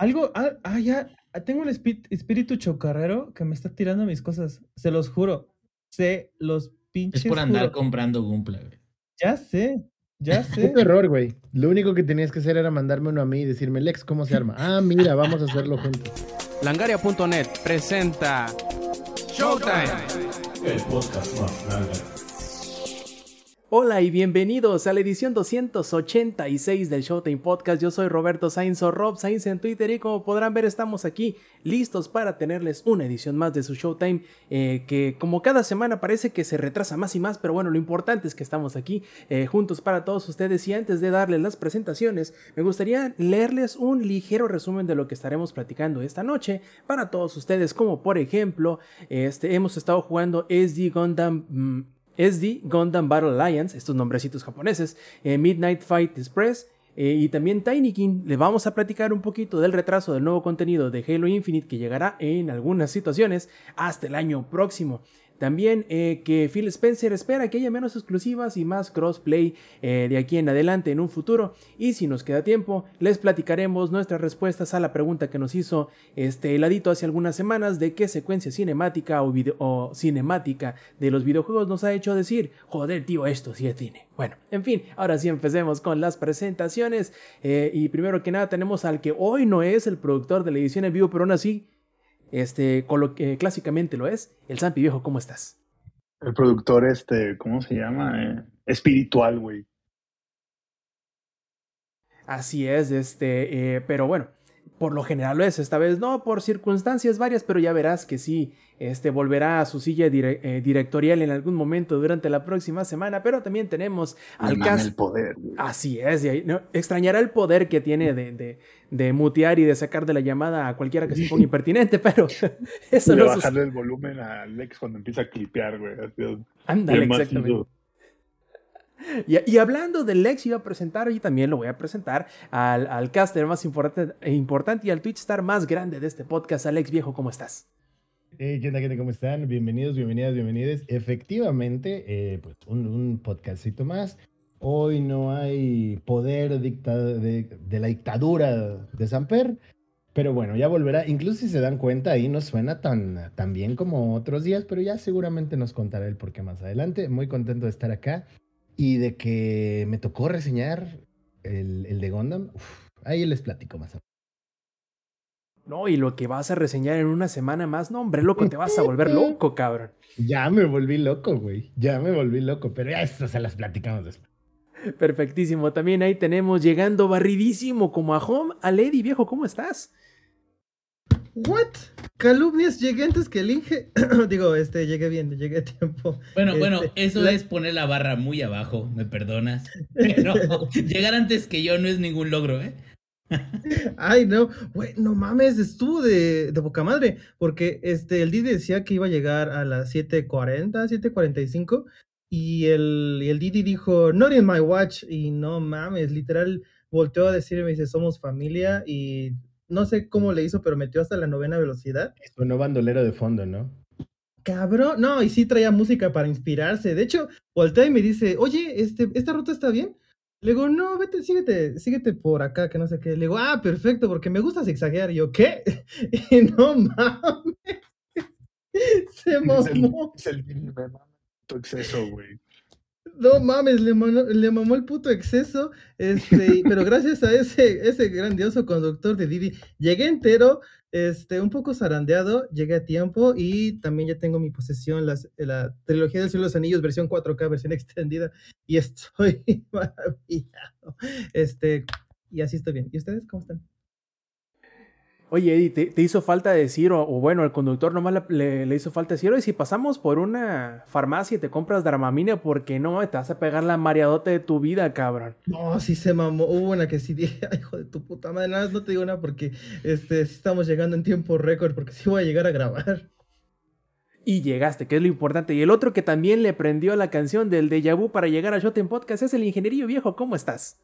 Algo, ah, ah, ya, ah, tengo un espíritu chocarrero que me está tirando mis cosas. Se los juro. Se los pinches. Es por andar comprando Gumpla, güey. Ya sé, ya sé. Un error, güey. Lo único que tenías que hacer era mandarme uno a mí y decirme, Lex, ¿cómo se arma? Ah, mira, vamos a hacerlo juntos. Langaria.net presenta Showtime. El podcast más grande. Hola y bienvenidos a la edición 286 del Showtime Podcast. Yo soy Roberto Sainz o Rob Sainz en Twitter y como podrán ver estamos aquí listos para tenerles una edición más de su Showtime eh, que como cada semana parece que se retrasa más y más, pero bueno, lo importante es que estamos aquí eh, juntos para todos ustedes y antes de darles las presentaciones me gustaría leerles un ligero resumen de lo que estaremos platicando esta noche para todos ustedes como por ejemplo este, hemos estado jugando SD Gundam... Mm, SD, Gundam Battle Alliance, estos nombrecitos japoneses, eh, Midnight Fight Express eh, y también Tiny King. Le vamos a platicar un poquito del retraso del nuevo contenido de Halo Infinite que llegará en algunas situaciones hasta el año próximo. También eh, que Phil Spencer espera que haya menos exclusivas y más crossplay eh, de aquí en adelante en un futuro. Y si nos queda tiempo, les platicaremos nuestras respuestas a la pregunta que nos hizo este heladito hace algunas semanas de qué secuencia cinemática o, cinemática de los videojuegos nos ha hecho decir, joder tío, esto sí es cine. Bueno, en fin, ahora sí empecemos con las presentaciones. Eh, y primero que nada tenemos al que hoy no es el productor de la edición en vivo, pero aún así este, con lo que clásicamente lo es. El Zampi Viejo, ¿cómo estás? El productor, este, ¿cómo se llama? Eh, espiritual, güey. Así es, este, eh, pero bueno, por lo general lo es, esta vez no, por circunstancias varias, pero ya verás que sí, este volverá a su silla eh, directorial en algún momento durante la próxima semana, pero también tenemos al cast. el poder. Así es, no, extrañará el poder que tiene de, de, de, mutear y de sacar de la llamada a cualquiera que se ponga impertinente, pero eso no bajarle el volumen a Alex cuando empieza a clipear, güey. Ándale, exactamente. Y, hablando del Lex, iba a presentar, y también lo voy a presentar al, al caster más importante, importante y al Twitch star más grande de este podcast. Alex Viejo, ¿cómo estás? ¿qué onda, gente? ¿Cómo están? Bienvenidos, bienvenidas, bienvenidos. Efectivamente, eh, pues un, podcastito más. Hoy no hay poder dicta de, de, la dictadura de Samper, pero bueno, ya volverá. Incluso si se dan cuenta, ahí no suena tan, tan bien como otros días, pero ya seguramente nos contará el por qué más adelante. Muy contento de estar acá y de que me tocó reseñar el, el de Gundam. ahí les platico más. No, y lo que vas a reseñar en una semana más, no, hombre, loco, te vas a volver loco, cabrón. Ya me volví loco, güey. Ya me volví loco, pero ya eso se las platicamos después. Perfectísimo. También ahí tenemos llegando barridísimo como a home a Lady, viejo, ¿cómo estás? What? Calumnias, llegué antes que el Inge. Digo, este, llegué bien, llegué a tiempo. Bueno, bueno, este, eso es poner la barra muy abajo, me perdonas. llegar antes que yo no es ningún logro, ¿eh? Ay, no, güey, no mames, estuvo de, de poca madre, porque este, el Didi decía que iba a llegar a las 7.40, 7.45, y el, y el Didi dijo, not in my watch, y no mames, literal, volteó a decirme, dice, somos familia, y no sé cómo le hizo, pero metió hasta la novena velocidad. no bandolero de fondo, ¿no? Cabrón, no, y sí traía música para inspirarse. De hecho, voltea y me dice, oye, este, ¿esta ruta está bien? Le digo, no, vete, síguete, síguete por acá, que no sé qué. Le digo, ah, perfecto, porque me gusta zigzaguear. Y yo, ¿qué? Y no mames. Se mamó. Es el, tu exceso, güey. No mames, le, mamó el puto exceso. Este, pero gracias a ese, ese grandioso conductor de Didi, llegué entero, este, un poco zarandeado, llegué a tiempo y también ya tengo mi posesión las, la trilogía del Cielo de los Anillos, versión 4K, versión extendida, y estoy maravillado. Este, y así estoy bien. ¿Y ustedes cómo están? Oye, Eddie, ¿te, hizo falta decir, o, bueno, el conductor nomás le, le, hizo falta decir, oye, si pasamos por una farmacia y te compras Dramamine, ¿por qué no? Te vas a pegar la mareadote de tu vida, cabrón. No, sí se mamó. Hubo una que sí dije, ay, hijo de tu puta madre, nada más no te digo nada porque este, estamos llegando en tiempo récord, porque sí voy a llegar a grabar. Y llegaste, que es lo importante. Y el otro que también le prendió la canción del Deja Vu para llegar a Shot en Podcast es el ingenierillo viejo. ¿Cómo estás?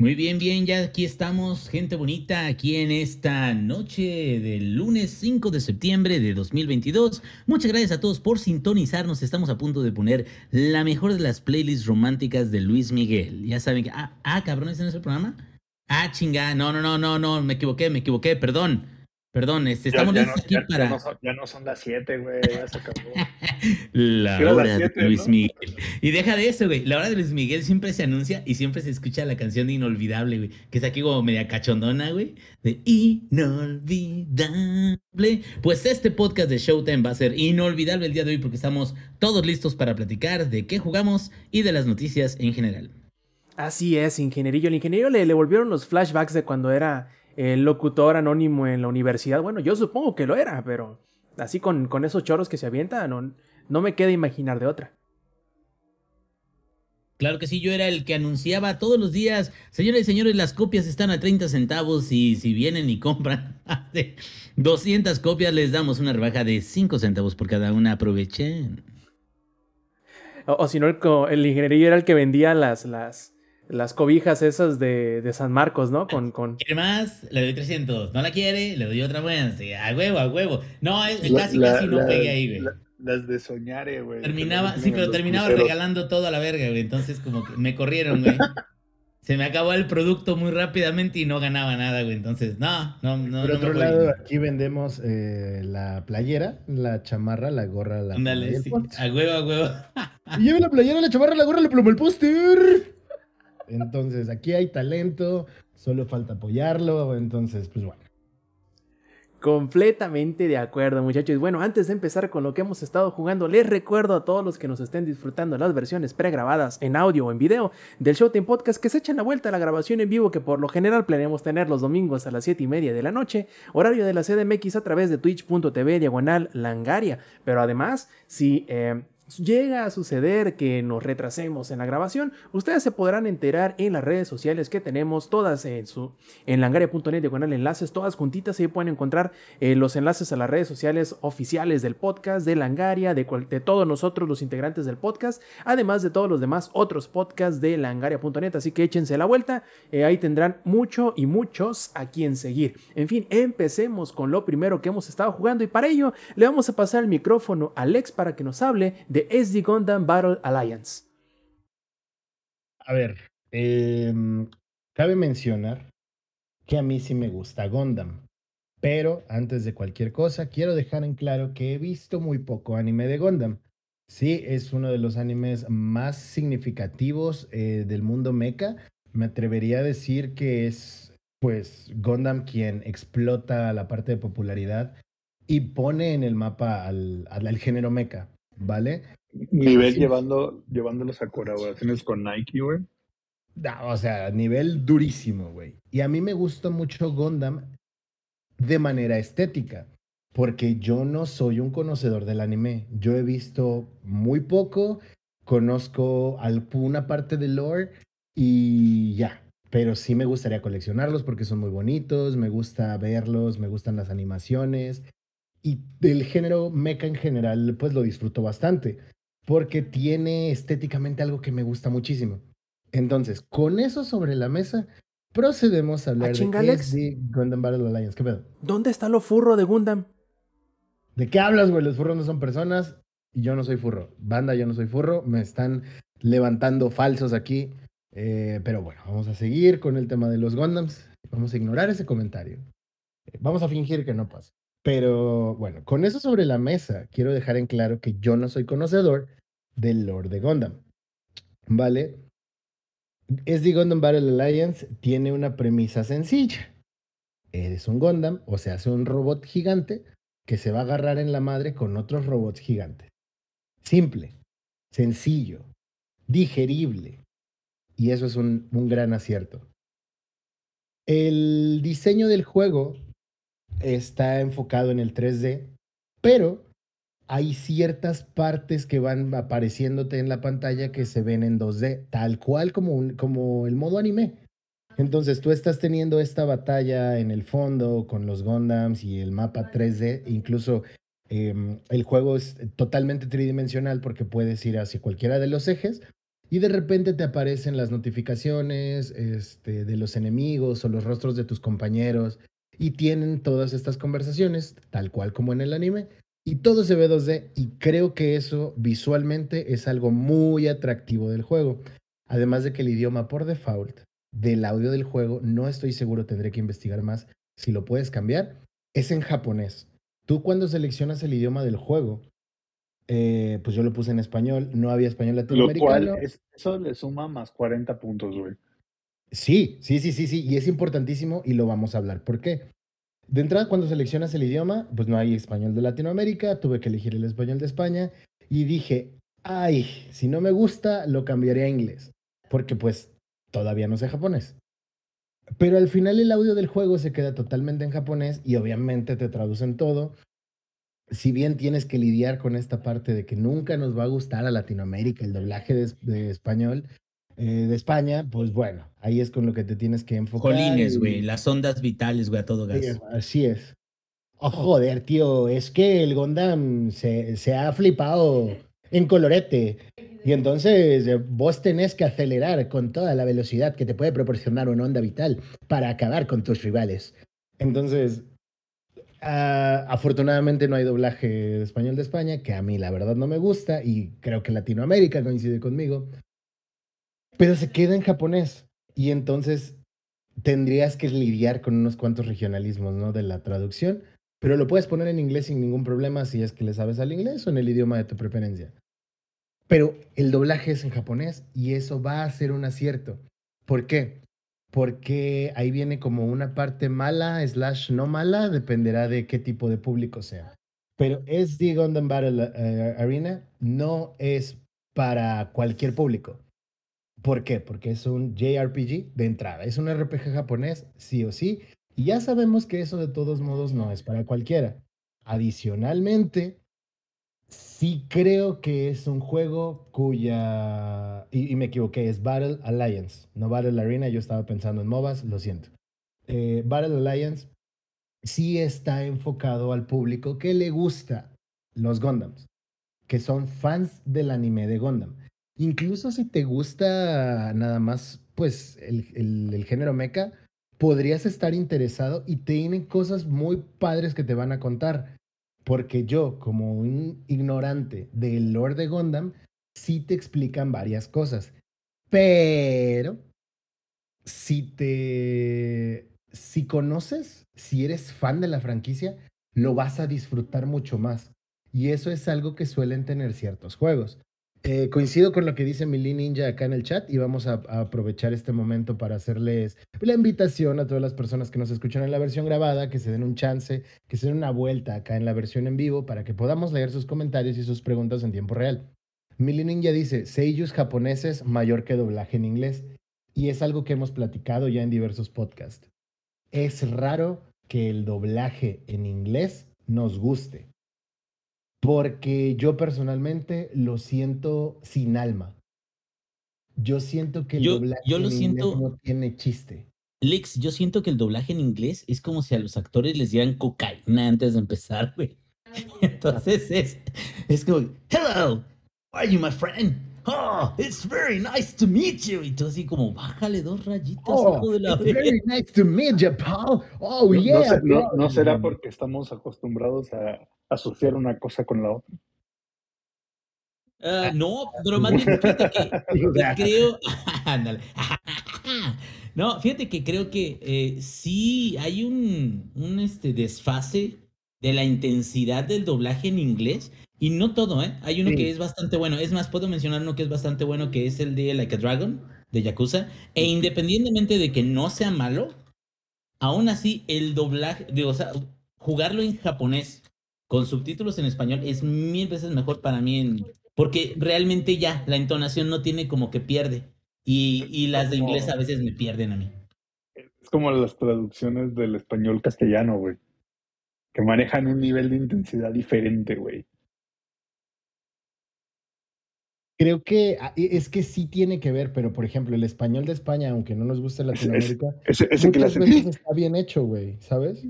Muy bien, bien, ya aquí estamos, gente bonita, aquí en esta noche del lunes 5 de septiembre de 2022. Muchas gracias a todos por sintonizarnos. Estamos a punto de poner la mejor de las playlists románticas de Luis Miguel. Ya saben que, ah, ah cabrón, ¿este no es el programa? Ah, chinga, no, no, no, no, no, me equivoqué, me equivoqué, perdón. Perdón, este, estamos ya listos no, aquí ya- ya para no son, ya no son las 7, güey. Ya se acabó. la hora de siete, Luis ¿no? Miguel. Y deja de eso, güey. La hora de Luis Miguel siempre se anuncia y siempre se escucha la canción de Inolvidable, güey. Que está aquí como media cachondona, güey. De Inolvidable. Pues este podcast de Showtime va a ser inolvidable el día de hoy porque estamos todos listos para platicar de qué jugamos y de las noticias en general. Así es, ingenierillo. El ingeniero le, le volvieron los flashbacks de cuando era el locutor anónimo en la universidad. Bueno, yo supongo que lo era, pero así con, con esos choros que se avientan, no, no me queda imaginar de otra. Claro que sí, yo era el que anunciaba todos los días, señores y señores, las copias están a 30 centavos y si vienen y compran hace 200 copias les damos una rebaja de 5 centavos por cada una, aprovechen. O, o si no, el, el ingenierillo era el que vendía las, las, las cobijas esas de, de San Marcos, ¿no? Con, con... ¿Quiere más? Le doy 300. ¿No la quiere? Le doy otra buena. Sí, a huevo, a huevo. No, es- La- casi, la- casi no la- pegué ahí, güey. la- Las de Soñare, güey. Terminaba, sí, pero terminaba cruceros. regalando todo a la verga, güey. Entonces, como que me corrieron, güey. Se me acabó el producto muy rápidamente y no ganaba nada, güey. Entonces, no, no, no. Por no otro me lado, voy. aquí vendemos eh, la playera, la chamarra, la gorra, la Ándale, sí. A huevo, a huevo. Y lleve la playera, la chamarra, la gorra, la pluma, el póster. Entonces, aquí hay talento, solo falta apoyarlo. Entonces, pues bueno. Completamente de acuerdo, muchachos. Bueno, antes de empezar con lo que hemos estado jugando, les recuerdo a todos los que nos estén disfrutando las versiones pregrabadas en audio o en video del Showtime Podcast que se echen la vuelta a la grabación en vivo que por lo general planeamos tener los domingos a las 7 y media de la noche, horario de la CDMX a través de twitch.tv diagonal langaria. Pero además, si eh, llega a suceder que nos retrasemos en la grabación, ustedes se podrán enterar en las redes sociales que tenemos todas en su en langaria.net diagonal enlaces, todas juntitas, ahí pueden encontrar eh, los enlaces a las redes sociales oficiales del podcast, de Langaria, de, de todos nosotros los integrantes del podcast, además de todos los demás otros podcasts de langaria.net, así que échense la vuelta, eh, ahí tendrán mucho y muchos a quien seguir. En fin, empecemos con lo primero que hemos estado jugando y para ello le vamos a pasar el micrófono a Alex para que nos hable de SD Gundam Battle Alliance. A ver, em, cabe mencionar que a mí sí me gusta Gundam. Pero antes de cualquier cosa, quiero dejar en claro que he visto muy poco anime de Gundam. Sí, es uno de los animes más significativos eh, del mundo mecha. Me atrevería a decir que es, pues, Gundam quien explota la parte de popularidad y pone en el mapa al, al- al género mecha, ¿vale? Nivel Sí. llevando, llevándolos a colaboraciones con Nike, güey. O sea, nivel durísimo, güey. Y a mí me gusta mucho Gundam de manera estética, porque yo no soy un conocedor del anime. Yo he visto muy poco, conozco alguna parte del lore y ya. Pero sí me gustaría coleccionarlos porque son muy bonitos, me gusta verlos, me gustan las animaciones. Y del género mecha en general, pues lo disfruto bastante, porque tiene estéticamente algo que me gusta muchísimo. Entonces, con eso sobre la mesa, procedemos a hablar de qué Alex. es The Gundam Battle Alliance. ¿Qué pedo? ¿Dónde está lo furro de Gundam? ¿De qué hablas, güey? Los furros no son personas y yo no soy furro. Banda, yo no soy furro. Me están levantando falsos aquí. Eh, pero bueno, vamos a seguir con el tema de los Gundams. Vamos a ignorar ese comentario. Eh, Vamos a fingir que no pasa. Pero bueno, con eso sobre la mesa, quiero dejar en claro que yo no soy conocedor del lore de Gundam. ¿Vale? SD Gundam Battle Alliance tiene una premisa sencilla. Eres un Gundam o se hace un robot gigante que se va a agarrar en la madre con otros robots gigantes. Simple, sencillo, digerible. Y eso es un, un gran acierto. El diseño del juego está enfocado en el 3D, pero hay ciertas partes que van apareciéndote en la pantalla que se ven en 2D, tal cual como, como el modo anime. Entonces tú estás teniendo esta batalla en el fondo con los Gundams y el mapa 3D, incluso em, el juego es totalmente tridimensional porque puedes ir hacia cualquiera de los ejes y de repente te aparecen las notificaciones este, de los enemigos o los rostros de tus compañeros y tienen todas estas conversaciones, tal cual como en el anime, y todo se ve 2D y creo que eso visualmente es algo muy atractivo del juego. Además de que el idioma por default del audio del juego, no estoy seguro, tendré que investigar más si lo puedes cambiar, es en japonés. Tú cuando seleccionas el idioma del juego, eh, pues yo lo puse en español, no había español Lo latinoamericano. cual, es- eso le suma más 40 puntos, güey. Sí, sí, sí, sí, sí, y es importantísimo y lo vamos a hablar. ¿Por qué? De entrada, cuando seleccionas el idioma, pues no hay español de Latinoamérica, tuve que elegir el español de España y dije, ay, si no me gusta, lo cambiaré a inglés, porque pues todavía no sé japonés. Pero al final el audio del juego se queda totalmente en japonés y obviamente te traducen todo. Si bien tienes que lidiar con esta parte de que nunca nos va a gustar a Latinoamérica el doblaje de, de español, eh, de España, pues bueno, ahí es con lo que te tienes que enfocar. Jolines, y- güey, las ondas vitales, güey, a todo Sí, gas. así es. Oh, joder, tío, es que el Gondam se, se ha flipado en colorete. Y entonces eh, vos tenés que acelerar con toda la velocidad que te puede proporcionar una onda vital para acabar con tus rivales. Entonces, ah, afortunadamente no hay doblaje de español de España, que a mí la verdad no me gusta y creo que Latinoamérica coincide conmigo. Pero se queda en japonés. Y entonces tendrías que lidiar con unos cuantos regionalismos, ¿no? De la traducción, pero lo puedes poner en inglés sin ningún problema si es que le sabes al inglés o en el idioma de tu preferencia. Pero el doblaje es en japonés y eso va a ser un acierto. ¿Por qué? Porque ahí viene como una parte mala, slash no mala, dependerá de qué tipo de público sea. Pero SD Gundam Battle eh, Arena no es para cualquier público. ¿Por qué? Porque es un JRPG de entrada, es un RPG japonés, sí o sí, y ya sabemos que eso de todos modos no es para cualquiera. Adicionalmente, sí creo que es un juego cuya... Y, me equivoqué, es Battle Alliance, no Battle Arena, yo estaba pensando en MOBAs, lo siento. Eh, Battle Alliance sí está enfocado al público que le gusta los Gundams, que son fans del anime de Gundam. Incluso si te gusta nada más, pues, el, género mecha, podrías estar interesado y tienen cosas muy padres que te van a contar. Porque yo, como un ignorante del lore de Gundam, sí te explican varias cosas. Pero, si te... Si conoces, si eres fan de la franquicia, lo vas a disfrutar mucho más. Y eso es algo que suelen tener ciertos juegos. Eh, coincido con lo que dice Mili Ninja acá en el chat y vamos a, aprovechar este momento para hacerles la invitación a todas las personas que nos escuchan en la versión grabada, que se den un chance, que se den una vuelta acá en la versión en vivo para que podamos leer sus comentarios y sus preguntas en tiempo real. Mili Ninja dice, seiyus japoneses mayor que doblaje en inglés. Y es algo que hemos platicado ya en diversos podcasts. Es raro que el doblaje en inglés nos guste porque yo personalmente lo siento sin alma. Yo siento que el Yo- doblaje yo lo en inglés no tiene chiste. Lex, yo siento que el doblaje en inglés es como si a los actores les dieran cocaína antes de empezar, güey. Entonces es, es como, hello, how are you, my friend? Oh, it's very nice to meet you. Y tú así como, bájale dos rayitas, Oh, hijo de la it's very nice to meet you, Paul. Oh, No, yeah. no será porque estamos acostumbrados a asociar una cosa con la otra. Ah, no, pero más bien fíjate que, que creo. No, fíjate que creo que eh, sí hay un, un este, desfase de la intensidad del doblaje en inglés. Y no todo, ¿eh? Hay uno Sí. que es bastante bueno. Es más, puedo mencionar uno que es bastante bueno, que es el de Like a Dragon, de Yakuza. E independientemente de que no sea malo, aún así el doblaje, digo, o sea, jugarlo en japonés con subtítulos en español es mil veces mejor para mí en, porque realmente ya la entonación no tiene como que pierde. Y, y las de inglés a veces me pierden a mí. Es como las traducciones del español castellano, güey. Que manejan un nivel de intensidad diferente, güey. Creo que ah, e- es que sí tiene que ver, pero por ejemplo, el español de España, aunque no nos guste Latinoamérica, ese que le muchas veces está bien hecho, güey, ¿sabes?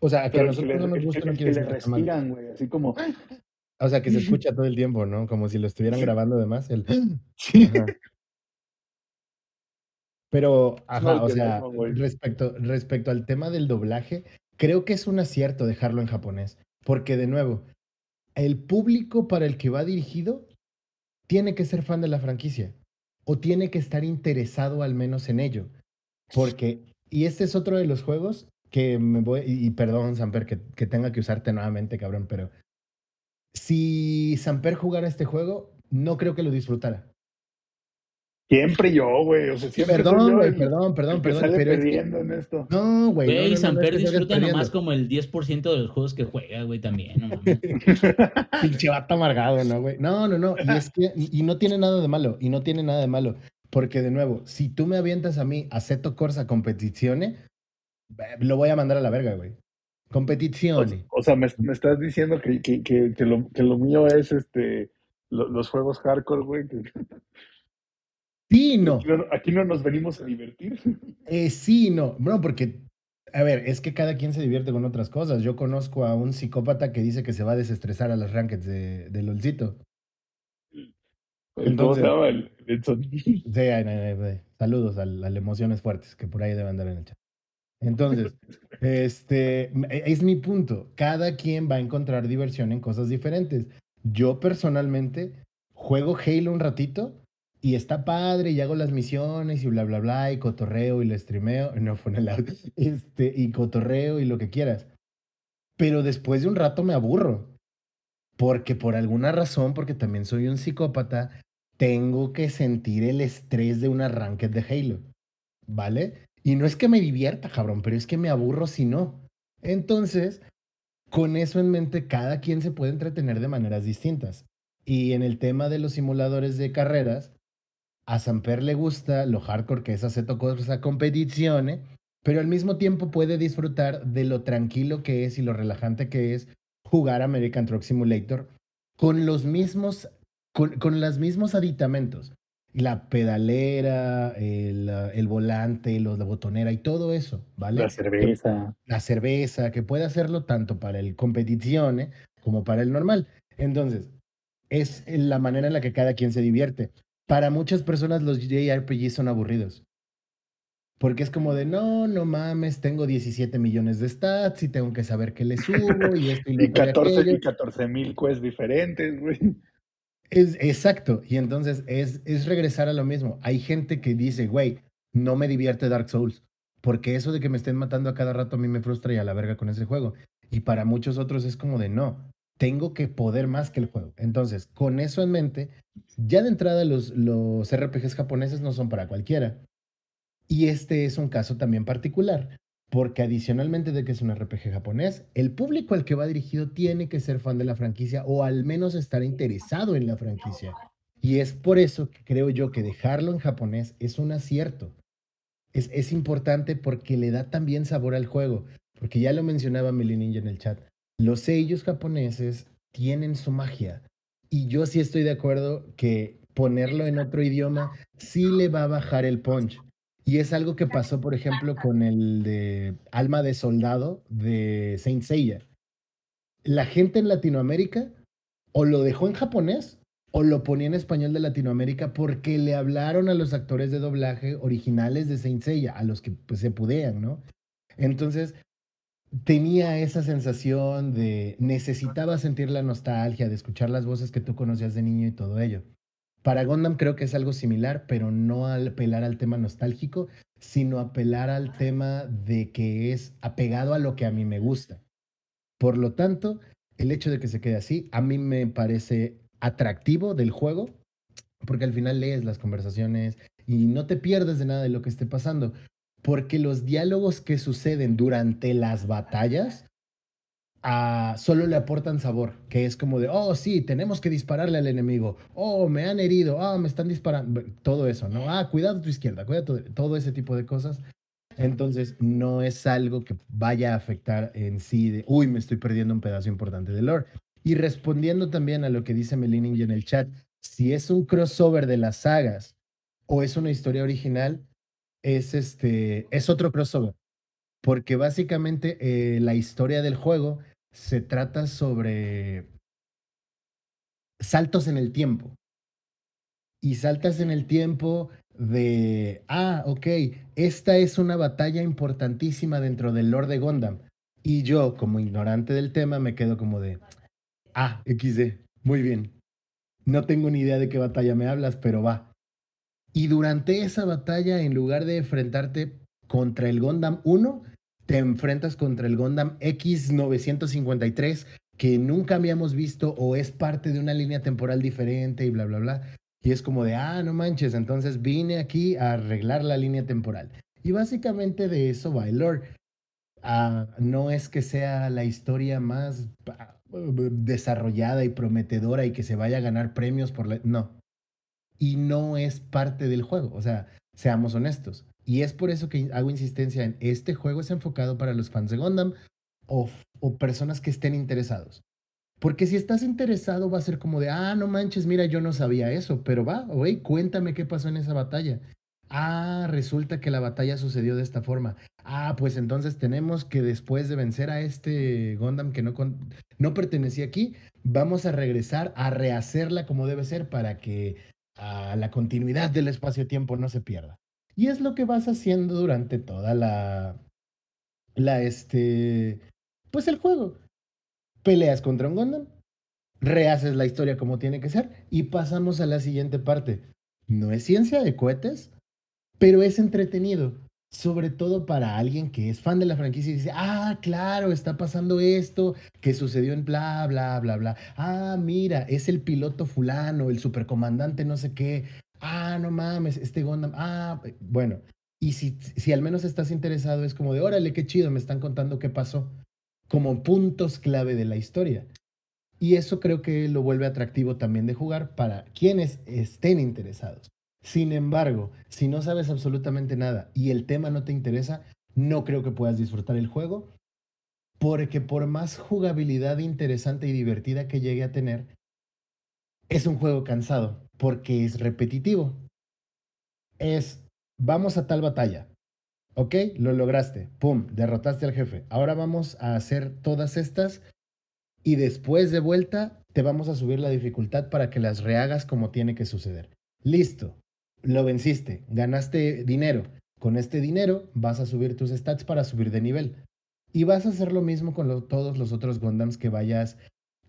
O sea, que a que nosotros le, no nos gusta el- no quiere que le decir que mal. respiran, güey. Así como. O sea, que se escucha todo el tiempo, ¿no? Como si lo estuvieran grabando además. El... Sí. Ajá. Pero, ajá, o sea, no, respecto, respecto al tema del doblaje, creo que es un acierto dejarlo en japonés. Porque, de nuevo, el público para el que va dirigido tiene que ser fan de la franquicia. O tiene que estar interesado al menos en ello. Porque, y este es otro de los juegos que me voy, y, perdón, Samper, que, que tenga que usarte nuevamente, cabrón, pero si Samper jugara este juego, no creo que lo disfrutara. Siempre yo, güey. O sea, siempre Perdón, güey, perdón, perdón, perdón. sale Pero es que- perdiendo en esto. no, güey. no, no, Güey, no, no, Samper salgas disfruta perdiendo. nomás como el 10% de los juegos que juega, güey, también, no mames. Pinche vato amargado, ¿no, güey? No, no, no. Y es que, y, y no tiene nada de malo, y no tiene nada de malo. Porque, de nuevo, si tú me avientas a mí a Seto Corsa Competizione, eh, lo voy a mandar a la verga, güey. O, Competizione. o sea, me, me estás diciendo que, que, que, que lo, que lo mío es este lo- los juegos hardcore, güey. Sí, no. Aquí no, aquí no nos venimos a divertir. Eh, sí, no. Bueno, porque, a ver, es que cada quien se divierte con otras cosas. Yo conozco a un psicópata que dice que se va a desestresar a las rankeds de, de LOLcito. ¿Cómo Entonces- se llama el? Sí, ay, ay, ay, saludos al, al Emociones Fuertes, que por ahí debe andar en el chat. Entonces, este, e- es mi punto. Cada quien va a encontrar diversión en cosas diferentes. Yo personalmente juego Halo un ratito y está padre y hago las misiones y bla, bla, bla, y cotorreo y lo streameo. No fue audio. Este, y cotorreo y lo que quieras. Pero después de un rato me aburro. Porque por alguna razón, porque también soy un psicópata, tengo que sentir el estrés de una ranked de Halo. ¿Vale? Y no es que me divierta, cabrón, pero es que me aburro si no. Entonces, con eso en mente, cada quien se puede entretener de maneras distintas. Y en el tema de los simuladores de carreras, a Samper le gusta lo hardcore que es hacer cosa competizione, pero al mismo tiempo puede disfrutar de lo tranquilo que es y lo relajante que es jugar American Truck Simulator con los mismos, con, con los mismos aditamentos. La pedalera, el, ah, el volante, los, la botonera y todo eso, ¿vale? La cerveza. la cerveza, que puede hacerlo tanto para el competizione como para el normal. Entonces, es la manera en la que cada quien se divierte. Para muchas personas los JRPGs son aburridos. Porque es como de, no, no mames, tengo 17 millones de stats y tengo que saber qué le subo y esto y lo Y otro y 14, aquello". y 14 mil quests diferentes, güey. Es, exacto. Y entonces es, es regresar a lo mismo. Hay gente que dice, güey, no me divierte Dark Souls. Porque eso de que me estén matando a cada rato a mí me frustra y a la verga con ese juego. Y para muchos otros es como de no, tengo que poder más que el juego. Entonces, con eso en mente, ya de entrada los, los RPGs japoneses no son para cualquiera. Y este es un caso también particular, porque adicionalmente de que es un RPG japonés, el público al que va dirigido tiene que ser fan de la franquicia o al menos estar interesado en la franquicia. Y es por eso que creo yo que dejarlo en japonés es un acierto. Es, es importante porque le da también sabor al juego, porque ya lo mencionaba Meli Ninja en el chat. Los sellos japoneses tienen su magia. Y yo sí estoy de acuerdo que ponerlo en otro idioma sí le va a bajar el punch. Y es algo que pasó, por ejemplo, con el de Alma de Soldado de Saint Seiya. La gente en Latinoamérica o lo dejó en japonés o lo ponía en español de Latinoamérica porque le hablaron a los actores de doblaje originales de Saint Seiya, a los que pues, se pudean, ¿no? Entonces, tenía esa sensación de necesitaba sentir la nostalgia, de escuchar las voces que tú conocías de niño y todo ello. Para Gundam creo que es algo similar, pero no apelar al tema nostálgico, sino apelar al tema de que es apegado a lo que a mí me gusta. Por lo tanto, el hecho de que se quede así, a mí me parece atractivo del juego, porque al final lees las conversaciones y no te pierdes de nada de lo que esté pasando, porque los diálogos que suceden durante las batallas solo le aportan sabor, que es como de, oh, sí, tenemos que dispararle al enemigo, oh, me han herido, ah, me están disparando, todo eso, ¿no? Ah, cuidado tu izquierda, cuidado, todo ese tipo de cosas. Entonces, no es algo que vaya a afectar en sí de, uy, me estoy perdiendo un pedazo importante de lore. Y respondiendo también a lo que dice Melining en el chat, si es un crossover de las sagas o es una historia original, es este, es otro crossover. Porque básicamente eh, la historia del juego se trata sobre saltos en el tiempo. Y saltas en el tiempo de, ah, ok, esta es una batalla importantísima dentro del Lord de Gundam. Y yo, como ignorante del tema, me quedo como de, ah, XD, muy bien. No tengo ni idea de qué batalla me hablas, pero va. Y durante esa batalla, en lugar de enfrentarte contra el Gundam 1, te enfrentas contra el Gundam X953, que nunca habíamos visto o es parte de una línea temporal diferente y bla, bla, bla. Y es como de, ah, no manches, entonces vine aquí a arreglar la línea temporal. Y básicamente de eso va el lore. Ah, no es que sea la historia más ah, desarrollada y prometedora y que se vaya a ganar premios por la... No. Y no es parte del juego. O sea, seamos honestos. Y es por eso que hago insistencia en este juego es enfocado para los fans de Gundam o, personas que estén interesados. Porque si estás interesado va a ser como de, ah, no manches, mira, yo no sabía eso, pero va, güey, cuéntame qué pasó en esa batalla. Ah, resulta que la batalla sucedió de esta forma. Ah, pues entonces tenemos que después de vencer a este Gundam que no, no pertenecía aquí, vamos a regresar a rehacerla como debe ser para que ah, la continuidad del espacio-tiempo no se pierda. Y es lo que vas haciendo durante toda la, la, este, pues el juego. Peleas contra un Gundam, rehaces la historia como tiene que ser y pasamos a la siguiente parte. No es ciencia de cohetes, pero es entretenido. Sobre todo para alguien que es fan de la franquicia y dice, ah, claro, está pasando esto, que sucedió en bla, bla, bla, bla. Ah, mira, es el piloto fulano, el supercomandante no sé qué. Ah, no mames, este Gundam. Ah, bueno. Y si, si al menos estás interesado, es como de, órale, qué chido, me están contando qué pasó. Como puntos clave de la historia. Y eso creo que lo vuelve atractivo también de jugar para quienes estén interesados. Sin embargo, si no sabes absolutamente nada y el tema no te interesa, no creo que puedas disfrutar el juego, porque por más jugabilidad interesante y divertida que llegue a tener, es un juego cansado, porque es repetitivo. Es, vamos a tal batalla. Ok, lo lograste. Pum, derrotaste al jefe. Ahora vamos a hacer todas estas y después de vuelta te vamos a subir la dificultad para que las rehagas como tiene que suceder. Listo, lo venciste, ganaste dinero. Con este dinero vas a subir tus stats para subir de nivel. Y vas a hacer lo mismo con todos los otros Gundams que vayas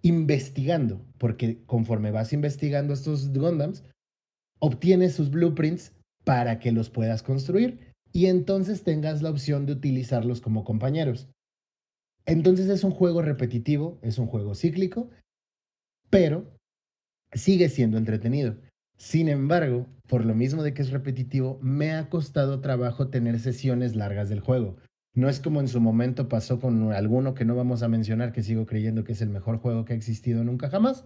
investigando, porque conforme vas investigando estos Gundams, obtienes sus blueprints para que los puedas construir y entonces tengas la opción de utilizarlos como compañeros. Entonces es un juego repetitivo, es un juego cíclico, pero sigue siendo entretenido. Sin embargo, por lo mismo de que es repetitivo, me ha costado trabajo tener sesiones largas del juego. No es como en su momento pasó con alguno que no vamos a mencionar, que sigo creyendo que es el mejor juego que ha existido nunca jamás,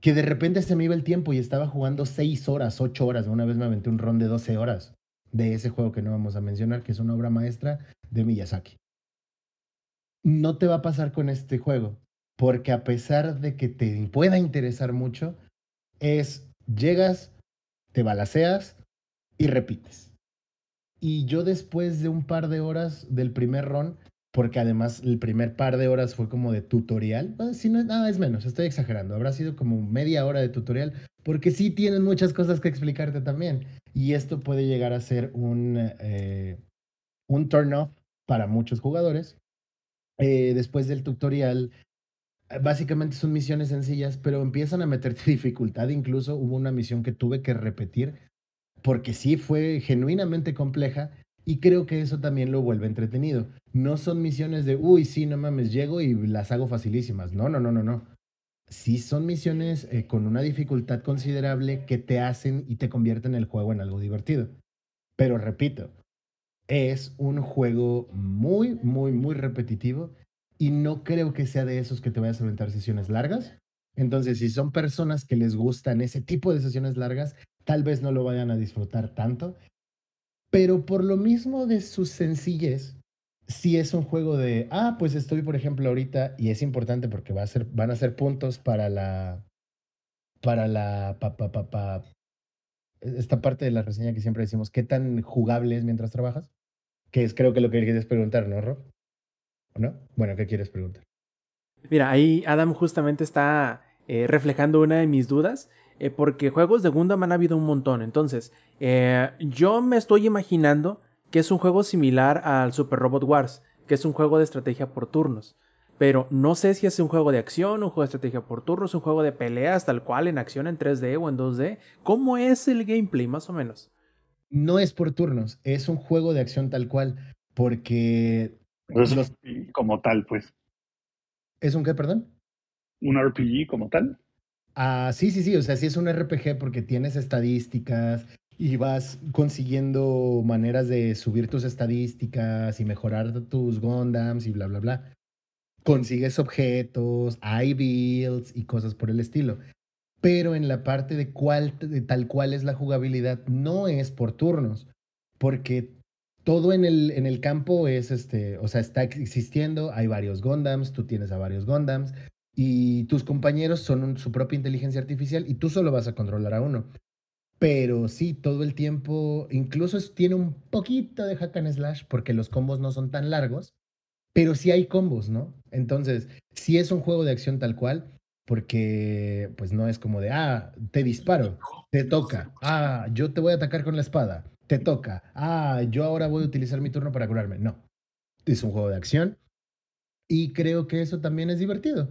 que de repente se me iba el tiempo y estaba jugando 6 horas, 8 horas. Una vez me aventé un ron de 12 horas de ese juego que no vamos a mencionar, que es una obra maestra de Miyazaki. No te va a pasar con este juego, porque a pesar de que te pueda interesar mucho, es llegas, te balaceas y repites. Y yo después de un par de horas del primer run, porque además el primer par de horas fue como de tutorial, si no, nada es menos, estoy exagerando, habrá sido como media hora de tutorial, porque sí tienen muchas cosas que explicarte también. Y esto puede llegar a ser un, eh, un turn off para muchos jugadores. Eh, después del tutorial básicamente son misiones sencillas, pero empiezan a meterte dificultad. Incluso hubo una misión que tuve que repetir porque sí fue genuinamente compleja y creo que eso también lo vuelve entretenido. No son misiones de, uy, sí, no mames, llego y las hago facilísimas. No, no, no, no, no. Sí son misiones eh, con una dificultad considerable que te hacen y te convierten el juego en algo divertido. Pero repito, es un juego muy, muy, muy repetitivo y no creo que sea de esos que te vayas a aventar sesiones largas. Entonces, si son personas que les gustan ese tipo de sesiones largas, tal vez no lo vayan a disfrutar tanto. Pero por lo mismo de su sencillez, si es un juego de, ah, pues estoy, por ejemplo, ahorita, y es importante porque va a ser, van a ser puntos para la, para la, pa, pa, pa, pa, esta parte de la reseña que siempre decimos, ¿qué tan jugable es mientras trabajas? Que es creo que lo que quieres preguntar, ¿no, Rob? no? Bueno, ¿qué quieres preguntar? Mira, ahí Adam justamente está eh, reflejando una de mis dudas, eh, porque juegos de Gundam han habido un montón. Entonces, eh, yo me estoy imaginando que es un juego similar al Super Robot Wars, que es un juego de estrategia por turnos. Pero no sé si es un juego de acción, un juego de estrategia por turnos, un juego de peleas tal cual en acción en 3D o en 2D. ¿Cómo es el gameplay más o menos? No es por turnos, es un juego de acción tal cual, porque los- como tal, pues. ¿es un qué, perdón? Un RPG como tal. Ah, sí, sí, sí, o sea, sí es un RPG porque tienes estadísticas y vas consiguiendo maneras de subir tus estadísticas y mejorar tus Gundams y bla, bla, bla. Consigues objetos, hay builds y cosas por el estilo. Pero en la parte de, cuál, tal cual es la jugabilidad, no es por turnos, porque todo en el, en el campo es, este, o sea, está existiendo, hay varios Gundams, tú tienes a varios Gundams, y tus compañeros son su propia inteligencia artificial y tú solo vas a controlar a uno. Pero sí, todo el tiempo, incluso tiene un poquito de hack and slash porque los combos no son tan largos, pero sí hay combos, ¿no? Entonces, sí es un juego de acción tal cual, porque pues no es como de, ah, te disparo, te toca, ah, yo te voy a atacar con la espada, te toca, ah, yo ahora voy a utilizar mi turno para curarme. No, es un juego de acción y creo que eso también es divertido,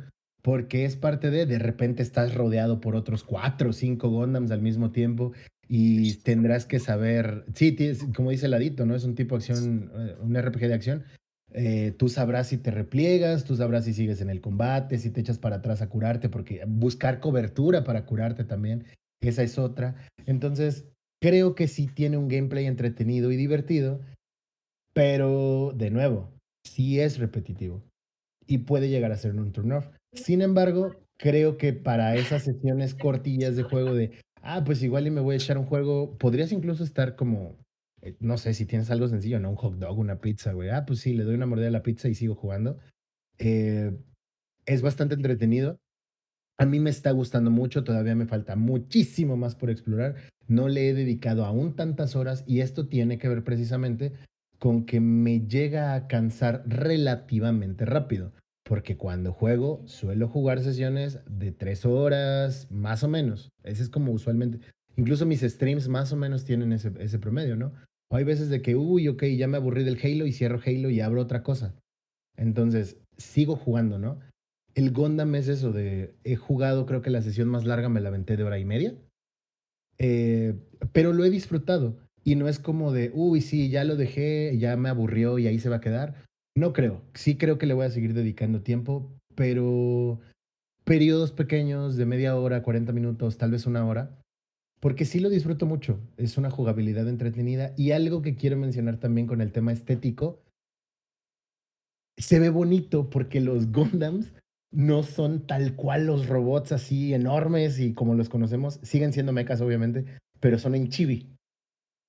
porque es parte de, de repente estás rodeado por otros cuatro o cinco Gundams al mismo tiempo y tendrás que saber, sí, tienes- como dice Ladito, ¿no? Es un tipo de acción, eh, un RPG de acción. Eh, tú sabrás si te repliegas, tú sabrás si sigues en el combate, si te echas para atrás a curarte, porque buscar cobertura para curarte también, esa es otra. Entonces, creo que sí tiene un gameplay entretenido y divertido, pero de nuevo, sí es repetitivo y puede llegar a ser un turn off. Sin embargo, creo que para esas sesiones cortillas de juego de, ah, pues igual y me voy a echar un juego, podrías incluso estar como, eh, no sé, si tienes algo sencillo, ¿no? Un hot dog, una pizza, güey. Ah, pues sí, le doy una mordida a la pizza y sigo jugando. Eh, es bastante entretenido. A mí me está gustando mucho, todavía me falta muchísimo más por explorar. No le he dedicado aún tantas horas y esto tiene que ver precisamente con que me llega a cansar relativamente rápido, porque cuando juego suelo jugar sesiones de tres horas, más o menos. Ese es como usualmente. Incluso mis streams más o menos tienen ese, ese promedio, ¿no? O hay veces de que, uy, ok, ya me aburrí del Halo y cierro Halo y abro otra cosa. Entonces, sigo jugando, ¿no? El Gundam es eso de, he jugado, creo que la sesión más larga me la aventé de hora y media, eh, pero lo he disfrutado y no es como de, uy, sí, ya lo dejé, ya me aburrió y ahí se va a quedar. No creo, sí creo que le voy a seguir dedicando tiempo, pero periodos pequeños de media hora, 40 minutos, tal vez una hora, porque sí lo disfruto mucho, es una jugabilidad entretenida y algo que quiero mencionar también con el tema estético, se ve bonito porque los Gundams no son tal cual los robots así enormes y como los conocemos, siguen siendo mechas obviamente, pero son en chibi.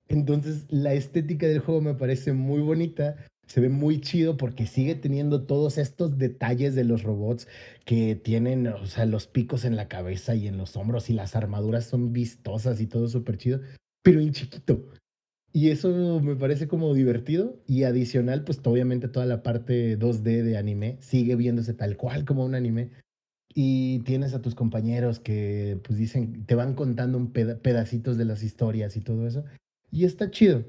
Entonces la estética del juego me parece muy bonita, se ve muy chido porque sigue teniendo todos estos detalles de los robots que tienen, o sea, los picos en la cabeza y en los hombros y las armaduras son vistosas y todo súper chido, pero en chiquito. Y eso me parece como divertido y adicional, pues obviamente toda la parte 2D de anime sigue viéndose tal cual como un anime. Y tienes a tus compañeros que pues dicen, te van contando un peda pedacitos de las historias y todo eso. Y está chido.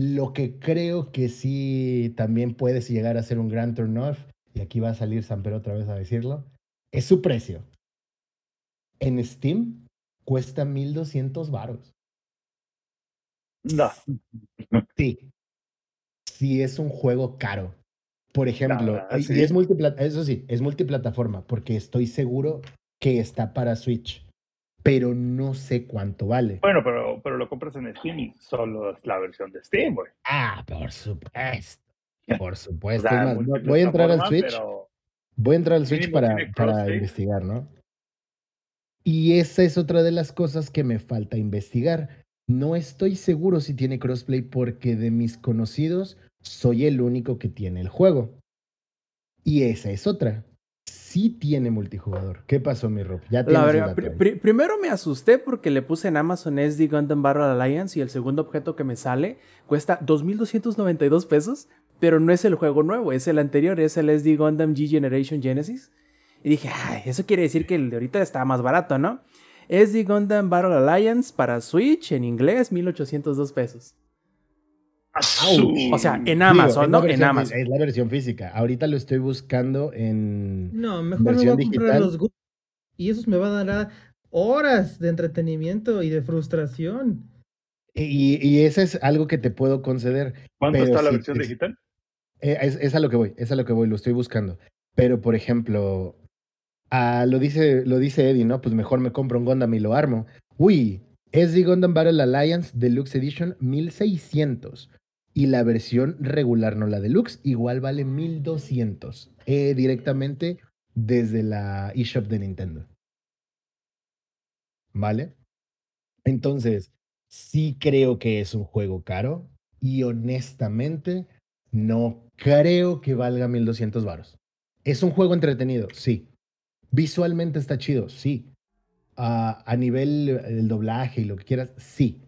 Lo que creo que sí también puedes llegar a ser un gran turn off, y aquí va a salir Samper otra vez a decirlo, es su precio. En Steam cuesta 1200 varos. No. Sí. Sí, es un juego caro. Por ejemplo, verdad, y sí. es multiplata, eso sí, es multiplataforma, porque estoy seguro que está para Switch, pero no sé cuánto vale. Bueno, pero, pero lo compras en Steam y solo es la versión de Steam, güey. Ah, por supuesto. Por O supuesto. sea, Es más, voy- a entrar al Switch. pero- Voy a entrar al Switch para, para investigar, ¿no? Y esa es otra de las cosas que me falta investigar. No estoy seguro si tiene crossplay porque de mis conocidos soy el único que tiene el juego. Y esa es otra. Sí tiene multijugador. ¿Qué pasó, mi Rob? Ya La verdad, primero me asusté porque le puse en Amazon SD Gundam Battle Alliance y el segundo objeto que me sale cuesta 2.292 pesos, pero no es el juego nuevo, es el anterior, es el SD Gundam G Generation Genesis. Y dije, ay, eso quiere decir que el de ahorita está más barato, ¿no? SD Gundam Battle Alliance para Switch en inglés, 1.802 pesos. O sea, en Amazon, ¿no? En Amazon. Es la versión física. Ahorita lo estoy buscando en... No, mejor me voy a comprar digital. los Gu- y esos me van a dar horas de entretenimiento y de frustración. Y, y eso es algo que te puedo conceder. ¿Cuánto Pero está la si versión te- digital? Eh, es, es a lo que voy, es a lo que voy, lo estoy buscando. Pero, por ejemplo, ah, lo, dice, lo dice Eddie, ¿no? Pues mejor me compro un Gundam y lo armo. Uy, SD Gundam Battle Alliance Deluxe Edition 1600. Y la versión regular, no la deluxe, igual vale 1200. eh, directamente desde la eShop de Nintendo. ¿Vale? Entonces, sí creo que es un juego caro. Y honestamente, no creo que valga 1200 varos. Es un juego entretenido, sí. Visualmente está chido, sí. Ah, a nivel del doblaje y lo que quieras, sí.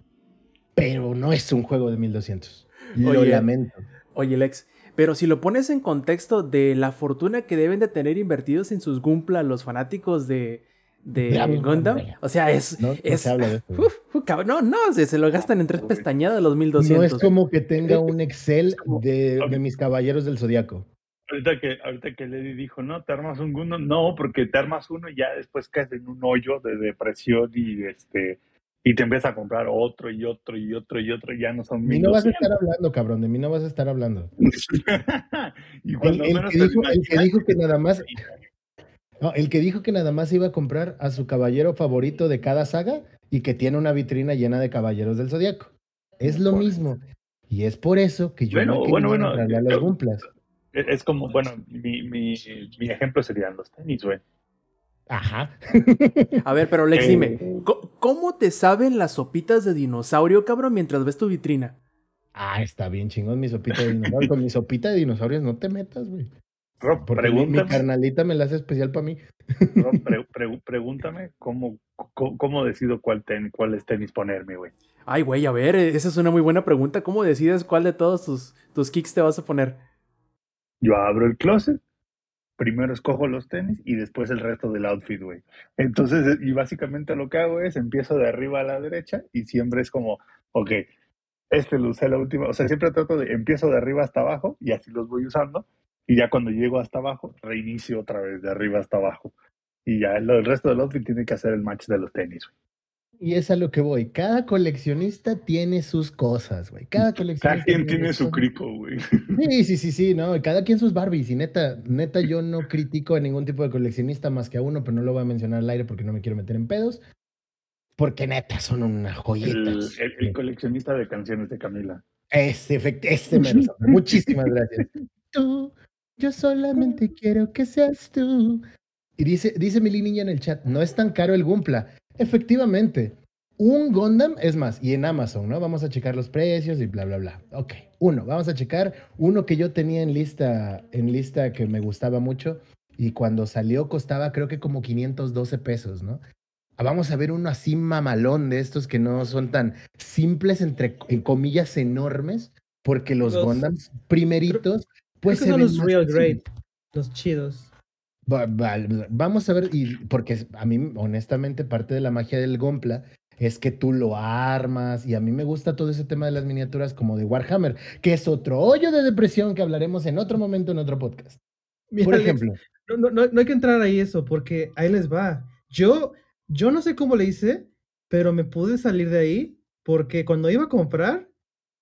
Pero no es un juego de 1200. Lo Oye. lamento. Oye, Lex, pero si lo pones en contexto de la fortuna que deben de tener invertidos en sus Gumpla los fanáticos de, de Ya, Gundam, o sea, es... No, no es se habla de eso. Uf, uf, cabrón, no, no, se, se lo gastan en tres pestañadas los No 1200. es como que tenga un Excel de, de mis caballeros del zodiaco. Ahorita que, ahorita que Lady dijo, no, te armas un Gundam, no, porque te armas uno y ya después caes en un hoyo de depresión y este y te empiezas a comprar otro y otro y otro y otro, y ya no son De mí no vas a 1200. estar hablando, cabrón. De mí no vas a estar hablando. y El, el que dijo, el que dijo que nada más. No, el que dijo que nada más iba a comprar a su caballero favorito de cada saga y que tiene una vitrina llena de caballeros del zodiaco. Es lo mismo. Y es por eso que yo Bueno, no bueno, bueno, a yo- los Gumplas. Es es como, bueno, mi, mi, mi ejemplo serían los tenis, güey. Ajá. A ver, pero Lex, Eh, dime, ¿co- ¿cómo te saben las sopitas de dinosaurio, cabrón, mientras ves tu vitrina? Ah, está bien chingón mi sopita de dinosaurio. Con mi sopita de dinosaurios no te metas, güey. Rob, Porque mi, carnalita me la hace especial para mí. Rob, pre- pre- pregúntame cómo, cómo, cómo decido cuál ten, cuáles tenis ponerme, güey. Ay, güey, a ver, esa es una muy buena pregunta. ¿Cómo decides cuál de todos tus, tus kicks te vas a poner? Yo abro el closet, primero escojo los tenis y después el resto del outfit, güey. Entonces, eh, y básicamente lo que hago es empiezo de arriba a la derecha y siempre es como, ok, este lo usé la última, o sea, siempre trato de, empiezo de arriba hasta abajo y así los voy usando y ya cuando llego hasta abajo, reinicio otra vez de arriba hasta abajo. Y ya lo- el resto del outfit tiene que hacer el match de los tenis, güey. Y es a lo que voy. Cada coleccionista tiene sus cosas, güey. Cada coleccionista. Cada quien tiene su crico, güey. Sí, sí, sí, sí, no, cada quien sus Barbies. Y neta, neta, yo no critico a ningún tipo de coleccionista más que a uno, pero no lo voy a mencionar al aire porque no me quiero meter en pedos. Porque neta, son una joyita. El, el- el coleccionista de canciones de Camila. Ese mero. Samuel. Muchísimas gracias. Tú, yo solamente quiero que seas tú. Y dice, dice Mili Niña en el chat, no es tan caro el Gumpla. Efectivamente, un Gundam, es más, y en Amazon, ¿no? Vamos a checar los precios y bla, bla, bla. Ok, uno, vamos a checar uno que yo tenía en lista, en lista que me gustaba mucho y cuando salió costaba creo que como 512 pesos, ¿no? Ah, Vamos a ver uno así mamalón de estos que no son tan simples, entre en comillas, enormes, porque los, Los- Gundams primeritos, Creo pues que son los real great, los chidos. Va- va- vamos a ver, y porque a mí, honestamente, parte de la magia del Gompla es que tú lo armas, y a mí me gusta todo ese tema de las miniaturas como de Warhammer, que es otro hoyo de depresión que hablaremos en otro momento en otro podcast. Mira, Por ejemplo, No, no, no, no hay que entrar ahí eso, porque ahí les va. Yo, yo no sé cómo le hice, pero me pude salir de ahí porque cuando iba a comprar,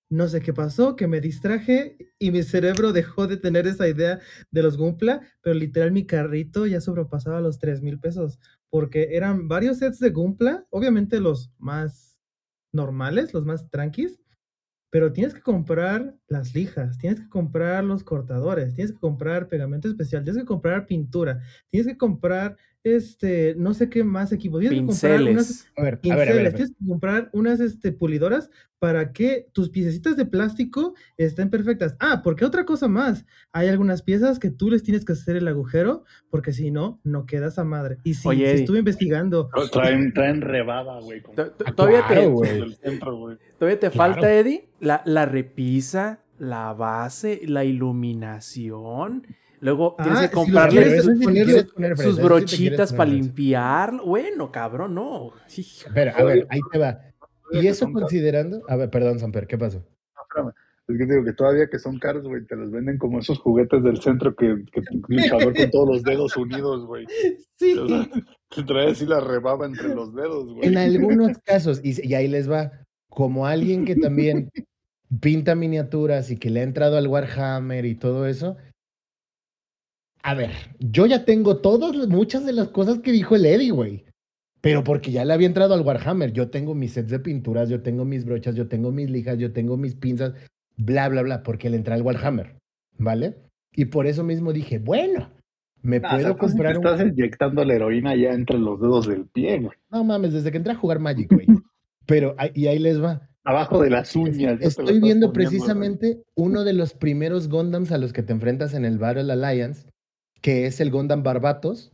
no sé qué pasó, que me distraje y mi cerebro dejó de tener esa idea de los Gumpla, pero literal mi carrito ya sobrepasaba los 3 mil pesos, porque eran varios sets de Gumpla, obviamente los más normales, los más tranquis, pero tienes que comprar las lijas, tienes que comprar los cortadores, tienes que comprar pegamento especial, tienes que comprar pintura, tienes que comprar este, no sé qué más equipo, tienes que comprar unas Pinceles. a ver, a ver, a ver, pinceles, a ver. tienes que comprar unas este, pulidoras para que tus piececitas de plástico estén perfectas. Ah, porque otra cosa más, hay algunas piezas que tú les tienes que hacer el agujero, porque si no, no quedas a madre. Y sí, Oye, sí Eddie. estuve investigando. Traen, traen rebaba, güey. como Todavía claro, te, todavía te Claro. falta, Eddie, la, la repisa, la base, la iluminación. Luego tienes Ah, que si los comprarle quieres sus, poner sí brochitas para limpiar. Bueno, cabrón, no. Hijo. Espera, a ver, ahí te va. Y que eso considerando, a ver, perdón, Samper, ¿qué pasó? No, espérame. Es que te digo que todavía que son caros, güey, te los venden como esos juguetes del centro que, que luchador con todos los dedos unidos, güey. Sí. O sea, Te trae así la rebaba entre los dedos, güey. En algunos casos, y, y ahí les va, como alguien que también pinta miniaturas y que le ha entrado al Warhammer y todo eso, a ver, yo ya tengo todas, muchas de las cosas que dijo el Eddie, güey. Pero porque ya le había entrado al Warhammer. Yo tengo mis sets de pinturas, yo tengo mis brochas, yo tengo mis lijas, yo tengo mis pinzas, bla, bla, bla, porque le entré al Warhammer, ¿vale? Y por eso mismo dije, bueno, me Ah, puedo o sea, comprar te un... Estás inyectando la heroína ya entre los dedos del pie, güey. No mames, desde que entré a jugar Magic, güey. Pero, y ahí les va. Abajo de las uñas. Estoy viendo precisamente uno de los primeros Gundams a los que te enfrentas en el Battle Alliance, que es el Gundam Barbatos.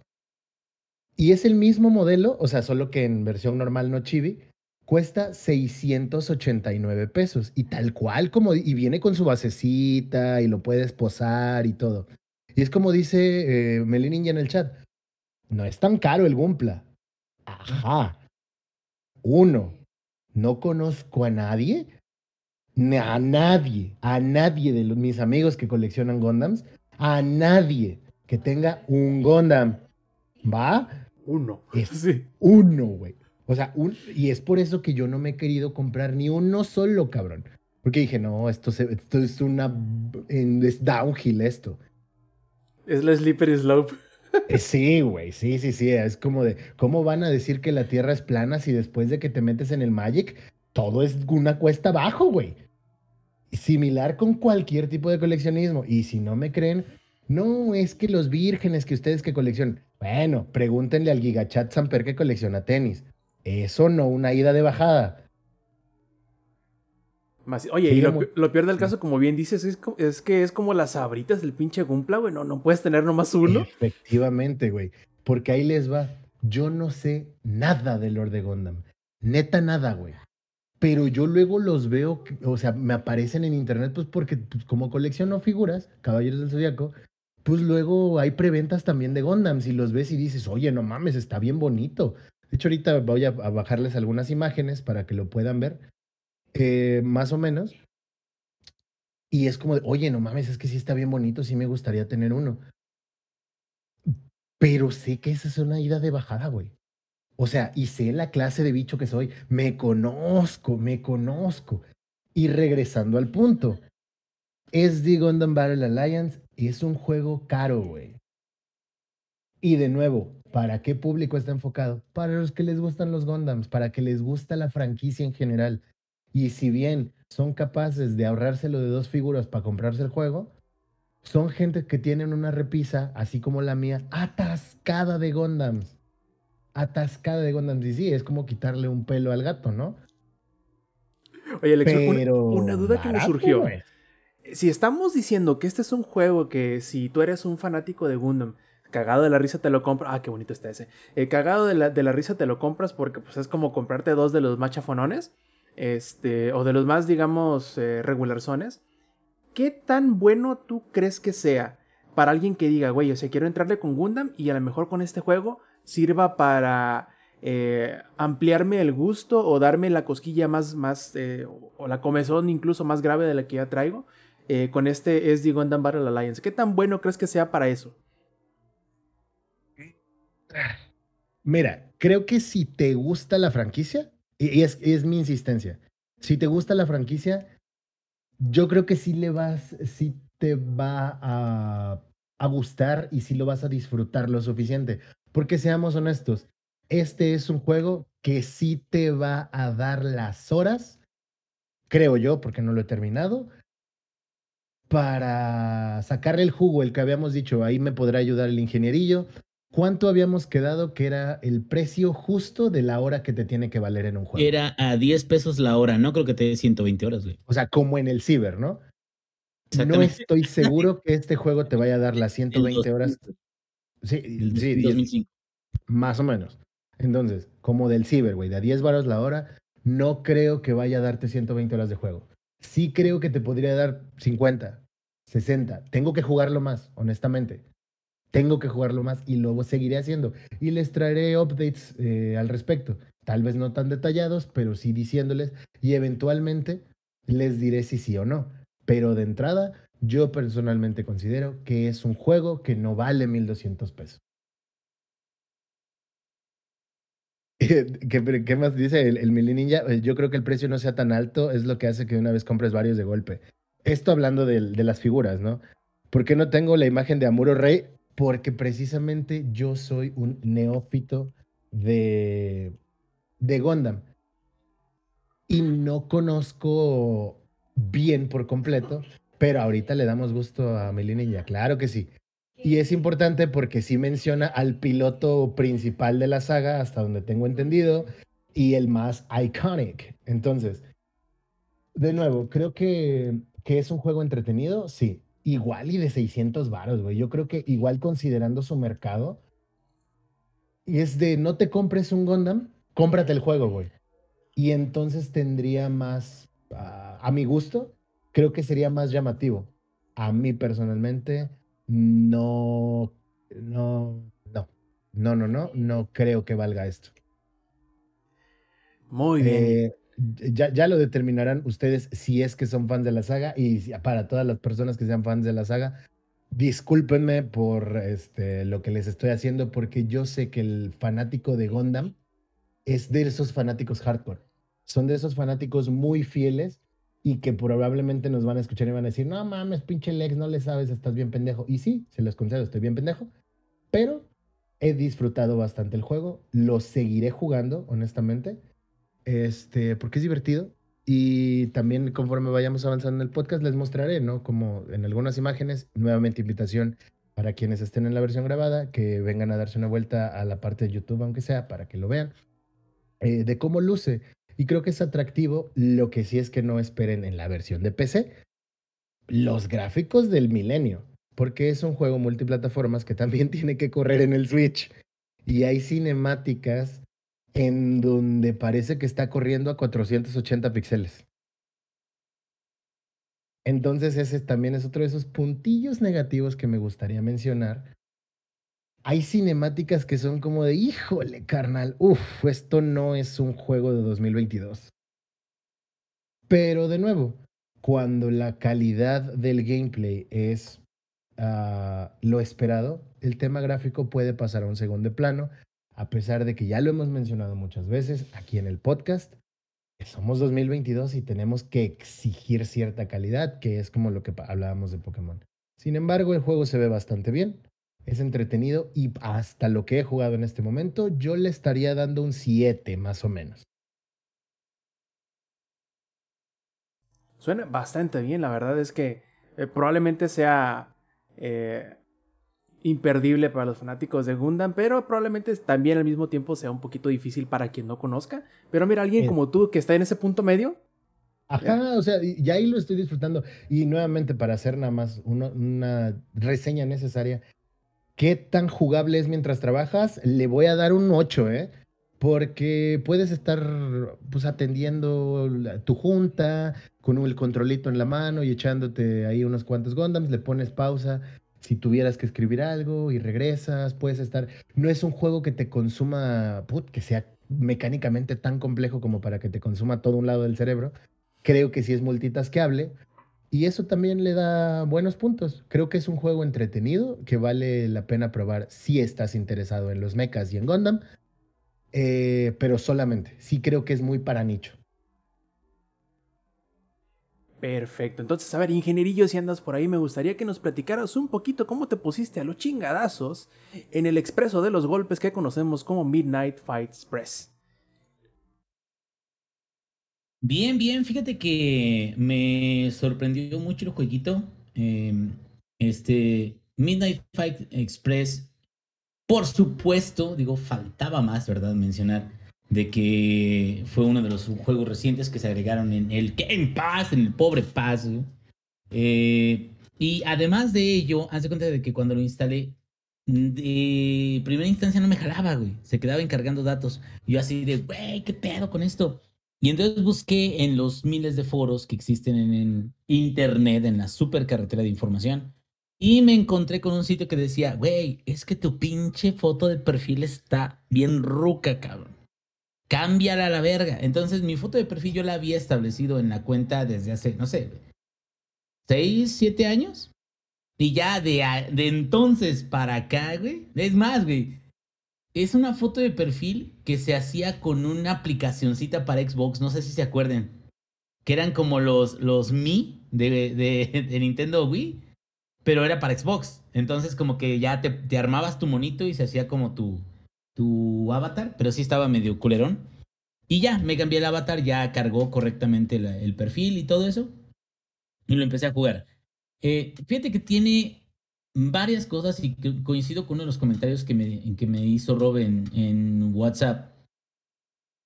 Y es el mismo modelo, o sea, solo que en versión normal no chibi, cuesta 689 pesos. Y tal cual como, y viene con su basecita y lo puedes posar y todo. Y es como dice eh, en el chat, no es tan caro el Gumpla. Ajá. Uno, no conozco a nadie, a nadie, a nadie de los, mis amigos que coleccionan Gundams, a nadie que tenga un Gundam. ¿Va? Uno. Es- Sí. Uno, güey. O sea, un, y es por eso que yo no me he querido comprar ni uno solo, cabrón. Porque dije, no, esto, se- esto es una. Es downhill esto. Es la Slippery Slope. Eh, Sí, güey, sí, sí, sí. Es como de, ¿cómo van a decir que la Tierra es plana si después de que te metes en el Magic, todo es una cuesta abajo, güey? Similar con cualquier tipo de coleccionismo. Y si no me creen, no, es que los vírgenes que ustedes que coleccionan. Bueno, pregúntenle al Gigachat Samper que colecciona tenis. Eso no, una ida de bajada. Oye, Sí, y lo, pi- lo peor del caso, como bien dices, es, que es como las sabritas del pinche Gumpla, güey. No, no puedes tener nomás uno. Efectivamente, güey. Porque ahí les va. Yo no sé nada de Lord de Gundam. Neta nada, güey. Pero yo luego los veo, o sea, me aparecen en internet, pues porque pues, como colecciono figuras, Caballeros del Zodiaco, pues luego hay preventas también de Gundams y los ves y dices, oye, no mames, está bien bonito. De hecho, ahorita voy a, a bajarles algunas imágenes para que lo puedan ver, eh, más o menos. Y es como, de, oye, no mames, es que sí está bien bonito, sí me gustaría tener uno. Pero sé que esa es una ida de bajada, güey. O sea, y sé la clase de bicho que soy. Me conozco, me conozco. Y regresando al punto, SD Gundam Battle Alliance es un juego caro, güey. Y de nuevo, ¿para qué público está enfocado? Para los que les gustan los Gundams, para que les gusta la franquicia en general. Y si bien son capaces de ahorrárselo de dos figuras para comprarse el juego, son gente que tienen una repisa, así como la mía, atascada de Gundams. Atascada de Gundams. Y sí, es como quitarle un pelo al gato, ¿no? Oye, Alex, una- Pero una, duda que me surgió. Si estamos diciendo que este es un juego que si tú eres un fanático de Gundam, cagado de la risa te lo compras. Ah, qué bonito está ese. Eh, cagado de la, de la risa te lo compras porque pues es como comprarte dos de los más chafonones. Este, o de los más, digamos, eh, regularzones. ¿Qué tan bueno tú crees que sea para alguien que diga, güey, o sea, quiero entrarle con Gundam y a lo mejor con este juego sirva para eh, ampliarme el gusto o darme la cosquilla más, más eh, o- la comezón incluso más grave de la que ya traigo con este SD Gundam Battle Alliance? ¿Qué tan bueno crees que sea para eso? Mira, creo que si te gusta la franquicia, y es mi insistencia, si te gusta la franquicia, yo creo que sí le vas, sí te va a, a gustar y sí lo vas a disfrutar lo suficiente. Porque seamos honestos, este es un juego que sí te va a dar las horas, creo yo, porque no lo he terminado, para sacarle el jugo, el que habíamos dicho, ahí me podrá ayudar el ingenierillo. ¿Cuánto habíamos quedado que era el precio justo de la hora que te tiene que valer en un juego? Era a 10 pesos la hora, no creo que te dé 120 horas, güey. O sea, como en el ciber, ¿no? No estoy seguro que este juego te vaya a dar las 120 horas. Sí, sí, y es- 2005. más o menos. Entonces, como del ciber, güey, de a 10 varos la hora, no creo que vaya a darte 120 horas de juego. Sí creo que te podría dar 50, 60. Tengo que jugarlo más, honestamente. Tengo que jugarlo más y lo seguiré haciendo. Y les traeré updates eh, al respecto. Tal vez no tan detallados, pero sí diciéndoles. Y eventualmente les diré si sí o no. Pero de entrada, yo personalmente considero que es un juego que no vale 1200 pesos. ¿Qué, más dice el, el Mili Ninja? Eh, Yo creo que el precio no sea tan alto, es lo que hace que una vez compres varios de golpe. Esto hablando del- de, las figuras, ¿no? ¿Por qué no tengo la imagen de Amuro Rey? Porque precisamente yo soy un neófito de, de Gundam. Y no conozco bien por completo, pero ahorita le damos gusto a Mili Ninja, claro que sí. Y es importante porque sí menciona al piloto principal de la saga, hasta donde tengo entendido, y el más iconic. Entonces, de nuevo, creo que, que es un juego entretenido, sí. Igual y de 600 varos, güey. Yo creo que igual considerando su mercado, y es de no te compres un Gundam, cómprate el juego, güey. Y entonces tendría más, ah, a mi gusto, creo que sería más llamativo. A mí personalmente, no, no, no, no, no, no, no creo que valga esto. Muy bien. Eh, ya, ya lo determinarán ustedes si es que son fans de la saga y para todas las personas que sean fans de la saga, discúlpenme por este, lo que les estoy haciendo porque yo sé que el fanático de Gundam es de esos fanáticos hardcore. Son de esos fanáticos muy fieles y que probablemente nos van a escuchar y van a decir, no mames, pinche Lex, no le sabes, estás bien pendejo. Y sí, se los concedo, estoy bien pendejo, pero he disfrutado bastante el juego, lo seguiré jugando, honestamente, este, porque es divertido. Y también conforme vayamos avanzando en el podcast les mostraré, ¿no? Como en algunas imágenes, nuevamente invitación para quienes estén en la versión grabada, que vengan a darse una vuelta a la parte de YouTube, aunque sea, para que lo vean, eh, de cómo luce. Y creo que es atractivo, lo que sí es que no esperen en la versión de PC, los gráficos del milenio, porque es un juego multiplataformas que también tiene que correr en el Switch. Y hay cinemáticas en donde parece que está corriendo a 480 píxeles. Entonces ese también es otro de esos puntillos negativos que me gustaría mencionar. Hay cinemáticas que son como de, híjole, carnal, uff, esto no es un juego de 2022. Pero de nuevo, cuando la calidad del gameplay es ah, lo esperado, el tema gráfico puede pasar a un segundo plano, a pesar de que ya lo hemos mencionado muchas veces aquí en el podcast, somos 2022 y tenemos que exigir cierta calidad, que es como lo que hablábamos de Pokémon. Sin embargo, el juego se ve bastante bien, es entretenido y hasta lo que he jugado en este momento, yo le estaría dando un 7 más o menos. Suena bastante bien, la verdad es que eh, probablemente sea eh, imperdible para los fanáticos de Gundam, pero probablemente también al mismo tiempo sea un poquito difícil para quien no conozca. Pero mira, alguien como tú que está en ese punto medio, Ajá, o sea, y y ahí lo estoy disfrutando. Y nuevamente, para hacer nada más una reseña necesaria, ¿qué tan jugable es mientras trabajas? Le voy a dar un 8, ¿eh? Porque puedes estar pues atendiendo la- tu junta con el controlito en la mano y echándote ahí unos cuantos Gundams, le pones pausa. Si tuvieras que escribir algo y regresas, puedes estar. No es un juego que te consuma, put, que sea mecánicamente tan complejo como para que te consuma todo un lado del cerebro. Creo que sí es multitasqueable. Y eso también le da buenos puntos. Creo que es un juego entretenido que vale la pena probar si estás interesado en los mechas y en Gundam. Eh, pero solamente. Sí creo que es muy para nicho. Perfecto. Entonces, a ver, ingenierillo, si andas por ahí, me gustaría que nos platicaras un poquito cómo te pusiste a los chingadazos en el expreso de los golpes que conocemos como Midnight Fight Express. Bien, bien, fíjate que me sorprendió mucho el jueguito. eh, este Midnight Fight Express, por supuesto, digo, faltaba más, ¿verdad? Mencionar de que fue uno de los juegos recientes que se agregaron en el Game Pass, en el pobre Pass. Eh, y además de ello, haz de cuenta de que cuando lo instalé, de primera instancia no me jalaba, güey. Se quedaba encargando datos. Yo así de, güey, ¿qué pedo con esto? Y entonces busqué en los miles de foros que existen en, en internet, en la supercarretera de información, y me encontré con un sitio que decía, güey, es que tu pinche foto de perfil está bien ruca, cabrón. Cámbiala a la verga. Entonces mi foto de perfil yo la había establecido en la cuenta desde hace, no sé, güey, seis, siete años. Y ya de, de entonces para acá, güey, es más, güey, es una foto de perfil que se hacía con una aplicacioncita para Xbox, no sé si se acuerden, que eran como los, los Mi de, de, de Nintendo Wii, pero era para Xbox. Entonces como que ya te, te armabas tu monito y se hacía como tu, tu avatar, pero sí estaba medio culerón. Y ya, me cambié el avatar, ya cargó correctamente el perfil y todo eso. Y lo empecé a jugar. Eh, fíjate que tiene varias cosas y coincido con uno de los comentarios que me, que me hizo Rob en, en WhatsApp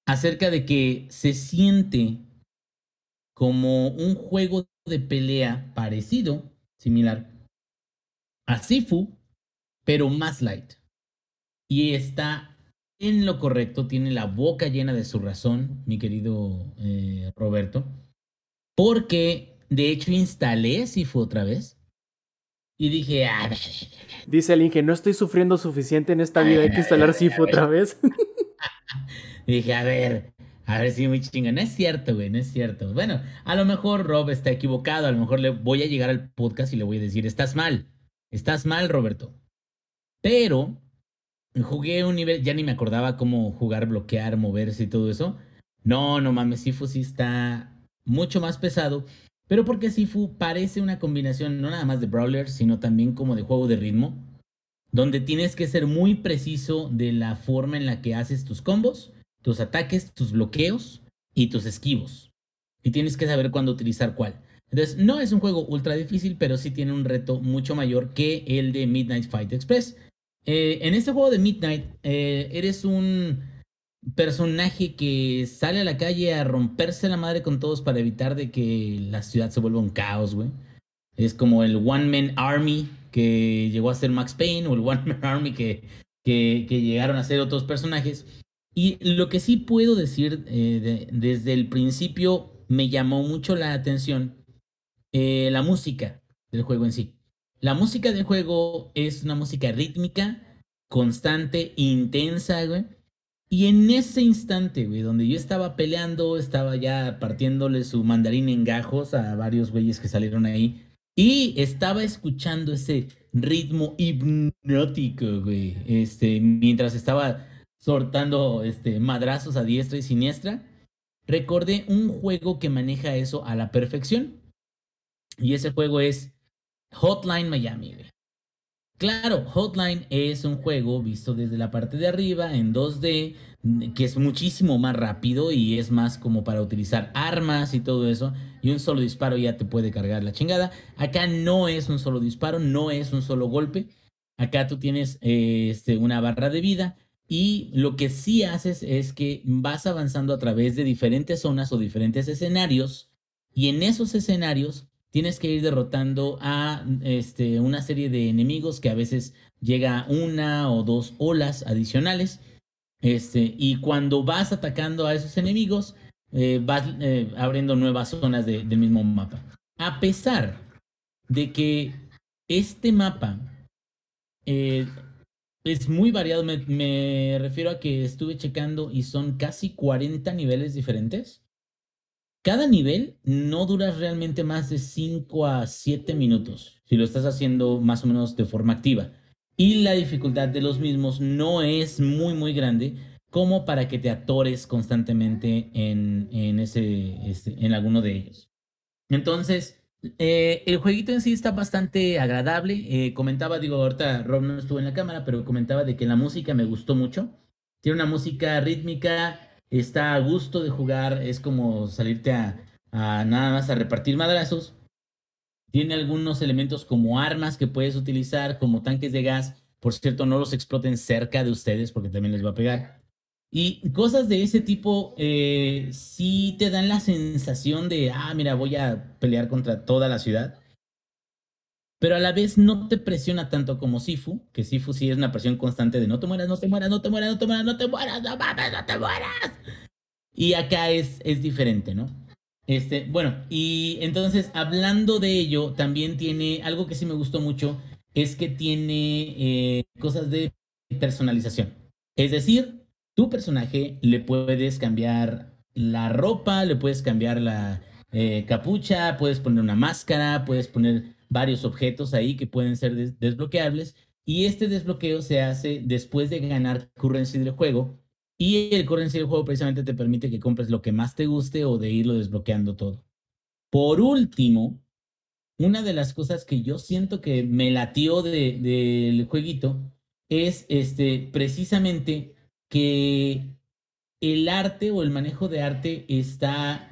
acerca de que se siente como un juego de pelea parecido, similar a Sifu, pero más light. Y está en lo correcto, tiene la boca llena de su razón, mi querido eh, Roberto, porque de hecho instalé Sifu otra vez y dije, ah, Dice el Inge, no estoy sufriendo suficiente en esta vida, hay que instalar Sifu otra vez. y dije, a ver, a ver si muy chinga. No es cierto, güey, no es cierto. Bueno, a lo mejor Rob está equivocado, a lo mejor le voy a llegar al podcast y le voy a decir, estás mal, estás mal, Roberto. Pero jugué un nivel, ya ni me acordaba cómo jugar, bloquear, moverse y todo eso. No, no mames, Sifu sí está mucho más pesado. Pero porque Sifu parece una combinación no nada más de brawler, sino también como de juego de ritmo, donde tienes que ser muy preciso de la forma en la que haces tus combos, tus ataques, tus bloqueos y tus esquivos. Y tienes que saber cuándo utilizar cuál. Entonces, no es un juego ultra difícil, pero sí tiene un reto mucho mayor que el de Midnight Fight Express. Eh, en este juego de Midnight, eh, eres un personaje que sale a la calle a romperse la madre con todos para evitar de que la ciudad se vuelva un caos, güey. Es como el One Man Army que llegó a ser Max Payne o el One Man Army que, que, llegaron a ser otros personajes. Y lo que sí puedo decir eh, de- desde el principio me llamó mucho la atención la música del juego en sí. La música del juego es una música rítmica, constante, intensa, güey. Y en ese instante, güey, donde yo estaba peleando, estaba ya partiéndole su mandarín en gajos a varios güeyes que salieron ahí. Y estaba escuchando ese ritmo hipnótico, güey. Este, mientras estaba sortando este, madrazos a diestra y siniestra. Recordé un juego que maneja eso a la perfección. Y ese juego es Hotline Miami. Claro, Hotline es un juego visto desde la parte de arriba en 2D, que es muchísimo más rápido y es más como para utilizar armas y todo eso. Y un solo disparo ya te puede cargar la chingada. Acá no es un solo disparo, no es un solo golpe. Acá tú tienes eh, este, una barra de vida y lo que sí haces es que vas avanzando a través de diferentes zonas o diferentes escenarios y en esos escenarios tienes que ir derrotando a este, una serie de enemigos que a veces llega una o dos olas adicionales. Este, y cuando vas atacando a esos enemigos, eh, vas eh, abriendo nuevas zonas de- del mismo mapa. A pesar de que este mapa eh, es muy variado, me refiero a que estuve checando y son casi 40 niveles diferentes. Cada nivel no dura realmente más de 5 a 7 minutos, si lo estás haciendo más o menos de forma activa. Y la dificultad de los mismos no es muy, muy grande como para que te atores constantemente en, en, ese, este, en alguno de ellos. Entonces, eh, el jueguito en sí está bastante agradable. Eh, comentaba, digo, ahorita Rob no estuvo en la cámara, pero comentaba de que la música me gustó mucho. Tiene una música rítmica, está a gusto de jugar, es como salirte a, a nada más a repartir madrazos. Tiene algunos elementos como armas que puedes utilizar, como tanques de gas. Por cierto, no los exploten cerca de ustedes porque también les va a pegar. Y cosas de ese tipo eh, sí te dan la sensación de, ah, mira, voy a pelear contra toda la ciudad. Pero a la vez no te presiona tanto como Sifu, que Sifu sí es una presión constante de no te mueras, no te mueras, no te mueras, no te mueras, no te mueras, no mames, no te mueras. Y acá es, es diferente, ¿no? Este, bueno, y entonces hablando de ello, también tiene algo que sí me gustó mucho, es que tiene eh, cosas de personalización. Es decir, tu personaje le puedes cambiar la ropa, le puedes cambiar la eh, capucha, puedes poner una máscara, puedes poner varios objetos ahí que pueden ser des- desbloqueables Y este desbloqueo se hace después de ganar currency del juego. Y el currency del juego precisamente te permite que compres lo que más te guste o de irlo desbloqueando todo. Por último, una de las cosas que yo siento que me latió del de, jueguito es este, precisamente que el arte o el manejo de arte está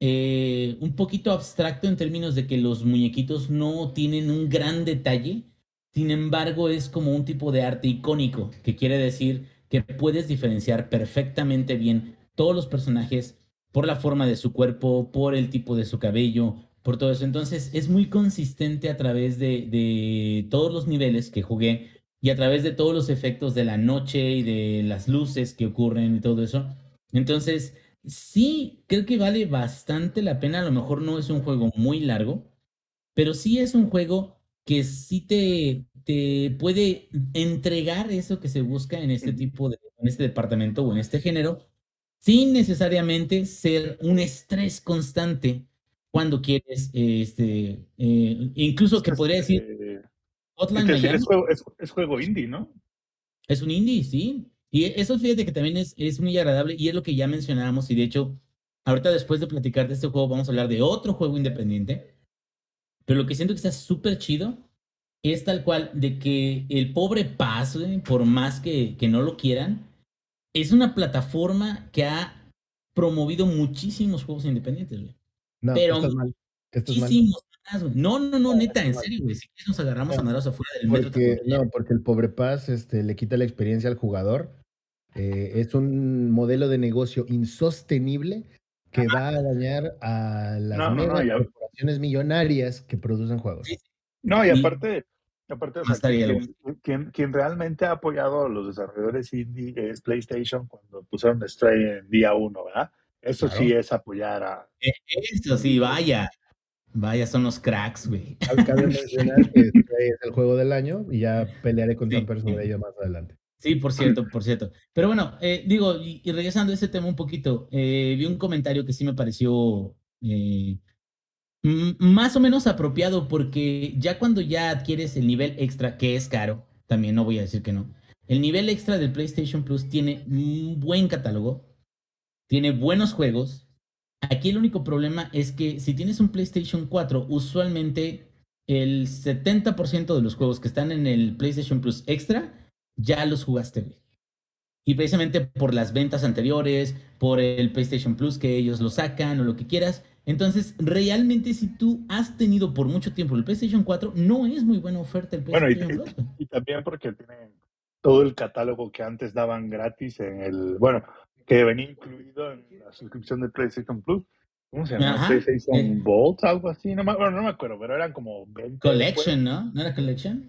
eh, un poquito abstracto en términos de que los muñequitos no tienen un gran detalle, sin embargo es como un tipo de arte icónico, que quiere decir que puedes diferenciar perfectamente bien todos los personajes por la forma de su cuerpo, por el tipo de su cabello, por todo eso. Entonces es muy consistente a través de, de todos los niveles que jugué y a través de todos los efectos de la noche y de las luces que ocurren y todo eso. Entonces, sí, creo que vale bastante la pena. A lo mejor no es un juego muy largo, pero sí es un juego que sí te, te puede entregar eso que se busca en este tipo de, en este departamento o en este género, sin necesariamente ser un estrés constante cuando quieres, este, eh, incluso que podría decir es, juego, indie, ¿no? Es un indie, sí. Y eso fíjate que también es, es muy agradable y es lo que ya mencionábamos y de hecho, ahorita después de platicar de este juego vamos a hablar de otro juego independiente, pero lo que siento que está súper chido es tal cual de que el pobre Paz, por más que, que no lo quieran, es una plataforma que ha promovido muchísimos juegos independientes, güey. No, pero mal. muchísimos no, no, no, neta, en serio, güey. Si nos agarramos a naros afuera del metro. no, porque el pobre Paz este, le quita la experiencia al jugador. Eh, es un modelo de negocio insostenible que va a dañar a las corporaciones millonarias que producen juegos. No, y aparte, aparte quien, quien, realmente ha apoyado a los desarrolladores indie es PlayStation cuando pusieron Stray en día uno, ¿verdad? Eso sí es apoyar a. E, eso sí, vaya. Vaya, son los cracks, güey. Cabe mencionar que es el juego del año y ya pelearé con sí, sobre ello más adelante. Sí, por cierto, por cierto. Pero bueno, eh, digo, y, regresando a ese tema un poquito, eh, vi un comentario que sí me pareció eh, más o menos apropiado porque ya cuando ya adquieres el nivel extra, que es caro, también no voy a decir que no, el nivel extra del PlayStation Plus tiene un buen catálogo, tiene buenos juegos, Aquí el único problema es que si tienes un PlayStation 4, usualmente el 70% de los juegos que están en el PlayStation Plus Extra ya los jugaste, Y precisamente por las ventas anteriores, por el PlayStation Plus que ellos lo sacan o lo que quieras. Entonces, realmente si tú has tenido por mucho tiempo el PlayStation 4, no es muy buena oferta el PlayStation Plus. Y, y también porque tienen todo el catálogo que antes daban gratis en el, bueno, que venía incluido en la suscripción de PlayStation Plus. ¿Cómo se llama? PlayStation eh. Vault, algo así. No me, bueno, no me acuerdo, pero eran como 20. Collection, ¿no? ¿No era Collection?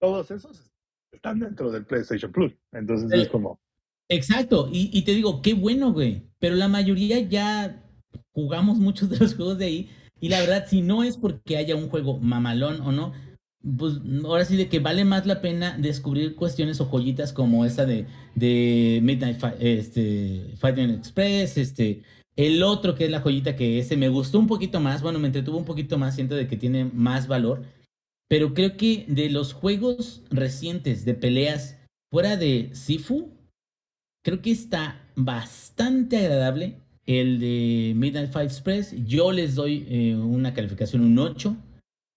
Todos esos están dentro del PlayStation Plus. Entonces es como. Exacto. Y, y te digo, qué bueno, güey. Pero la mayoría ya jugamos muchos de los juegos de ahí. Y la verdad, si no es porque haya un juego mamalón o no, pues ahora sí de que vale más la pena descubrir cuestiones o joyitas como esta de, de Midnight este, Fighting Express, este, el otro que es la joyita que ese me gustó un poquito más, bueno, me entretuvo un poquito más, siento de que tiene más valor, pero creo que de los juegos recientes de peleas fuera de Sifu, creo que está bastante agradable el de Midnight Fight Express. Yo les doy eh, una calificación un 8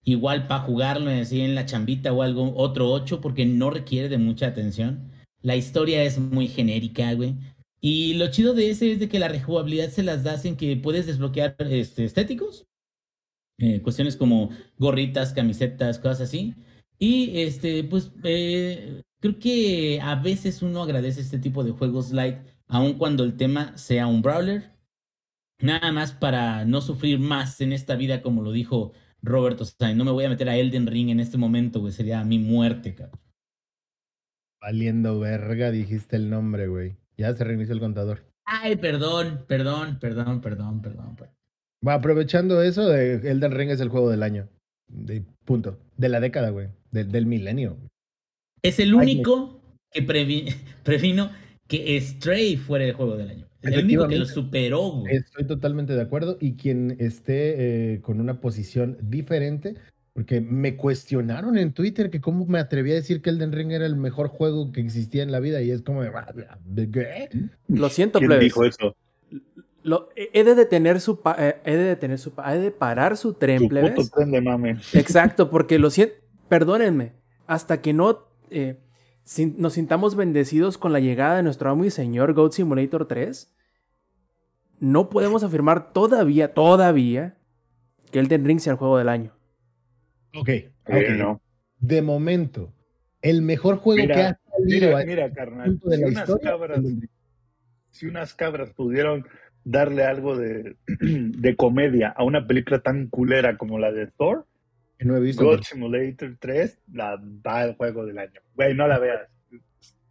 igual para jugarlo así en la chambita o algo, otro 8 porque no requiere de mucha atención. La historia es muy genérica, güey. Y lo chido de ese es de que la rejugabilidad se las das en que puedes desbloquear este, estéticos. Eh, cuestiones como gorritas, camisetas, cosas así. Y este, pues eh, creo que a veces uno agradece este tipo de juegos light, aun cuando el tema sea un brawler. Nada más para no sufrir más en esta vida, como lo dijo Roberto Sainz. No me voy a meter a Elden Ring en este momento, güey. Sería mi muerte, cabrón. Valiendo verga, dijiste el nombre, güey. Ya se reinició el contador. Ay, perdón, perdón, perdón, perdón, perdón. Va, aprovechando eso, Elden Ring es el juego del año. De, punto. De la década, güey. del milenio. Es el único que previno que Stray fuera el juego del año. El único que lo superó, güey. Estoy totalmente de acuerdo. Y quien esté eh, con una posición diferente, Porque me cuestionaron en Twitter que cómo me atreví a decir que Elden Ring era el mejor juego que existía en la vida y es como de, ¿de qué? Lo siento, ¿Quién plebes. dijo eso? Lo- he de detener su pa- eh, he de detener su pa- he de parar su tren, Tu plebes. puto tren de mame. Exacto, porque lo siento, perdónenme, hasta que no eh, sin- nos sintamos bendecidos con la llegada de nuestro amo y señor Goat Simulator 3, no podemos afirmar todavía, todavía, que Elden Ring sea el juego del año. Ok, Eh, ok. no. De momento, el mejor juego Mira, que ha salido Mira, carnal. de Si la unas, historia. cabras, si unas cabras pudieron darle algo de, de comedia a una película tan culera como la de Thor, no he visto. God Simulator 3 la va al juego del año. Güey, no la veas.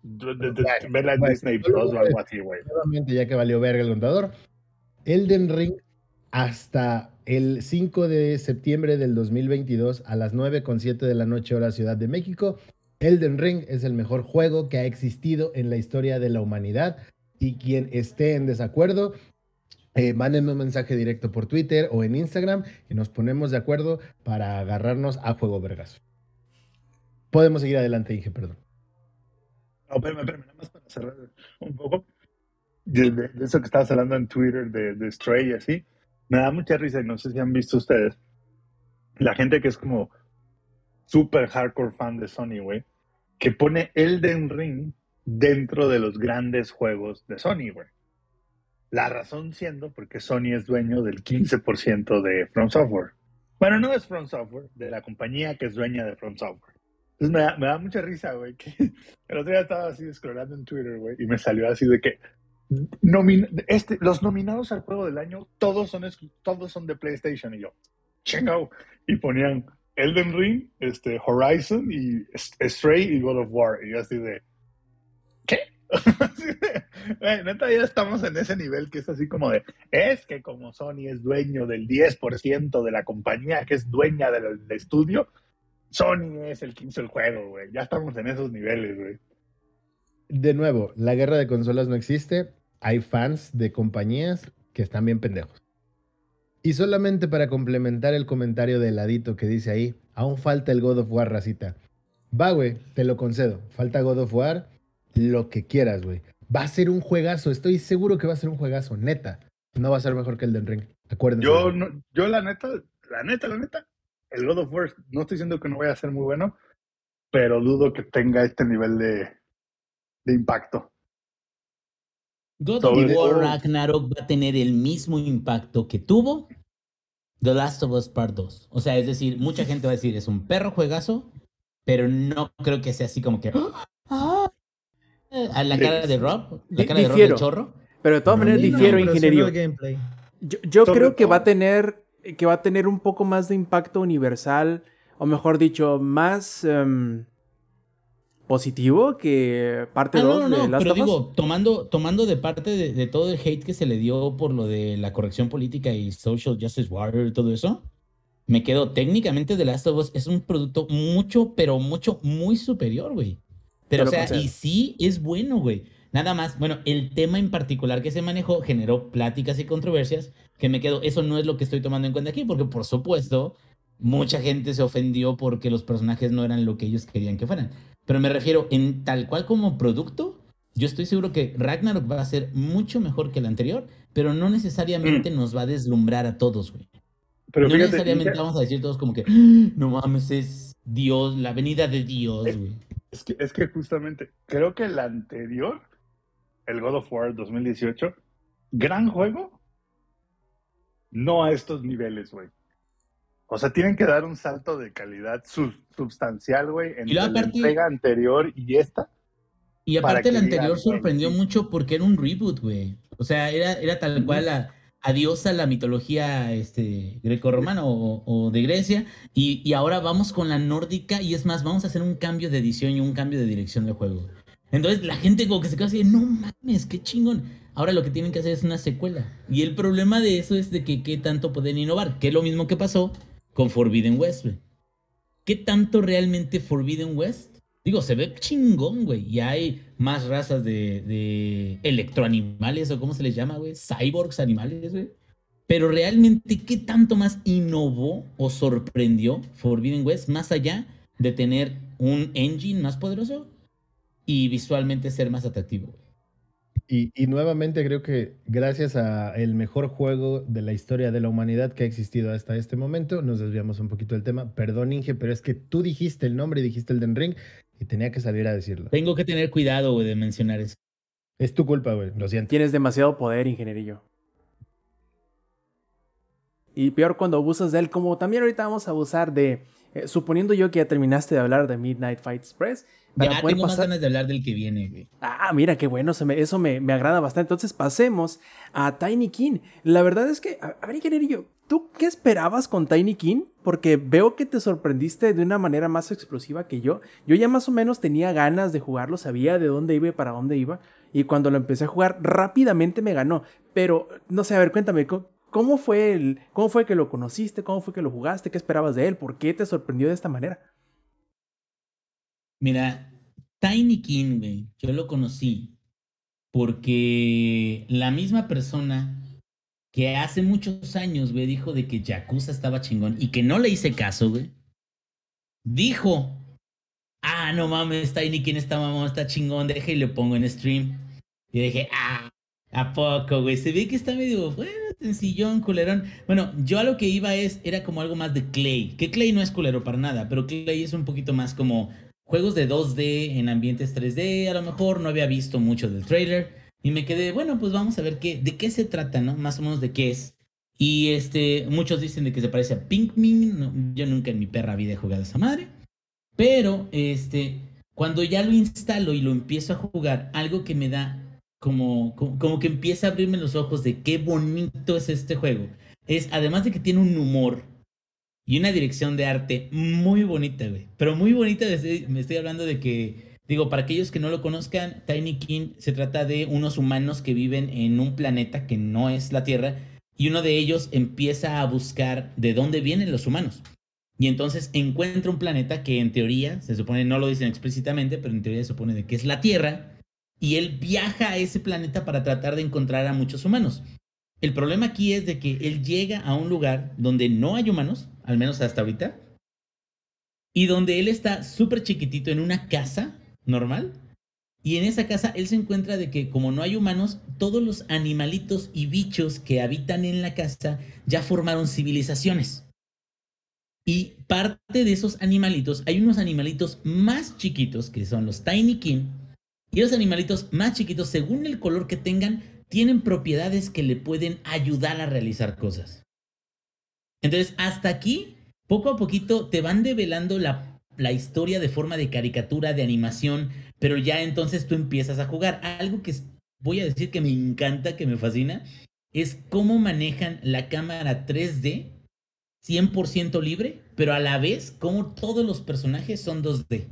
Vela en Disney Plus o algo así, güey. nuevamente, ya que valió verga el contador, Elden Ring hasta el 5 de septiembre del 2022 a las 9.7 de la noche hora Ciudad de México. Elden Ring es el mejor juego que ha existido en la historia de la humanidad y quien esté en desacuerdo, eh, mándenme un mensaje directo por Twitter o en Instagram y nos ponemos de acuerdo para agarrarnos a juego vergazo. Podemos seguir adelante, dije, perdón. No, espérame, espérame, nada más para cerrar un poco. De, eso que estabas hablando en Twitter de, de Stray y así. Me da mucha risa y no sé si han visto ustedes. La gente que es como super hardcore fan de Sony, güey, que pone Elden Ring dentro de los grandes juegos de Sony, güey. La razón siendo porque Sony es dueño del 15% de From Software. Bueno, no es From Software, de la compañía que es dueña de From Software. Entonces me da, me da mucha risa, güey, el otro día estaba así scrollando en Twitter, güey, y me salió así de que nomin- este, los nominados al juego del año, todos son, todos son de PlayStation. Y yo, chingao. Y ponían Elden Ring, este, Horizon y Stray y God of War. Y yo así de, ya estamos en ese nivel que es así como de, es que como Sony es dueño del 10% de la compañía que es dueña del, estudio, Sony es el que hizo el juego, güey. Ya estamos en esos niveles, güey. De nuevo, la guerra de consolas no existe. Hay fans de compañías que están bien pendejos. Y solamente para complementar el comentario de ladito que dice ahí, aún falta el God of War, racita. Va, güey, te lo concedo. Falta God of War, lo que quieras, güey. Va a ser un juegazo, estoy seguro que va a ser un juegazo, neta. No va a ser mejor que el Den Ring. Acuérdense. Yo, no, yo la neta, la neta, la neta, el God of War, no estoy diciendo que no vaya a ser muy bueno, pero dudo que tenga este nivel de, de impacto. God Sobre of War todo- Ragnarok va a tener el mismo impacto que tuvo The Last of Us Part 2. O sea, es decir, mucha gente va a decir, es un perro juegazo, pero no creo que sea así como que... A la cara de Rob, la cara de Rob del chorro. Pero de todas No, maneras no, difiero, el gameplay. Yo, creo que va a tener que va a tener un poco más de impacto universal, o mejor dicho, más em, positivo que parte Ah, 2 no, no, de no, Last pero of Us. digo, tomando, tomando de parte de, de todo el hate que se le dio por lo de la corrección política y social justice warrior y todo eso, me quedo técnicamente The Last of Us es un producto mucho, pero mucho, muy superior, güey. Pero, o sea, concedo. y sí es bueno, güey. Nada más, bueno, el tema en particular que se manejó generó pláticas y controversias que me quedo, eso no es lo que estoy tomando en cuenta aquí, porque por supuesto, mucha gente se ofendió porque los personajes no eran lo que ellos querían que fueran. Pero me refiero, en tal cual como producto, yo estoy seguro que Ragnarok va a ser mucho mejor que el anterior, pero no necesariamente nos va a deslumbrar a todos, güey. Pero no fíjate, necesariamente fíjate, vamos a decir todos como que, "Ah, no mames, es Dios, la venida de Dios, güey. Es que, es que justamente, creo que el anterior, el God of War 2018, gran juego, no a estos niveles, güey. O sea, tienen que dar un salto de calidad sub- substancial, güey, entre la aparte- entrega anterior y esta. Y aparte el anterior digan, sorprendió mucho porque era un reboot, güey. O sea, era, era tal cual a, adiós a la mitología este, grecorromana o, o de Grecia. Y, ahora vamos con la nórdica y es más, vamos a hacer un cambio de edición y un cambio de dirección del juego. Entonces la gente como que se queda así de, no mames, qué chingón. Ahora lo que tienen que hacer es una secuela. Y el problema de eso es de que qué tanto pueden innovar. Que es lo mismo que pasó con Forbidden West. ¿Qué tanto realmente Forbidden West? Digo, se ve chingón, güey. Y hay más razas de, electroanimales, o cómo se les llama, güey. Cyborgs animales, güey. Pero realmente, ¿qué tanto más innovó o sorprendió Forbidden West más allá de tener un engine más poderoso y visualmente ser más atractivo? Y, y, nuevamente creo que gracias a el mejor juego de la historia de la humanidad que ha existido hasta este momento, nos desviamos un poquito del tema. Perdón, Inge, pero es que tú dijiste el nombre y dijiste el Den Ring y tenía que salir a decirlo. Tengo que tener cuidado, güey, de mencionar eso. Es tu culpa, güey, lo siento. Tienes demasiado poder, ingenierillo. Y peor cuando abusas de él, como también ahorita vamos a abusar de, eh, suponiendo yo que ya terminaste de hablar de Midnight Fight Express. Para ya, tengo más ganas de hablar del que viene, güey. Ah, mira, qué bueno, me, eso me, me, agrada bastante. Entonces pasemos a Tiny King. La verdad es que, a, a ver, ingenierillo, ¿tú qué esperabas con Tiny King? Porque veo que te sorprendiste de una manera más explosiva que yo. Yo ya más o menos tenía ganas de jugarlo, sabía de dónde iba y para dónde iba. Y cuando lo empecé a jugar, rápidamente me ganó. Pero, no sé, a ver, cuéntame, ¿Cómo fue, el, ¿Cómo fue que lo conociste? ¿Cómo fue que lo jugaste? ¿Qué esperabas de él? ¿Por qué te sorprendió de esta manera? Mira, Tiny King, güey, yo lo conocí porque la misma persona que hace muchos años, güey, dijo de que Yakuza estaba chingón y que no le hice caso, güey, dijo, ah, no mames, Tiny King está mamón, está chingón, deje y le pongo en stream. Y dije, ah, ¿a poco, güey? Se ve que está medio, bueno, sencillón, culerón. Bueno, yo a lo que iba es, era como algo más de Clay. Que Clay no es culero para nada, pero Clay es un poquito más como juegos de 2D en ambientes 3D. A lo mejor no había visto mucho del trailer. Y me quedé, bueno, pues vamos a ver qué, de qué se trata, ¿no? Más o menos de qué es. Y este, muchos dicen de que se parece a Pinkmin. No, yo nunca en mi perra vida he jugado a esa madre. Pero, este, cuando ya lo instalo y lo empiezo a jugar, algo que me da como, como, que empieza a abrirme los ojos de qué bonito es este juego. Es, además de que tiene un humor y una dirección de arte muy bonita, güey. Pero muy bonita, me estoy hablando de que, digo, para aquellos que no lo conozcan, Tiny King se trata de unos humanos que viven en un planeta que no es la Tierra y uno de ellos empieza a buscar de dónde vienen los humanos. Y entonces encuentra un planeta que en teoría, se supone, no lo dicen explícitamente, pero en teoría se supone que es la Tierra y él viaja a ese planeta para tratar de encontrar a muchos humanos. El problema aquí es de que él llega a un lugar donde no hay humanos, al menos hasta ahorita, y donde él está súper chiquitito en una casa normal. Y en esa casa él se encuentra de que como no hay humanos, todos los animalitos y bichos que habitan en la casa ya formaron civilizaciones. Y parte de esos animalitos, hay unos animalitos más chiquitos que son los Tiny King, y los animalitos más chiquitos, según el color que tengan, tienen propiedades que le pueden ayudar a realizar cosas. Entonces, hasta aquí, poco a poquito te van develando la, la historia de forma de caricatura, de animación, pero ya entonces tú empiezas a jugar. Algo que voy a decir que me encanta, que me fascina, es cómo manejan la cámara 3D 100% libre, pero a la vez cómo todos los personajes son 2D.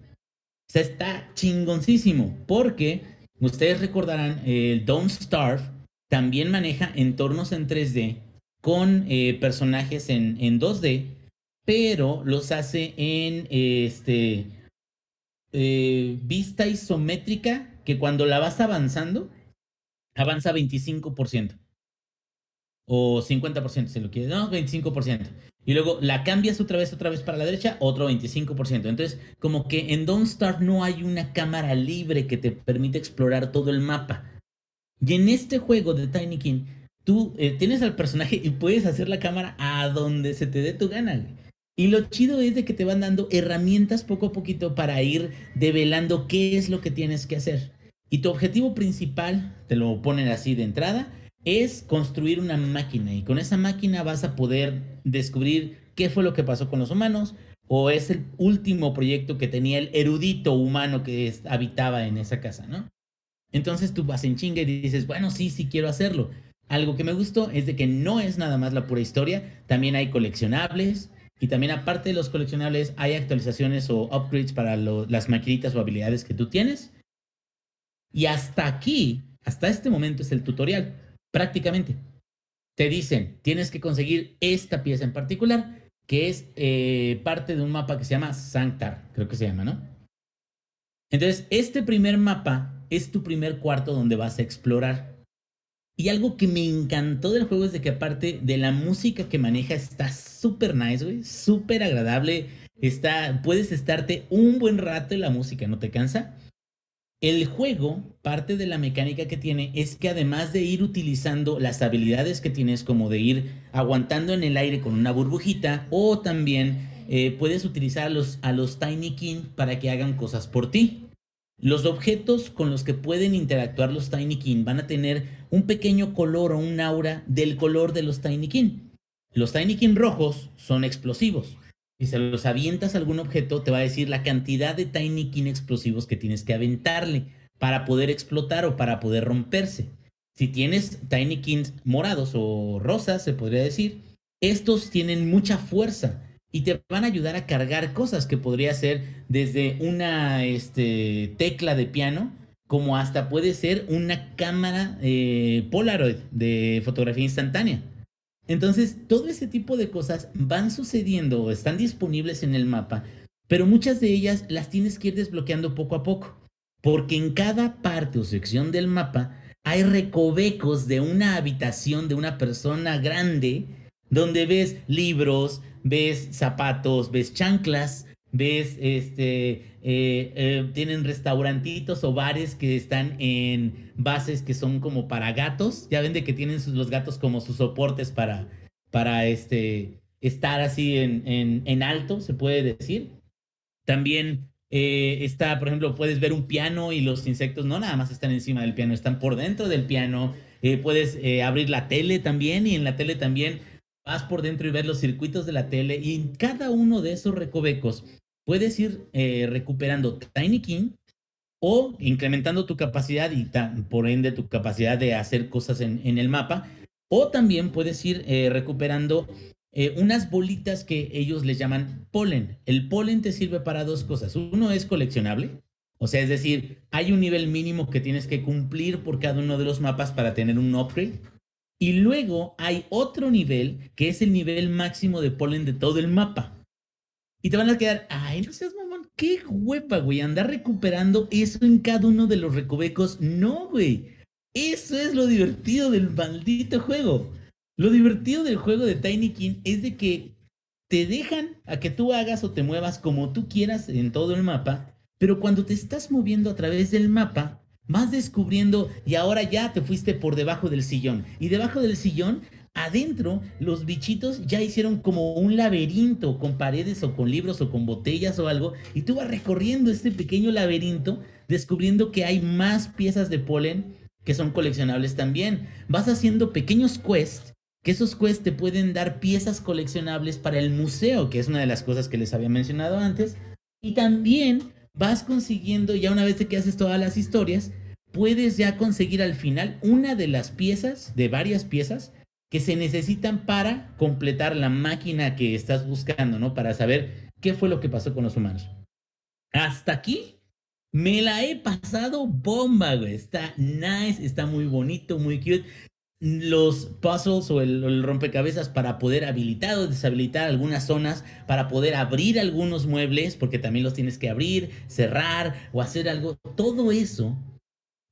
O sea, está chingoncísimo porque ustedes recordarán, el Don't Starve también maneja entornos en 3D con eh, personajes en, en, 2D, pero los hace en este eh, vista isométrica que cuando la vas avanzando, avanza 25% o 50% si lo quieres, no, 25%. Y luego la cambias otra vez, otra vez para la derecha, otro 25%. Entonces, como que en Don't Start no hay una cámara libre que te permite explorar todo el mapa. Y en este juego de Tiny King, tú eh, tienes al personaje y puedes hacer la cámara a donde se te dé tu gana. Y lo chido es de que te van dando herramientas poco a poquito para ir develando qué es lo que tienes que hacer. Y tu objetivo principal, te lo ponen así de entrada, es construir una máquina y con esa máquina vas a poder descubrir qué fue lo que pasó con los humanos o es el último proyecto que tenía el erudito humano que habitaba en esa casa, ¿no? Entonces tú vas en chinga y dices, bueno, sí, sí quiero hacerlo. Algo que me gustó es de que no es nada más la pura historia, también hay coleccionables y también aparte de los coleccionables hay actualizaciones o upgrades para las maquinitas o habilidades que tú tienes. Y hasta aquí, hasta este momento es el tutorial prácticamente. Te dicen, tienes que conseguir esta pieza en particular, que es eh, parte de un mapa que se llama Sanctar, creo que se llama, ¿no? Entonces, este primer mapa es tu primer cuarto donde vas a explorar. Y algo que me encantó del juego es de que aparte de la música que maneja está súper nice, güey, súper agradable. Está, puedes estarte un buen rato y la música no te cansa. El juego, parte de la mecánica que tiene es que además de ir utilizando las habilidades que tienes, como de ir aguantando en el aire con una burbujita, o también eh, puedes utilizar a los, a los Tiny King para que hagan cosas por ti. Los objetos con los que pueden interactuar los Tiny King van a tener un pequeño color o un aura del color de los Tiny King. Los Tiny King rojos son explosivos. Si se los avientas a algún objeto, te va a decir la cantidad de Tiny King explosivos que tienes que aventarle para poder explotar o para poder romperse. Si tienes Tiny Kings morados o rosas, se podría decir, estos tienen mucha fuerza y te van a ayudar a cargar cosas que podría ser desde una este, tecla de piano como hasta puede ser una cámara eh, Polaroid de fotografía instantánea. Entonces, todo ese tipo de cosas van sucediendo o están disponibles en el mapa, pero muchas de ellas las tienes que ir desbloqueando poco a poco, porque en cada parte o sección del mapa hay recovecos de una habitación de una persona grande donde ves libros, ves zapatos, ves chanclas, ves, este, eh, eh, tienen restaurantitos o bares que están en bases que son como para gatos. Ya ven de que tienen los gatos como sus soportes para, para este, estar así en, en, en alto, se puede decir. También eh, está, por ejemplo, puedes ver un piano y los insectos no nada más están encima del piano, están por dentro del piano. puedes abrir la tele también y en la tele también vas por dentro y ver los circuitos de la tele y en cada uno de esos recovecos puedes ir eh, recuperando Tiny King o incrementando tu capacidad y por ende tu capacidad de hacer cosas en, en el mapa. O también puedes ir eh, recuperando eh, unas bolitas que ellos les llaman polen. El polen te sirve para dos cosas. Uno es coleccionable. O sea, es decir, hay un nivel mínimo que tienes que cumplir por cada uno de los mapas para tener un upgrade. Y luego hay otro nivel que es el nivel máximo de polen de todo el mapa. Y te van a quedar, ay, no seas mamón, qué huepa, güey, andar recuperando eso en cada uno de los recovecos. No, güey. Eso es lo divertido del maldito juego. Lo divertido del juego de Tiny King es de que te dejan a que tú hagas o te muevas como tú quieras en todo el mapa, pero cuando te estás moviendo a través del mapa, vas descubriendo y ahora ya te fuiste por debajo del sillón. Y debajo del sillón, adentro, los bichitos ya hicieron como un laberinto con paredes o con libros o con botellas o algo. Y tú vas recorriendo este pequeño laberinto, descubriendo que hay más piezas de polen que son coleccionables también. Vas haciendo pequeños quests. Que esos quests te pueden dar piezas coleccionables para el museo, que es una de las cosas que les había mencionado antes. Y también vas consiguiendo, ya una vez que haces todas las historias, puedes ya conseguir al final una de las piezas, de varias piezas, que se necesitan para completar la máquina que estás buscando, ¿no? Para saber qué fue lo que pasó con los humanos. Hasta aquí me la he pasado bomba, güey. Está nice, está muy bonito, muy cute. Los puzzles o el, el, rompecabezas para poder habilitar o deshabilitar algunas zonas, para poder abrir algunos muebles, porque también los tienes que abrir, cerrar o hacer algo. Todo eso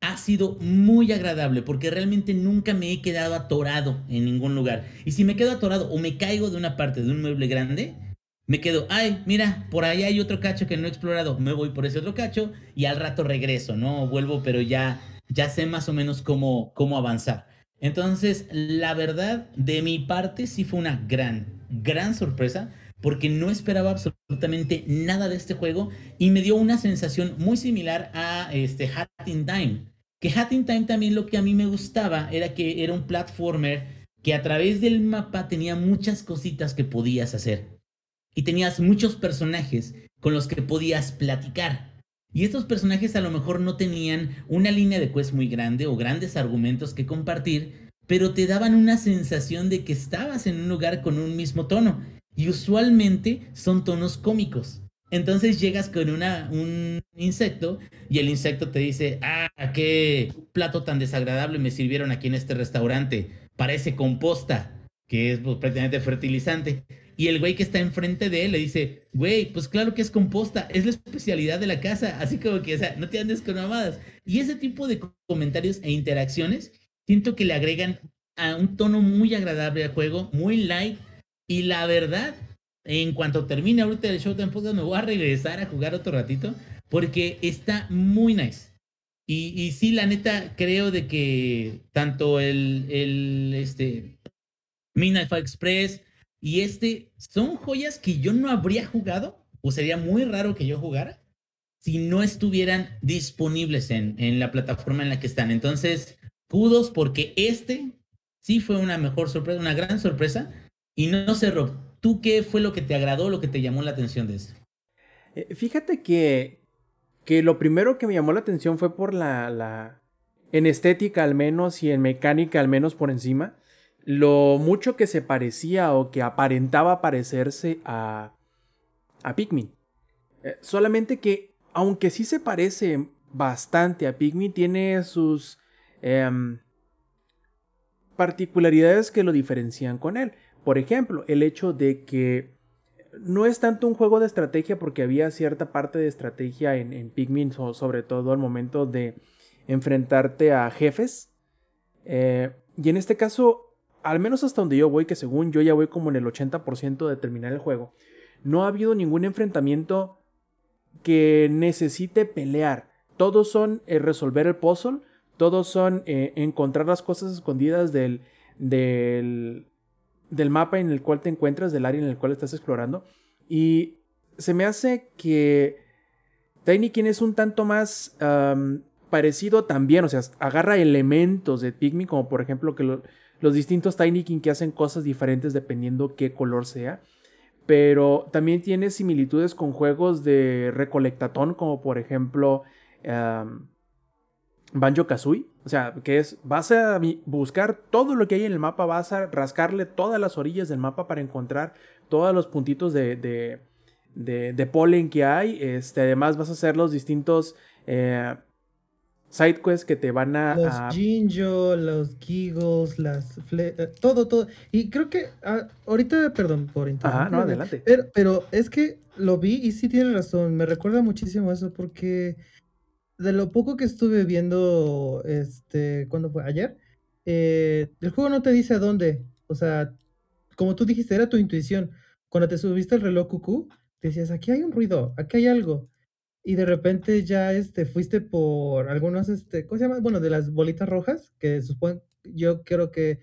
ha sido muy agradable porque realmente nunca me he quedado atorado en ningún lugar. Y si me quedo atorado o me caigo de una parte de un mueble grande, me quedo, ay, mira, por ahí hay otro cacho que no he explorado, me voy por ese otro cacho y al rato regreso, ¿no? Vuelvo, pero ya, ya sé más o menos cómo, cómo avanzar. Entonces, la verdad, de mi parte sí fue una gran, gran sorpresa porque no esperaba absolutamente nada de este juego y me dio una sensación muy similar a este Hat in Time. Que Hat in Time también lo que a mí me gustaba era que era un platformer que a través del mapa tenía muchas cositas que podías hacer. Y tenías muchos personajes con los que podías platicar. Y estos personajes a lo mejor no tenían una línea de quest muy grande o grandes argumentos que compartir, pero te daban una sensación de que estabas en un lugar con un mismo tono y usualmente son tonos cómicos. Entonces llegas con un insecto y el insecto te dice, ah, qué plato tan desagradable me sirvieron aquí en este restaurante. Parece composta, que es pues, prácticamente fertilizante. Y el güey que está enfrente de él le dice, güey, pues claro que es composta, es la especialidad de la casa. Así como que, o sea, no te andes con mamadas. Y ese tipo de comentarios e interacciones siento que le agregan a un tono muy agradable al juego, muy light. Y la verdad, en cuanto termine ahorita el show de podcast, me voy a regresar a jugar otro ratito porque está muy nice. Y, y sí, la neta, creo de que tanto el, el este, Midnight Express y este son joyas que yo no habría jugado, o sería muy raro que yo jugara, si no estuvieran disponibles en, en la plataforma en la que están. Entonces, kudos porque este sí fue una mejor sorpresa, una gran sorpresa. Y no sé, Rob, ¿tú qué fue lo que te agradó, lo que te llamó la atención de esto? Eh, fíjate que, que lo primero que me llamó la atención fue por la, la, en estética al menos y en mecánica al menos por encima, lo mucho que se parecía o que aparentaba parecerse a, a Pikmin. Eh, solamente que, aunque sí se parece bastante a Pikmin, tiene sus em, particularidades que lo diferencian con él. Por ejemplo, el hecho de que no es tanto un juego de estrategia porque había cierta parte de estrategia en, en Pikmin, sobre todo al momento de enfrentarte a jefes. Eh, y en este caso, al menos hasta donde yo voy, que según yo ya voy como en el 80% de terminar el juego, no ha habido ningún enfrentamiento que necesite pelear. Todos son eh, resolver el puzzle todos son eh, encontrar las cosas escondidas del, del, del, mapa en el cual te encuentras, del área en el cual estás explorando. Y se me hace que Tinykin es un tanto más parecido también, o sea, agarra elementos de Pikmin, como por ejemplo que los distintos Tinykin que hacen cosas diferentes dependiendo qué color sea. Pero también tiene similitudes con juegos de recolectatón, como por ejemplo Banjo Kazooie. O sea, que es, vas a buscar todo lo que hay en el mapa, vas a rascarle todas las orillas del mapa para encontrar todos los puntitos de, de, de, polen que hay. Este, además vas a hacer los distintos eh, sidequests que te van a... Los Jinjo, los Giggles, las... Eh, todo, todo. Y creo que ah, ahorita, perdón por interrumpir. no, adelante. Pero, pero es que lo vi y sí tiene razón. Me recuerda muchísimo eso porque de lo poco que estuve viendo, este, ¿cuándo fue? Ayer, eh, el juego no te dice a dónde. O sea, como tú dijiste, era tu intuición. Cuando te subiste el reloj cucú, decías, aquí hay un ruido, aquí hay algo. Y de repente ya este, fuiste por algunos, este, ¿cómo se llama? Bueno, de las bolitas rojas, que supongo, yo creo que,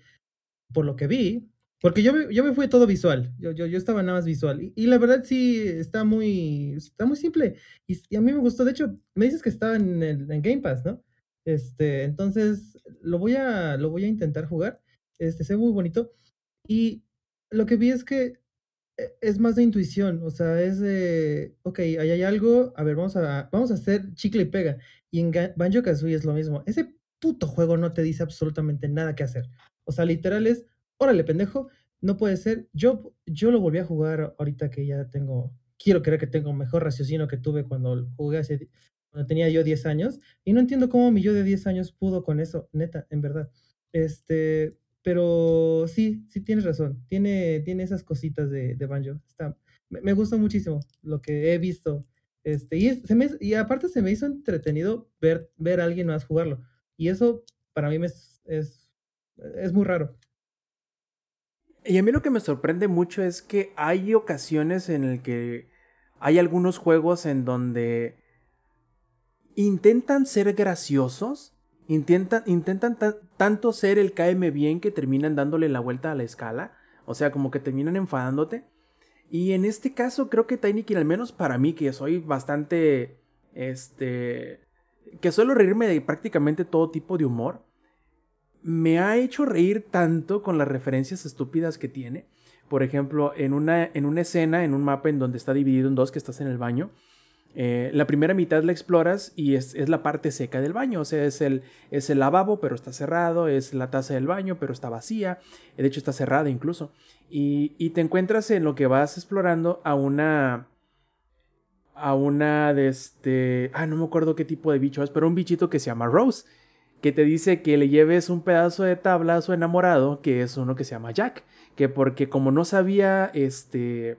por lo que vi, porque yo yo me fui todo visual, yo, yo, yo estaba nada más visual. Y, la verdad sí, está muy, está muy simple. Y, a mí me gustó, de hecho, me dices que estaba en, el, en Game Pass, ¿no? Este, entonces, lo voy a, lo voy a intentar jugar. Este, se ve muy bonito. Y lo que vi es que e, es más de intuición, o sea, es de, ok, ahí hay algo, a ver, vamos a, vamos a hacer chicle y pega. Y en Banjo Kazooie es lo mismo. Ese puto juego no te dice absolutamente nada que hacer. O sea, literal es órale, pendejo, no puede ser. Yo, yo lo volví a jugar ahorita que ya tengo, quiero creer que tengo mejor raciocinio que tuve cuando jugué hace, cuando tenía yo 10 años, y no entiendo cómo mi yo de 10 años pudo con eso, neta, en verdad. Este, pero sí, sí tienes razón, tiene, tiene esas cositas de, de Banjo. Está, me, gusta muchísimo lo que he visto. Este, y, se me, y aparte se me hizo entretenido ver, ver a alguien más jugarlo. Y eso para mí es, es, es muy raro. Y a mí lo que me sorprende mucho es que hay ocasiones en el que hay algunos juegos en donde intentan ser graciosos, intentan, intentan tanto ser el KM bien que terminan dándole la vuelta a la escala, o sea, como que terminan enfadándote. Y en este caso creo que Tiny King, al menos para mí, que soy bastante, este, que suelo reírme de prácticamente todo tipo de humor, me ha hecho reír tanto con las referencias estúpidas que tiene. Por ejemplo, en una, en una escena, en un mapa en donde está dividido en dos, que estás en el baño, eh, la primera mitad la exploras y es, la parte seca del baño, o sea, es el, es el lavabo, pero está cerrado, es la taza del baño, pero está vacía, de hecho está cerrada incluso, y, y te encuentras en lo que vas explorando a una... A una de este... Ah, no me acuerdo qué tipo de bicho es, pero un bichito que se llama Rose que te dice que le lleves un pedazo de tabla a su enamorado, que es uno que se llama Jack, que porque como no sabía este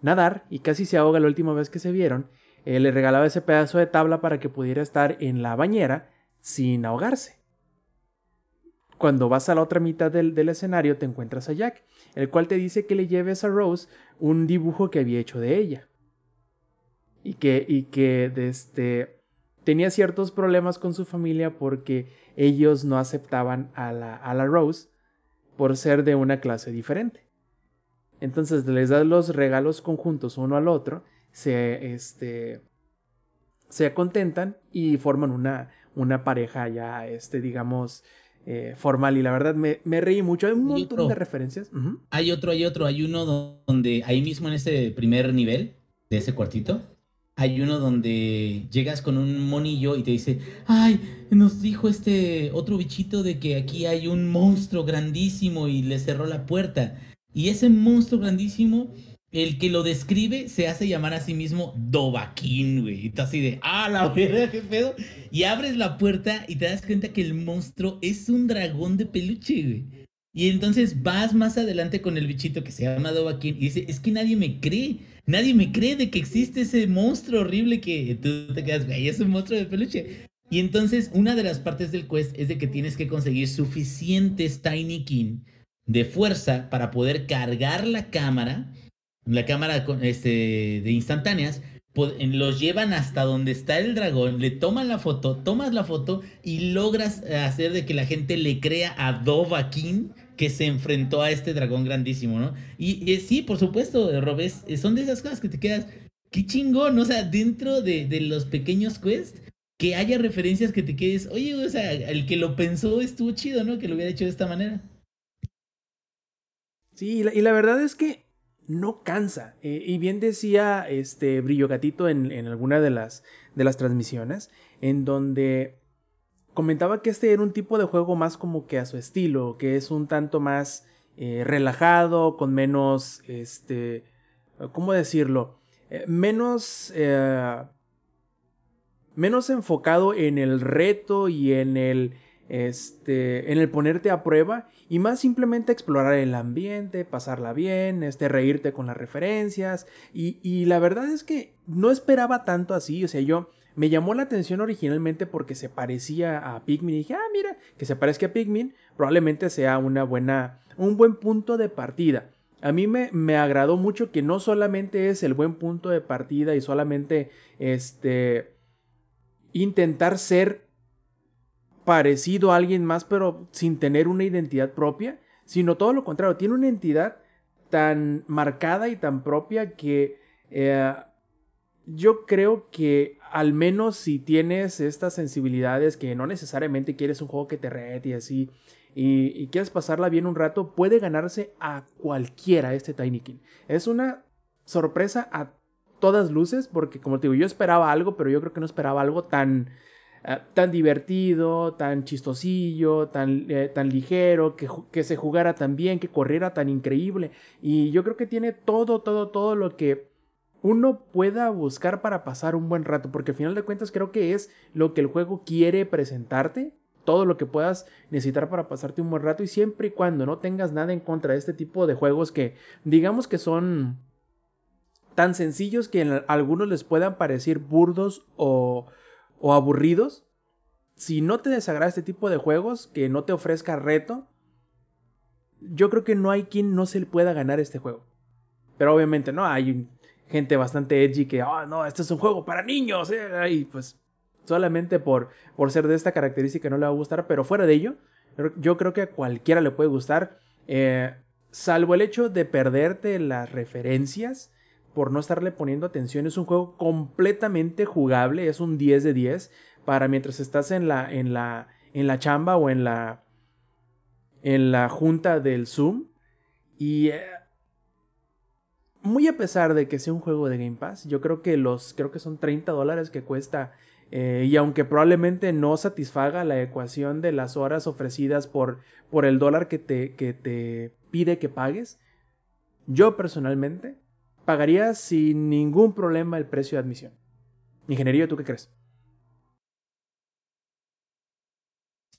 nadar y casi se ahoga la última vez que se vieron, eh, le regalaba ese pedazo de tabla para que pudiera estar en la bañera sin ahogarse. cuando vas a la otra mitad del, del, escenario te encuentras a Jack, el cual te dice que le lleves a Rose un dibujo que había hecho de ella. Y que, y que este, tenía ciertos problemas con su familia porque ellos no aceptaban a la, a la Rose por ser de una clase diferente. Entonces les das los regalos conjuntos uno al otro, se, este, se contentan y forman una, una pareja ya, este, digamos, eh, formal. Y la verdad me, me, reí mucho. Hay un montón de referencias. Uh -huh. Hay otro, hay otro, hay uno donde ahí mismo en ese primer nivel de ese cuartito. Hay uno donde llegas con un monillo y te dice, ay, nos dijo este otro bichito de que aquí hay un monstruo grandísimo y le cerró la puerta. Y ese monstruo grandísimo, el que lo describe, se hace llamar a sí mismo Dovaquín, güey. Y tú así de, ah, la verdad, qué pedo. Y abres la puerta y te das cuenta que el monstruo es un dragón de peluche, güey. Y entonces vas más adelante con el bichito que se llama Dovaquín y dice, es que nadie me cree. Nadie me cree de que existe ese monstruo horrible que tú te quedas, güey, es un monstruo de peluche. Y entonces una de las partes del quest es de que tienes que conseguir suficientes Tiny King de fuerza para poder cargar la cámara, la cámara este, de instantáneas, los llevan hasta donde está el dragón, le toman la foto, tomas la foto y logras hacer de que la gente le crea a Dovahkiin que se enfrentó a este dragón grandísimo, ¿no? Y, sí, por supuesto, Robes, son de esas cosas que te quedas, qué chingón, o sea, dentro de, los pequeños quests, que haya referencias que te quedes, oye, o sea, el que lo pensó estuvo chido, ¿no? Que lo hubiera hecho de esta manera. Sí, y la, y la verdad es que no cansa. Eh, y bien decía este Brillo Gatito en, en alguna de las, de las transmisiones, en donde comentaba que este era un tipo de juego más como que a su estilo, que es un tanto más eh, relajado, con menos, este, ¿cómo decirlo? Eh, menos, eh, menos enfocado en el reto y en el, este, en el ponerte a prueba y más simplemente explorar el ambiente, pasarla bien, este, reírte con las referencias y, y la verdad es que no esperaba tanto así, o sea, yo me llamó la atención originalmente porque se parecía a Pikmin y dije, ah, mira, que se parezca a Pikmin probablemente sea una buena, un buen punto de partida. A mí me, me, agradó mucho que no solamente es el buen punto de partida y solamente este intentar ser parecido a alguien más pero sin tener una identidad propia, sino todo lo contrario, tiene una identidad tan marcada y tan propia que eh, yo creo que al menos si tienes estas sensibilidades que no necesariamente quieres un juego que te rete y así y, y, quieres pasarla bien un rato, puede ganarse a cualquiera este Tiny King. Es una sorpresa a todas luces porque como te digo, yo esperaba algo, pero yo creo que no esperaba algo tan, uh, tan divertido, tan chistosillo, tan, eh, tan ligero, que, que se jugara tan bien, que corriera tan increíble. Y yo creo que tiene todo, todo, todo lo que uno pueda buscar para pasar un buen rato, porque al final de cuentas creo que es lo que el juego quiere presentarte, todo lo que puedas necesitar para pasarte un buen rato y siempre y cuando no tengas nada en contra de este tipo de juegos que digamos que son tan sencillos que a algunos les puedan parecer burdos o, o aburridos, si no te desagrada este tipo de juegos que no te ofrezca reto, yo creo que no hay quien no se le pueda ganar este juego. Pero obviamente no, hay gente bastante edgy que, oh, no, este es un juego para niños. Eh", y pues solamente por, por ser de esta característica no le va a gustar, pero fuera de ello, yo creo que a cualquiera le puede gustar, eh, salvo el hecho de perderte las referencias por no estarle poniendo atención. Es un juego completamente jugable, es un 10 de 10 para mientras estás en la, en la, en la chamba o en la, en la junta del Zoom. Y eh, muy a pesar de que sea un juego de Game Pass, yo creo que los, creo que son 30 dólares que cuesta. Eh, y aunque probablemente no satisfaga la ecuación de las horas ofrecidas por, por el dólar que te, que te pide que pagues, yo personalmente pagaría sin ningún problema el precio de admisión. Ingeniería, ¿tú qué crees?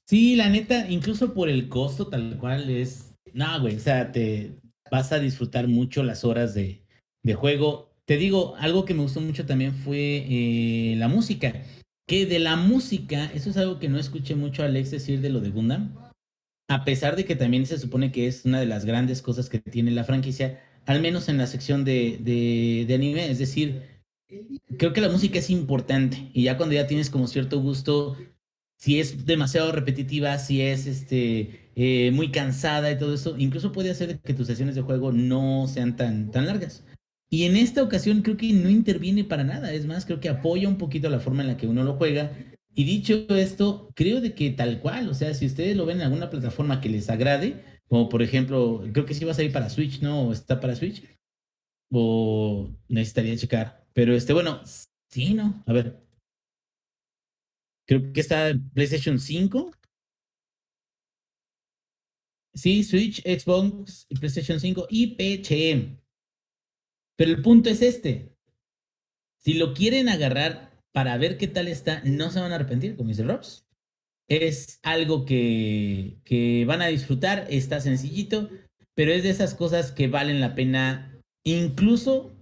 Sí, la neta, incluso por el costo tal cual es... No, güey, o sea, te, vas a disfrutar mucho las horas de, de juego. Te digo, algo que me gustó mucho también fue eh, la música. Que de la música, eso es algo que no escuché mucho a Alex decir de lo de Gundam. a pesar de que también se supone que es una de las grandes cosas que tiene la franquicia, al menos en la sección de, de, de anime, es decir, creo que la música es importante y ya cuando ya tienes como cierto gusto, si es demasiado repetitiva, si es este eh, muy cansada y todo eso, incluso puede hacer que tus sesiones de juego no sean tan, tan largas. Y en esta ocasión creo que no interviene para nada, es más, creo que apoya un poquito la forma en la que uno lo juega. Y dicho esto, creo de que tal cual, o sea, si ustedes lo ven en alguna plataforma que les agrade, como por ejemplo, creo que sí va a salir para Switch, ¿no? ¿O está para Switch? O necesitaría checar. Pero este, bueno, sí, ¿no? A ver. Creo que está PlayStation 5. Sí, Switch, Xbox, PlayStation 5 y PC. Pero el punto es este. Si lo quieren agarrar para ver qué tal está, no se van a arrepentir, como dice Robs. Es algo que, que van a disfrutar, está sencillito, pero es de esas cosas que valen la pena, incluso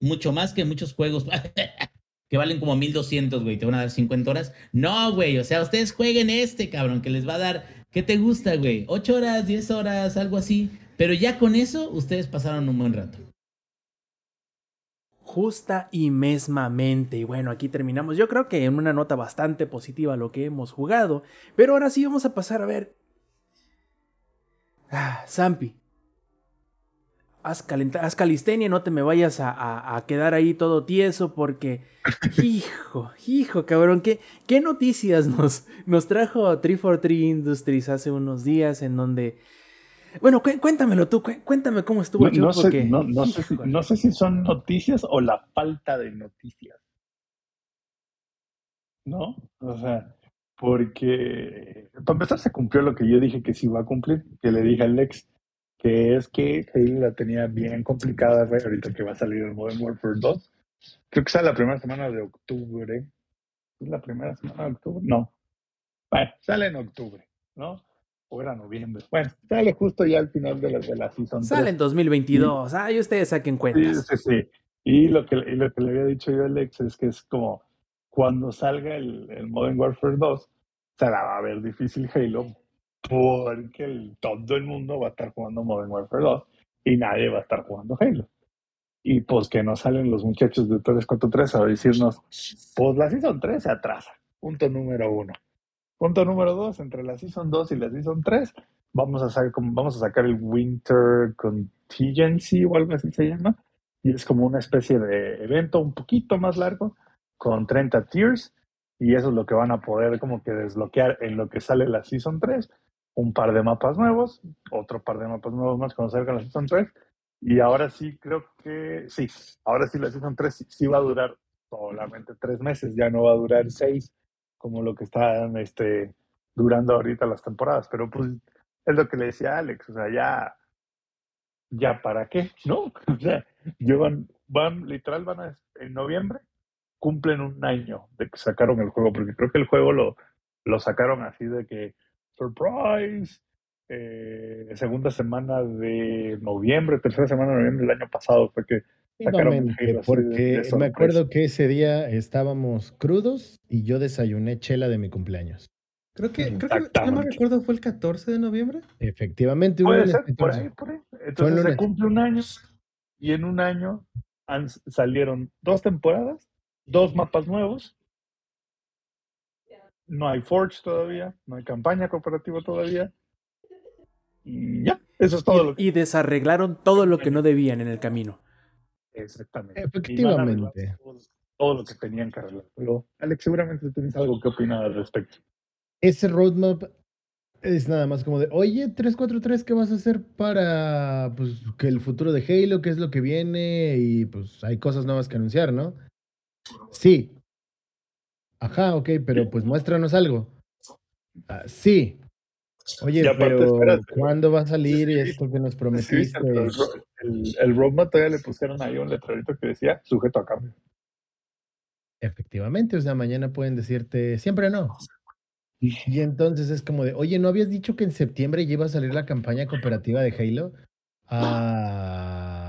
mucho más que muchos juegos que valen como 1200, güey, te van a dar 50 horas. No, güey, o sea, ustedes jueguen este, cabrón, que les va a dar, ¿qué te gusta, güey? 8 horas, 10 horas, algo así. Pero ya con eso, ustedes pasaron un buen rato. Justa y mesmamente. Y bueno, aquí terminamos. Yo creo que en una nota bastante positiva lo que hemos jugado. Pero ahora sí vamos a pasar a ver. Ah, Zampi, haz, haz calistenia, no te me vayas a, a, quedar ahí todo tieso porque, hijo, hijo, cabrón, ¿qué, qué noticias nos, nos trajo 343 Industries hace unos días en donde... Bueno, cuéntamelo tú, cuéntame cómo estuvo. No, no, sé, no, no, sé si, no sé si son noticias o la falta de noticias. ¿No? O sea, porque para empezar se cumplió lo que yo dije que sí iba a cumplir, que le dije al Lex, que es que Halo la tenía bien complicada, ahorita que va a salir el Modern Warfare 2. Creo que sale la primera semana de octubre. ¿Es la primera semana de octubre? No. Bueno, sale en octubre, ¿no? O era noviembre. Bueno, sale justo ya al final de la, de la season Sale en 2022. Ah, y ustedes saquen cuentas. Sí, sí, sí. Y lo que, y lo que le había dicho yo a Alex es que es como cuando salga el, el Modern Warfare 2, se la va a ver difícil Halo porque el, todo el mundo va a estar jugando Modern Warfare 2 y nadie va a estar jugando Halo. Y pues que no salen los muchachos de 343 a decirnos, pues la Season 3 se atrasa. Punto número uno. Punto número dos, entre la Season 2 y la Season 3, vamos a, sacar, vamos a sacar el Winter Contingency o algo así se llama. Y es como una especie de evento un poquito más largo, con 30 tiers. Y eso es lo que van a poder como que desbloquear en lo que sale la Season 3 un par de mapas nuevos, otro par de mapas nuevos más cuando salga la Season 3. Y ahora sí, creo que sí, ahora sí la Season 3 sí, va a durar solamente tres meses, ya no va a durar seis, como lo que están este, durando ahorita las temporadas. Pero pues es lo que le decía Alex, o sea, ya, ya para qué, ¿no? O sea, llevan, van, literal, van a, en noviembre, cumplen un año de que sacaron el juego, porque creo que el juego lo, lo sacaron así de que surprise, eh, segunda semana de noviembre, tercera semana de noviembre del año pasado fue que sacaron porque me acuerdo que ese día estábamos crudos y yo desayuné chela de mi cumpleaños. Creo que, creo que no me recuerdo, fue el 14 de noviembre. Efectivamente. Puede ser, por ahí, por ahí. Entonces se cumple un año y en un año salieron dos temporadas, dos mapas nuevos no hay Forge todavía, no hay campaña cooperativa todavía. Y ya, eso es todo y, lo que... Y desarreglaron todo lo que no debían en el camino. Exactamente. Efectivamente. Todo, lo que tenían que arreglar. Pero, Alex, seguramente tienes algo que opinar al respecto. Ese roadmap es nada más como de, oye, 343, ¿qué vas a hacer para pues, que el futuro de Halo, qué es lo que viene? Y pues hay cosas nuevas que anunciar, ¿no? Sí, Ajá, ok, pero pues muéstranos algo. Ah, sí. Oye, pero ¿cuándo va a salir esto que nos prometiste? el, el, roadmap todavía le pusieron ahí un letrerito que decía sujeto a cambio. Efectivamente, o sea, mañana pueden decirte siempre no. Y entonces es como de, oye, ¿no habías dicho que en septiembre ya iba a salir la campaña cooperativa de Halo? Ah,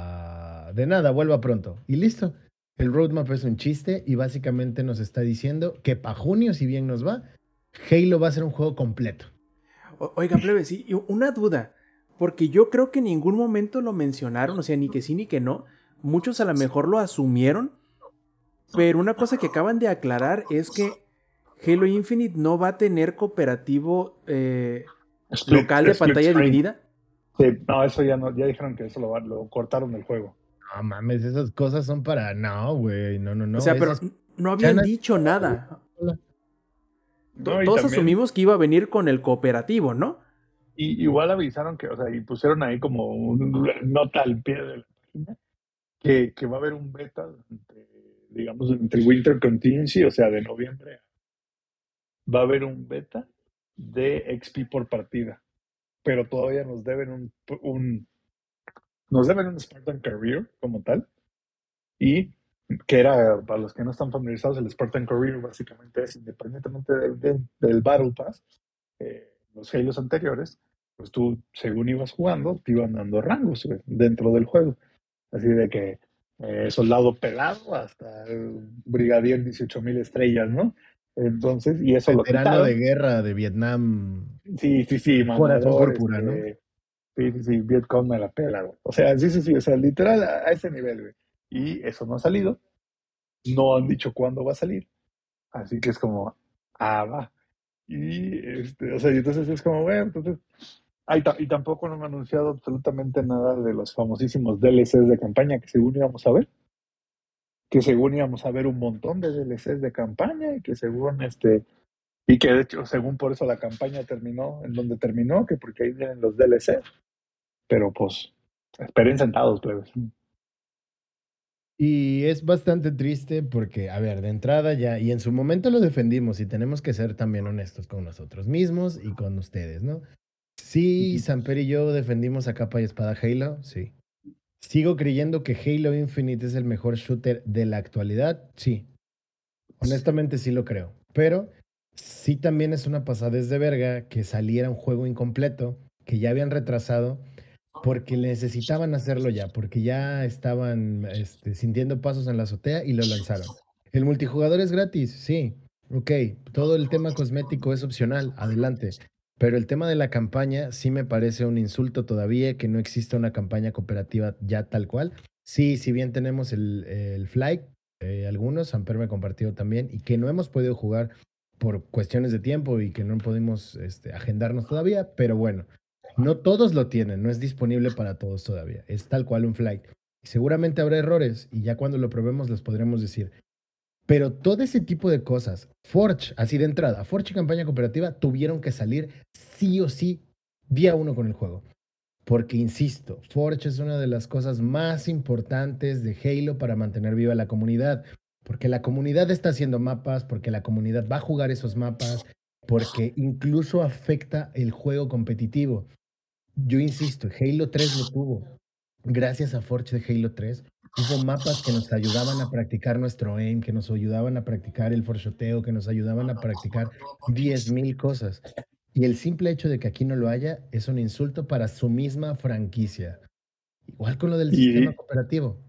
de nada, vuelva pronto. Y listo. El roadmap es un chiste y básicamente nos está diciendo que para junio, si bien nos va, Halo va a ser un juego completo. O- Oigan, plebe, sí, una duda. Porque yo creo que en ningún momento lo mencionaron, o sea, ni que sí ni que no. Muchos a lo mejor lo asumieron. Pero una cosa que acaban de aclarar es que Halo Infinite no va a tener cooperativo eh, Split- local de pantalla dividida. Sí, no, eso ya no, ya dijeron que eso lo, va- lo cortaron del juego. No mames, esas cosas son para. No, güey, no, no, no. o sea, pero no habían dicho nada. No, Todos también- asumimos que iba a venir con el cooperativo, ¿no? Y igual avisaron que, o sea, y pusieron ahí como un nota al pie de la página que, que va a haber un beta, entre, digamos, entre Winter Contingency, o sea, de noviembre. Va a haber un beta de XP por partida, pero todavía nos deben un, un nos deben un Spartan Career como tal, y que era, para los que no están familiarizados, el Spartan Career básicamente es independientemente del, del- del Battle Pass, eh, los Halos anteriores, pues tú, según ibas jugando, te iban dando rangos dentro del juego. Así de que eh, soldado pelado hasta el brigadier 18.000 estrellas, ¿no? Entonces, y eso lo veterano quitaron. de guerra de Vietnam. Sí, sí, sí, Corazón púrpura, ¿no? Sí, sí, sí, Vietcong me la pela, güey. O sea, sí, sí, sí, o sea, literal a, ese nivel, güey. Y eso no ha salido. No han dicho cuándo va a salir. Así que es como, ah, va. Y, este, o sea, y entonces es como, bueno, entonces. ta- y tampoco no han anunciado absolutamente nada de los famosísimos DLCs de campaña que según íbamos a ver. Que según íbamos a ver un montón de DLCs de campaña y que según este. Y que de hecho, según por eso la campaña terminó en donde terminó, que porque ahí vienen los DLC. Pero pues, esperen sentados, plebes. Y es bastante triste porque, a ver, de entrada ya, y en su momento lo defendimos y tenemos que ser también honestos con nosotros mismos y con ustedes, ¿no? Sí, Samper y yo defendimos a capa y espada Halo, sí. Sigo creyendo que Halo Infinite es el mejor shooter de la actualidad, sí. Honestamente sí lo creo. Pero sí también es una pasadez de verga que saliera un juego incompleto, que ya habían retrasado, porque necesitaban hacerlo ya, porque ya estaban este, sintiendo pasos en la azotea y lo lanzaron. El multijugador es gratis, sí. Ok, todo el tema cosmético es opcional, adelante. Pero el tema de la campaña sí me parece un insulto todavía que no exista una campaña cooperativa ya tal cual. Sí, si bien tenemos el, el Flight, eh, algunos, Amper me compartió también, y que no hemos podido jugar por cuestiones de tiempo y que no pudimos este, agendarnos todavía, pero bueno, no todos lo tienen, no es disponible para todos todavía, es tal cual un Flight. Seguramente habrá errores y ya cuando lo probemos les podremos decir. Pero todo ese tipo de cosas, Forge, así de entrada, Forge y campaña cooperativa tuvieron que salir sí o sí día uno con el juego. Porque, insisto, Forge es una de las cosas más importantes de Halo para mantener viva la comunidad. Porque la comunidad está haciendo mapas, porque la comunidad va a jugar esos mapas, porque incluso afecta el juego competitivo. Yo insisto, Halo 3 lo tuvo. Gracias a Forge de Halo 3, hubo mapas que nos ayudaban a practicar nuestro aim, que nos ayudaban a practicar el forchoteo, que nos ayudaban a practicar 10.000 cosas. Y el simple hecho de que aquí no lo haya es un insulto para su misma franquicia. Igual con lo del Y- sistema cooperativo.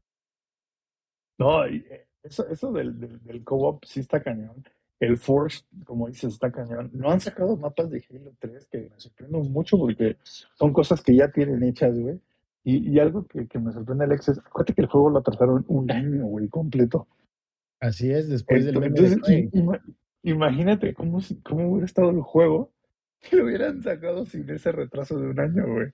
No, eh, eso, eso del, del, del co-op sí está cañón. El Force, como dices, está cañón. No han sacado mapas de Halo 3 que me sorprenden mucho porque son cosas que ya tienen hechas, güey. Y, y algo que, que me sorprende, Alex, es, acuérdate que el juego lo atrasaron un año, güey, completo. Así es, después del de Entonces, i- ima- imagínate cómo, cómo hubiera estado el juego si lo hubieran sacado sin ese retraso de un año, güey.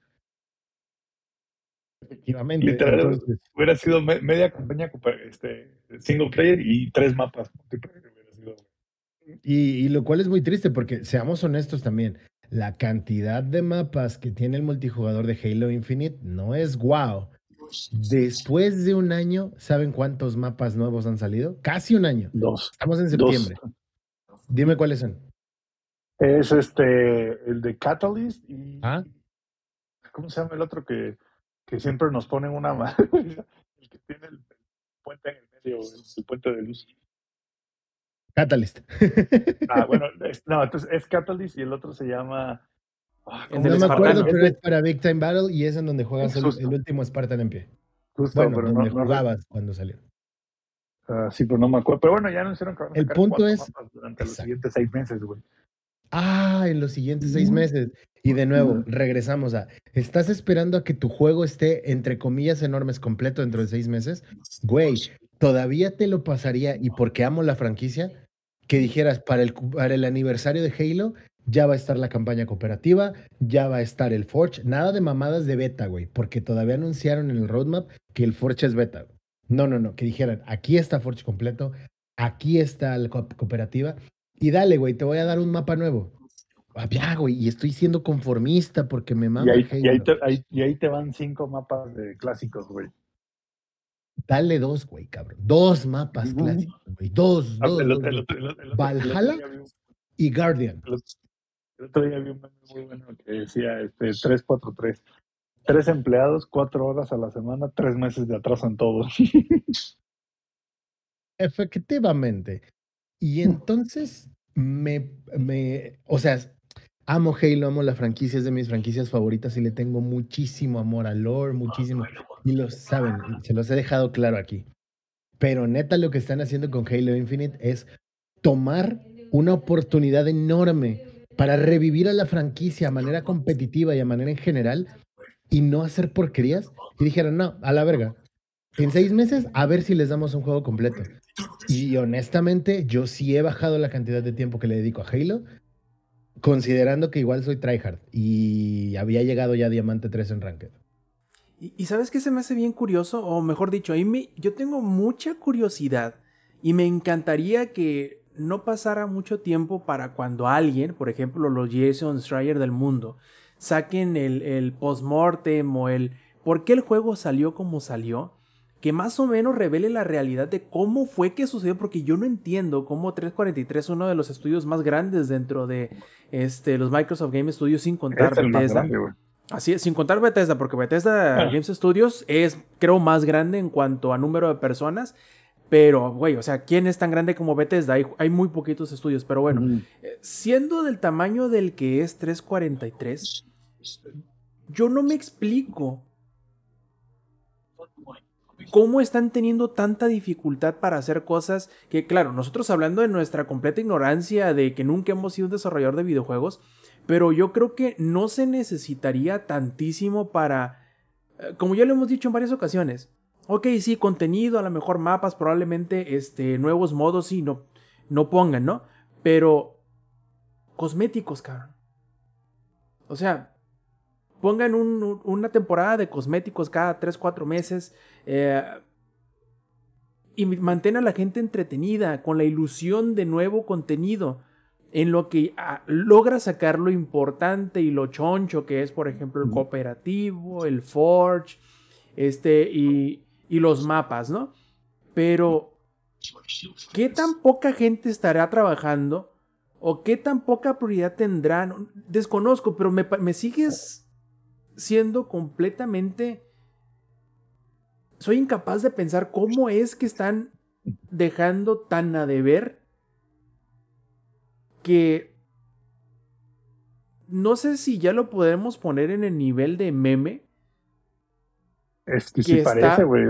Efectivamente. Literal, Entonces, hubiera sido me- media campaña este, single player y tres mapas multiplayer. Y, y lo cual es muy triste porque, seamos honestos también, la cantidad de mapas que tiene el multijugador de Halo Infinite no es wow. Después de un año, ¿saben cuántos mapas nuevos han salido? Casi un año. Dos. Estamos en Dos. septiembre. Dime cuáles son. Es este, el de Catalyst y. Ah. ¿Cómo se llama el otro que, que siempre nos ponen una madre? el que tiene el, puente en el medio, el, el puente de luz. Catalyst. Ah, bueno, es- no, entonces es Catalyst y el otro se llama. ah, El ¿cómo del no me acuerdo, pero Es para Big Time Battle y es en donde juegas el, último Spartan en pie. justo, Bueno, pero donde no, no- jugabas cuando salió. ah, sí, pero no me acuerdo. Pero bueno, ya anunciaron que van a El punto es- durante los siguientes seis meses, güey. Ah, en los siguientes seis meses. Y de nuevo, regresamos a, ¿estás esperando a que tu juego esté, entre comillas, enormes, completo dentro de seis meses? Güey, todavía te lo pasaría, y porque amo la franquicia, que dijeras, para el, para el aniversario de Halo, ya va a estar la campaña cooperativa, ya va a estar el Forge, nada de mamadas de beta, güey, porque todavía anunciaron en el roadmap que el Forge es beta. No, no, no, que dijeran, aquí está Forge completo, aquí está la cooperativa, y dale, güey, te voy a dar un mapa nuevo. Ah, ya, güey, y estoy siendo conformista porque me mama. Y ahí, y ahí, te, y ahí te van cinco mapas de clásicos, güey. Dale dos, güey, cabrón. Dos mapas clásicos, güey. Dos, dos. Valhalla y Guardian. El otro día vi un meme muy bueno que decía este, 343. Tres empleados, cuatro horas a la semana, tres meses de atraso en todo. Efectivamente. Y entonces me, me, o sea, amo Halo, amo la franquicia, es de mis franquicias favoritas y le tengo muchísimo amor a lore, muchísimo. Y lo saben, se los he dejado claro aquí. Pero neta lo que están haciendo con Halo Infinite es tomar una oportunidad enorme para revivir a la franquicia a manera competitiva y a manera en general y no hacer porquerías. Y dijeron, no, a la verga. En seis meses, a ver si les damos un juego completo. Y honestamente, yo sí he bajado la cantidad de tiempo que le dedico a Halo, considerando que igual soy tryhard y había llegado ya a Diamante 3 en Ranked. Y, sabes qué se me hace bien curioso, o mejor dicho, ahí me, yo tengo mucha curiosidad y me encantaría que no pasara mucho tiempo para cuando alguien, por ejemplo los Jason Schreier del mundo, saquen el, el post-mortem o el por qué el juego salió como salió, que más o menos revele la realidad de cómo fue que sucedió, porque yo no entiendo cómo 343 es uno de los estudios más grandes dentro de este, los Microsoft Game Studios sin contar Bethesda. Así es, sin contar Bethesda, porque Bethesda ah. Games Studios es, creo, más grande en cuanto a número de personas, pero, güey, o sea, ¿quién es tan grande como Bethesda? Hay, hay muy poquitos estudios, pero bueno, eh, siendo del tamaño del que es 343, yo no me explico cómo están teniendo tanta dificultad para hacer cosas que, claro, nosotros hablando de nuestra completa ignorancia de que nunca hemos sido un desarrollador de videojuegos, pero yo creo que no se necesitaría tantísimo para, eh, como ya lo hemos dicho en varias ocasiones, Ok, sí, contenido, a lo mejor mapas, probablemente este, nuevos modos, sí, no, no pongan, ¿no? Pero cosméticos, cabrón. O sea, pongan una temporada de cosméticos cada 3, 4 meses. Eh, y mantengan a la gente entretenida con la ilusión de nuevo contenido en lo que ah, logra sacar lo importante y lo choncho que es, por ejemplo, el cooperativo, el Forge, este, y, y los mapas, ¿no? Pero, ¿qué tan poca gente estará trabajando? ¿O qué tan poca prioridad tendrán? Desconozco, pero me, sigues siendo completamente... Soy incapaz de pensar cómo es que están dejando tan a deber que no sé si ya lo podemos poner en el nivel de meme, es que, sí parece, güey.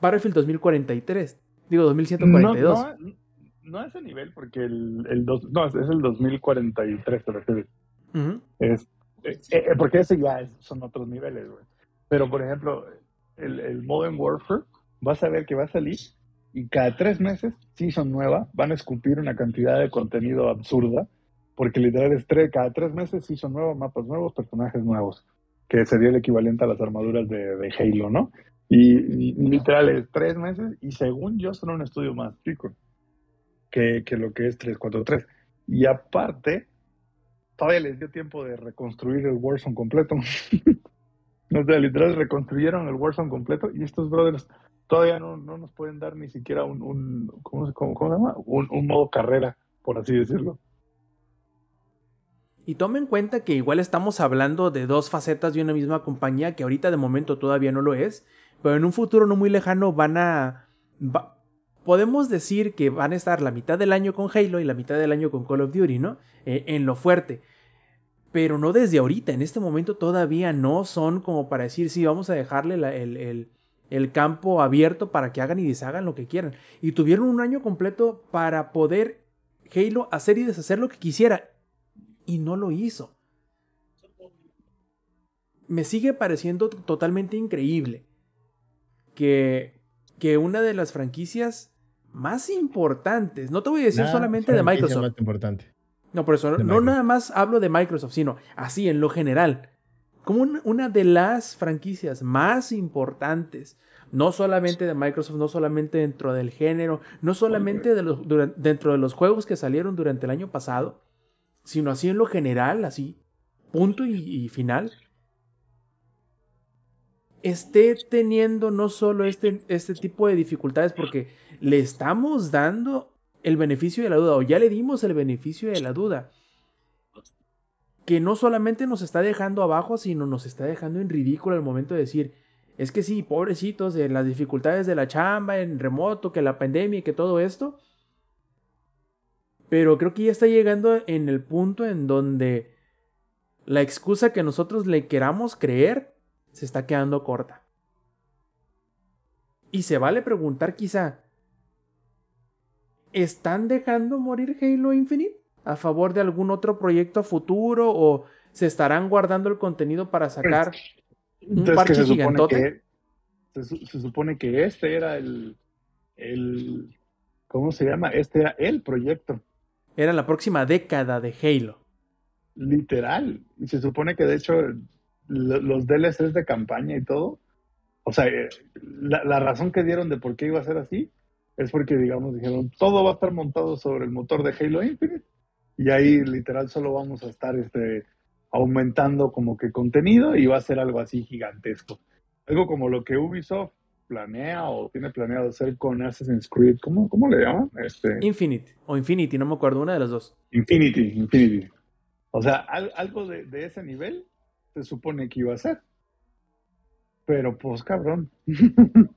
Battlefield 2043. Digo, 2142. No, no, no a ese nivel, porque el, el dos, no, es el 2043, te refieres. es, eh, eh, porque ese ya son otros niveles, güey. Pero, por ejemplo, el, el, Modern Warfare, vas a ver que va a salir y cada tres meses, son nueva, van a escupir una cantidad de contenido absurda, porque literal es tres, cada tres meses son nuevos, mapas nuevos, personajes nuevos que sería el equivalente a las armaduras de, Halo, ¿no? Y, literal es tres meses y según yo son un estudio más chico que, lo que es 343. Y aparte, todavía les dio tiempo de reconstruir el Warzone completo. o sea, literal reconstruyeron el Warzone completo y estos brothers todavía no, nos pueden dar ni siquiera un, un ¿cómo, se llama? un modo carrera, por así decirlo. Y tome en cuenta que igual estamos hablando de dos facetas de una misma compañía que ahorita de momento todavía no lo es, pero en un futuro no muy lejano van a... podemos decir que van a estar la mitad del año con Halo y la mitad del año con Call of Duty, ¿no? Eh, en lo fuerte. Pero no desde ahorita, en este momento todavía no son como para decir, sí, vamos a dejarle el, el, el campo abierto para que hagan y deshagan lo que quieran. Y tuvieron un año completo para poder Halo hacer y deshacer lo que quisiera y no lo hizo. Me sigue pareciendo totalmente increíble que, que una de las franquicias más importantes, no te voy a decir La solamente de Microsoft, importante. No, por eso, no nada más hablo de Microsoft, sino así en lo general. Como una, una de las franquicias más importantes, no solamente de Microsoft, no solamente dentro del género, no solamente de los, dentro de los juegos que salieron durante el año pasado, sino así en lo general, así, punto y, y final, esté teniendo no solo este, este tipo de dificultades, porque le estamos dando el beneficio de la duda, o ya le dimos el beneficio de la duda, que no solamente nos está dejando abajo, sino nos está dejando en ridículo al momento de decir, es que sí, pobrecitos, en las dificultades de la chamba, en remoto, que la pandemia y que todo esto, pero creo que ya está llegando en el punto en donde la excusa que nosotros le queramos creer se está quedando corta. Y se vale preguntar quizá, ¿están dejando morir Halo Infinite a favor de algún otro proyecto futuro o se estarán guardando el contenido para sacar un Entonces, parche que se supone gigantote? que se, su- se supone que este era el, el ¿cómo se llama? Este era el proyecto, Era la próxima década de Halo. literal. Y se supone que de hecho lo- los DLCs de campaña y todo, o sea, eh, la, la razón que dieron de por qué iba a ser así es porque, digamos, dijeron, todo va a estar montado sobre el motor de Halo Infinite y ahí literal solo vamos a estar este, aumentando como que contenido y va a ser algo así gigantesco. Algo como lo que Ubisoft planea o tiene planeado hacer con Assassin's Creed, ¿cómo, cómo le llaman? Este, Infinite o Infinity, no me acuerdo, una de las dos. Infinity, Infinity. O sea, al- algo de, de ese nivel se supone que iba a ser. Pero pues cabrón.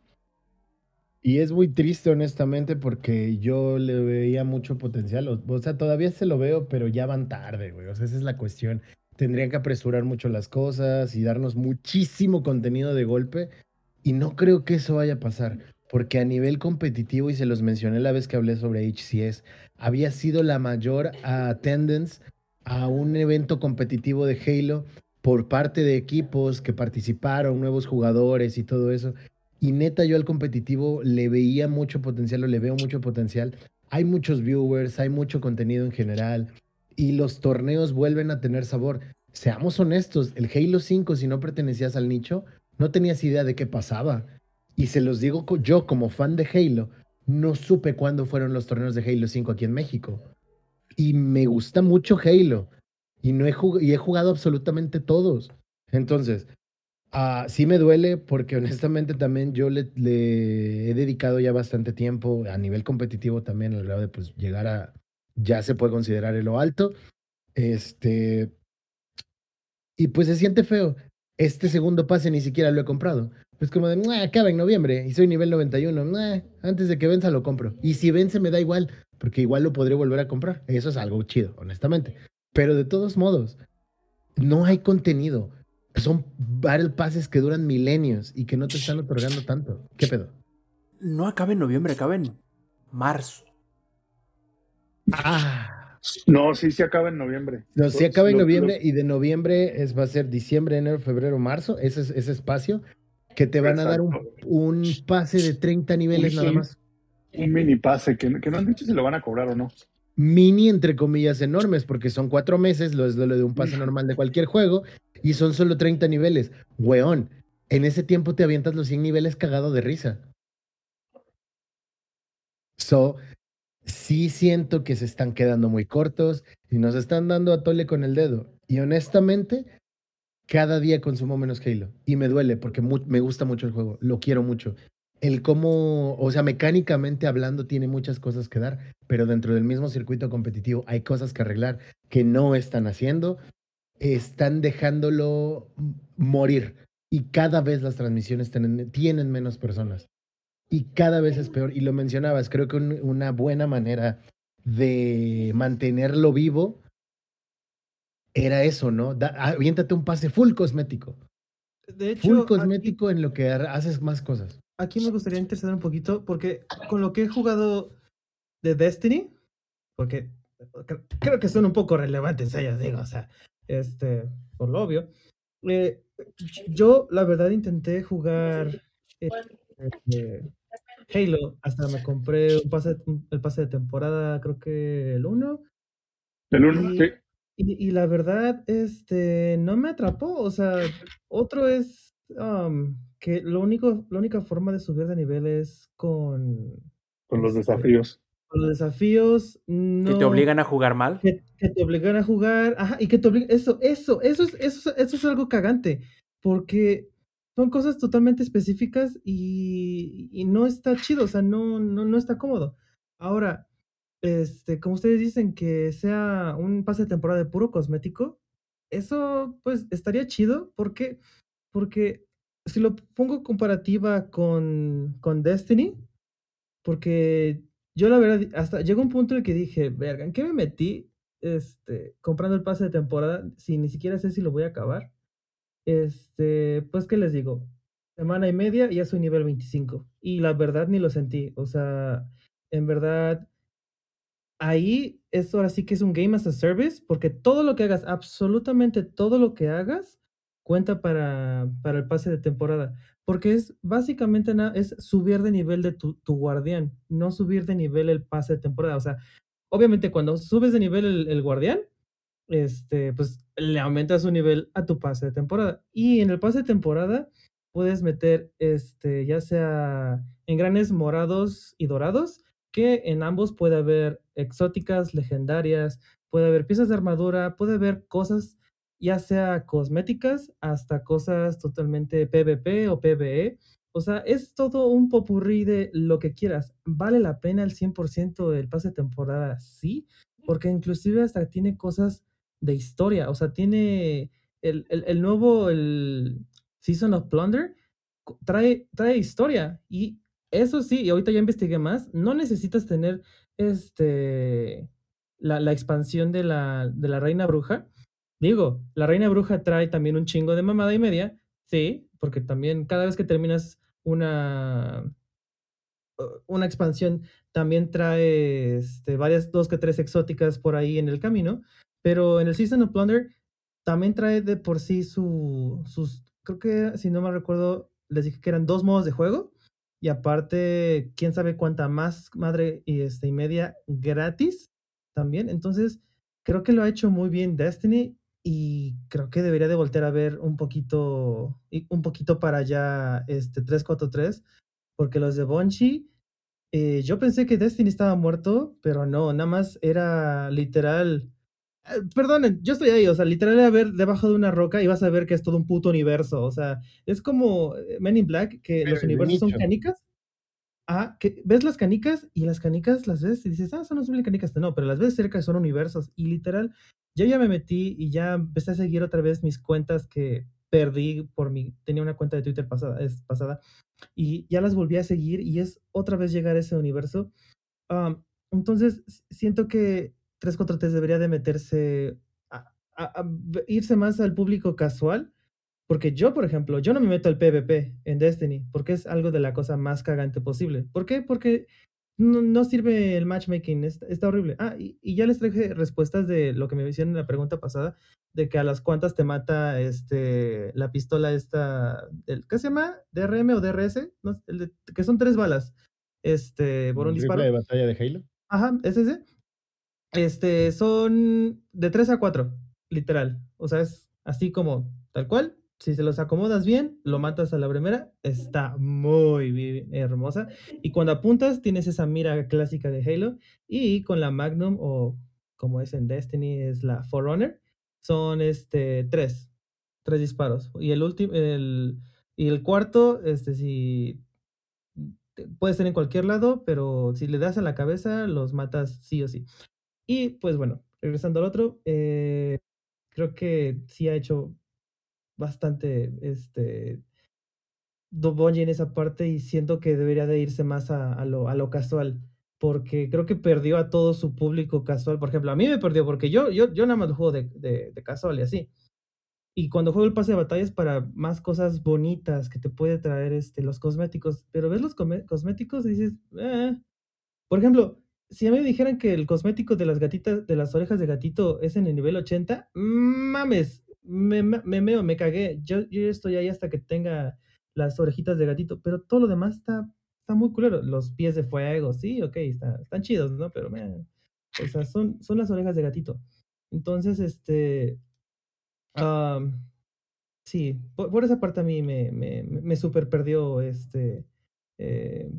Y es muy triste, honestamente, porque yo le veía mucho potencial. O, sea, todavía se lo veo, pero ya van tarde, güey. O sea, esa es la cuestión. Tendrían que apresurar mucho las cosas y darnos muchísimo contenido de golpe. Y no creo que eso vaya a pasar, porque a nivel competitivo, y se los mencioné la vez que hablé sobre HCS, había sido la mayor attendance a un evento competitivo de Halo por parte de equipos que participaron, nuevos jugadores y todo eso. Y neta, yo al competitivo le veía mucho potencial o le veo mucho potencial. Hay muchos viewers, hay mucho contenido en general y los torneos vuelven a tener sabor. Seamos honestos, el Halo 5, si no pertenecías al nicho, no tenías idea de qué pasaba. Y se los digo yo como fan de Halo, no supe cuándo fueron los torneos de Halo 5 aquí en México. Y me gusta mucho Halo. Y, no he, jug- y he jugado absolutamente todos. Entonces, Ah, sí me duele porque honestamente también yo le, he dedicado ya bastante tiempo a nivel competitivo también al grado de pues llegar a, ya se puede considerar en lo alto. Este, y pues se siente feo. Este segundo pase ni siquiera lo he comprado. Pues como de, "Mua, acaba en noviembre y soy nivel 91. Mua, antes de que venza lo compro. Y si vence me da igual, porque igual lo podré volver a comprar. Eso es algo chido, honestamente. Pero de todos modos, no hay contenido. Son battle passes que duran milenios y que no te están otorgando tanto. ¿Qué pedo? No acaba en noviembre, acaba en marzo. Ah, No, sí, sí acaba en noviembre. no, sí acaba en Lo- noviembre y de noviembre es, va a ser diciembre, enero, febrero, marzo. Ese, es- ese espacio que te van a dar un, un pase de 30 niveles Un- nada más. Un mini pase que, que no han dicho si lo van a cobrar o no. Mini, entre comillas, enormes, porque son cuatro meses, lo es lo de un pase normal de cualquier juego, y son solo 30 niveles. Weón, en ese tiempo te avientas los 100 niveles cagado de risa. So, sí siento que se están quedando muy cortos y nos están dando a tole con el dedo. Y honestamente, cada día consumo menos Halo. Y me duele porque me gusta mucho el juego, lo quiero mucho. El cómo, o sea, mecánicamente hablando, tiene muchas cosas que dar, pero dentro del mismo circuito competitivo hay cosas que arreglar que no están haciendo. Están dejándolo morir. Y cada vez las transmisiones tienen, tienen menos personas. Y cada vez es peor. Y lo mencionabas, creo que un- una buena manera de mantenerlo vivo era eso, ¿no? Da- aviéntate un pase full cosmético. De hecho, Full aquí- cosmético en lo que ha- haces más cosas. Aquí me gustaría interceder un poquito porque con lo que he jugado de Destiny, porque cre- creo que son un poco relevantes ellas, digo, o sea, este, por lo obvio. Eh, yo, la verdad, intenté jugar eh, eh, Halo, hasta me compré un pase, el pase de temporada, creo que el 1, El uno, y, sí. y, y la verdad, este, no me atrapó, o sea, otro es um, que lo único, la única forma de subir de nivel es con, Con los este, desafíos. con los desafíos, Que te obligan a jugar mal. que, que te obligan a jugar, ajá, y que te obligan, eso, eso, eso es, eso, es- eso es algo cagante, porque son cosas totalmente específicas y, y no está chido, o sea, no, no, no está cómodo. Ahora, este, como ustedes dicen, que sea un pase de temporada de puro cosmético, eso pues estaría chido, ¿por qué? Porque si lo pongo comparativa con, con Destiny, porque yo la verdad, hasta llegó un punto en el que dije, verga, ¿en qué me metí? Este, comprando el pase de temporada, si ni siquiera sé si lo voy a acabar. Este, pues, ¿qué les digo? Semana y media ya soy nivel 25. Y la verdad ni lo sentí. O sea, en verdad, ahí es ahora sí que es un game as a service, porque todo lo que hagas, absolutamente todo lo que hagas, cuenta para, para el pase de temporada. Porque es básicamente na- es subir de nivel de tu, tu guardián, no subir de nivel el pase de temporada. O sea, obviamente cuando subes de nivel el, el guardián, este, pues le aumentas su nivel a tu pase de temporada. Y en el pase de temporada puedes meter, este, ya sea engranes morados y dorados, que en ambos puede haber exóticas, legendarias, puede haber piezas de armadura, puede haber cosas, ya sea cosméticas, hasta cosas totalmente PvP o PvE. O sea, es todo un popurrí de lo que quieras. ¿Vale la pena el 100% el pase de temporada? Sí, porque inclusive hasta tiene cosas de historia, o sea, tiene el, el, el nuevo, el Season of Plunder, trae, trae historia y eso sí, y ahorita ya investigué más, no necesitas tener este, la, la expansión de la, de la Reina Bruja. Digo, la Reina Bruja trae también un chingo de mamada y media, sí, porque también cada vez que terminas una, una expansión también trae este, varias, dos que tres exóticas por ahí en el camino, pero en el Season of Plunder también trae de por sí su, sus, creo que si no me recuerdo, les dije que eran dos modos de juego y aparte, quién sabe cuánta más madre y, este, y media gratis también. Entonces, creo que lo ha hecho muy bien Destiny y creo que debería de voltear a ver un poquito, un poquito para allá este 343 porque los de Bungie, eh, yo pensé que Destiny estaba muerto, pero no, nada más era literal. eh, Perdonen, yo estoy ahí, o sea, literal a ver debajo de una roca y vas a ver que es todo un puto universo, o sea, es como eh, Men in Black, que Pero los universos son canicas. Ah, que ves las canicas y las canicas las ves y dices, ah, son son canicas, no, pero las ves cerca son universos. Y literal, yo ya me metí y ya empecé a seguir otra vez mis cuentas que perdí por mi, tenía una cuenta de Twitter pasada, es pasada, y ya las volví a seguir y es otra vez llegar a ese universo. Entonces, siento que 343 debería de meterse, a, irse más al público casual, porque yo, por ejemplo, yo no me meto al PvP en Destiny, porque es algo de la cosa más cagante posible. ¿Por qué? Porque no, no sirve el matchmaking, está, está horrible. Ah, y, y ya les traje respuestas de lo que me hicieron en la pregunta pasada, de que a las cuantas te mata este, la pistola esta, del, ¿qué se llama? ¿DRM o DRS? No, el de- que son tres balas este, por un ¿El disparo. de batalla de Halo? Ajá, es ese. Este, son de 3 a 4, literal. O sea, es así como tal cual. Si se los acomodas bien, lo matas a la primera, está muy hermosa. Y cuando apuntas, tienes esa mira clásica de Halo. Y con la Magnum, o como es en Destiny, es la Forerunner, son este, tres, tres disparos. Y el último, el, y el cuarto, este, si puede ser en cualquier lado, pero si le das a la cabeza, los matas sí o sí. Y pues bueno, regresando al otro, eh, creo que sí ha hecho bastante este Do- Bungie en esa parte y siento que debería de irse más a, a lo, a lo casual. Porque creo que perdió a todo su público casual. Por ejemplo, a mí me perdió porque yo, yo, yo nada más juego de, de, de casual y así. Y cuando juego el pase de batalla es para más cosas bonitas que te puede traer este, los cosméticos. Pero ves los cosméticos y dices, "Eh". por ejemplo, si a mí me dijeran que el cosmético de las gatitas, de las orejas de gatito es en el nivel 80, mames, me, me, me meo, me cagué. Yo, yo estoy ahí hasta que tenga las orejitas de gatito, pero todo lo demás está, está muy culero. Los pies de fuego, sí, ok, está, están chidos, ¿no? Pero, man, o sea, son, son las orejas de gatito. Entonces, este, am, sí, por, esa parte a mí me, me, me super perdió, este, eh,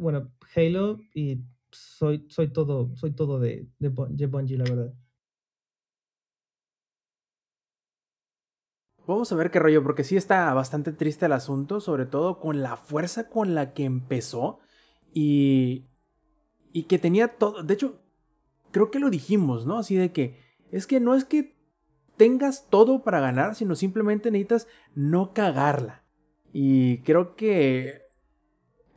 bueno, Halo y soy, soy todo, soy todo de, de, de Bungie, la verdad. Vamos a ver qué rollo, porque sí está bastante triste el asunto, sobre todo con la fuerza con la que empezó y, y que tenía todo. De hecho, creo que lo dijimos, ¿no? Así de que es que no es que tengas todo para ganar, sino simplemente necesitas no cagarla. Y creo que.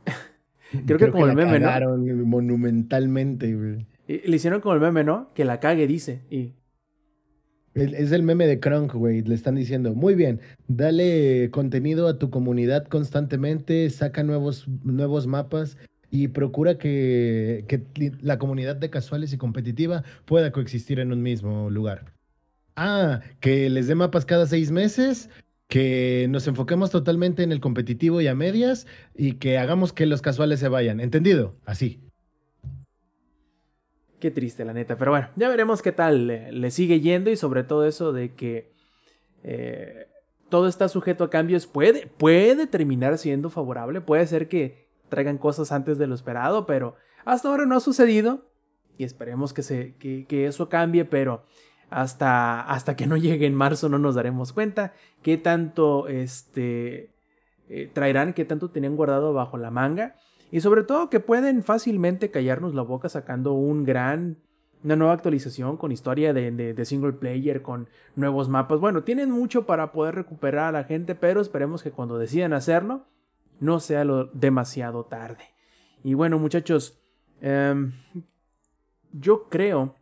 creo, que como el la meme, ¿no? monumentalmente, güey. Y Le hicieron como el meme, ¿no? Que la cague, dice. Y Es el meme de Krunk, güey. Le están diciendo, muy bien, dale contenido a tu comunidad constantemente, saca nuevos, nuevos mapas y procura que, que la comunidad de casuales y competitiva pueda coexistir en un mismo lugar. Ah, que les dé mapas cada seis meses, que nos enfoquemos totalmente en el competitivo y a medias y que hagamos que los casuales se vayan. ¿Entendido? Así. Qué triste, la neta. Pero bueno, ya veremos qué tal le, sigue yendo y sobre todo eso de que eh, todo está sujeto a cambios. Puede, puede terminar siendo favorable. Puede ser que traigan cosas antes de lo esperado, pero hasta ahora no ha sucedido. Y esperemos que, que eso cambie, pero hasta, hasta que no llegue en marzo no nos daremos cuenta qué tanto este, eh, traerán, qué tanto tenían guardado bajo la manga. Y sobre todo que pueden fácilmente callarnos la boca sacando un gran, una nueva actualización con historia de, de, single player, con nuevos mapas. Bueno, tienen mucho para poder recuperar a la gente, pero esperemos que cuando decidan hacerlo no sea lo demasiado tarde. Y bueno, muchachos, eh, yo creo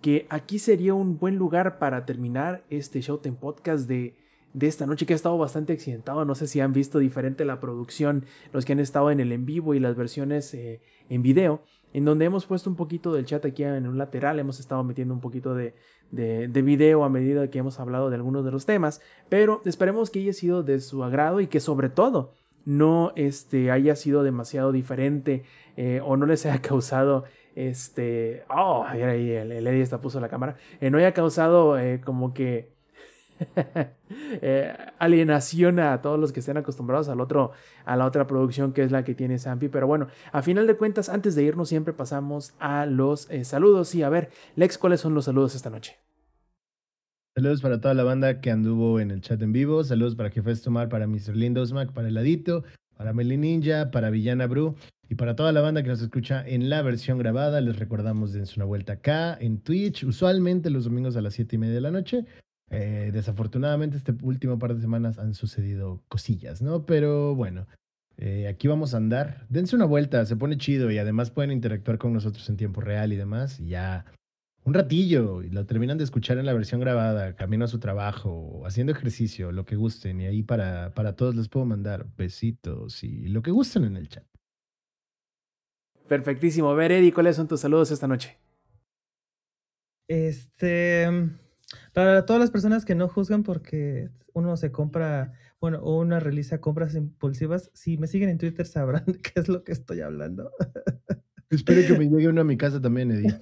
que aquí sería un buen lugar para terminar este Showtime Podcast de, de esta noche que ha estado bastante accidentado. No sé si han visto diferente la producción, los que han estado en el en vivo y las versiones eh, en video, en donde hemos puesto un poquito del chat aquí en un lateral, hemos estado metiendo un poquito de, de, de video a medida que hemos hablado de algunos de los temas, pero esperemos que haya sido de su agrado y que sobre todo no este, haya sido demasiado diferente eh, o no les haya causado este oh ahí el, el Eddie está puso la cámara eh, no haya causado como que eh, alienación a todos los que estén acostumbrados al otro, a la otra producción que es la que tiene Zampi. Pero bueno, a final de cuentas, antes de irnos, siempre pasamos a los eh, saludos. Y a ver, Lex, ¿cuáles son los saludos esta noche? Saludos para toda la banda que anduvo en el chat en vivo. Saludos para Jefes Tomar, para Mr. Lindosmack, para Heladito, para Meli Ninja, para Villana Bru y para toda la banda que nos escucha en la versión grabada. Les recordamos dense una vuelta acá en Twitch, usualmente los domingos a las 7 y media de la noche. Eh, desafortunadamente, este último par de semanas han sucedido cosillas, ¿no? Pero bueno, eh, aquí vamos a andar. Dense una vuelta, se pone chido y además pueden interactuar con nosotros en tiempo real y demás. Y ya un ratillo y lo terminan de escuchar en la versión grabada, camino a su trabajo, haciendo ejercicio, lo que gusten. Y ahí para, para todos les puedo mandar besitos y lo que gusten en el chat. Perfectísimo. A ver, Eddie, ¿cuáles son tus saludos esta noche? Este, para todas las personas que no juzgan porque uno se compra, bueno, o una realiza compras impulsivas, si me siguen en Twitter sabrán qué es lo que estoy hablando. Espero que me llegue uno a mi casa también, Eddie.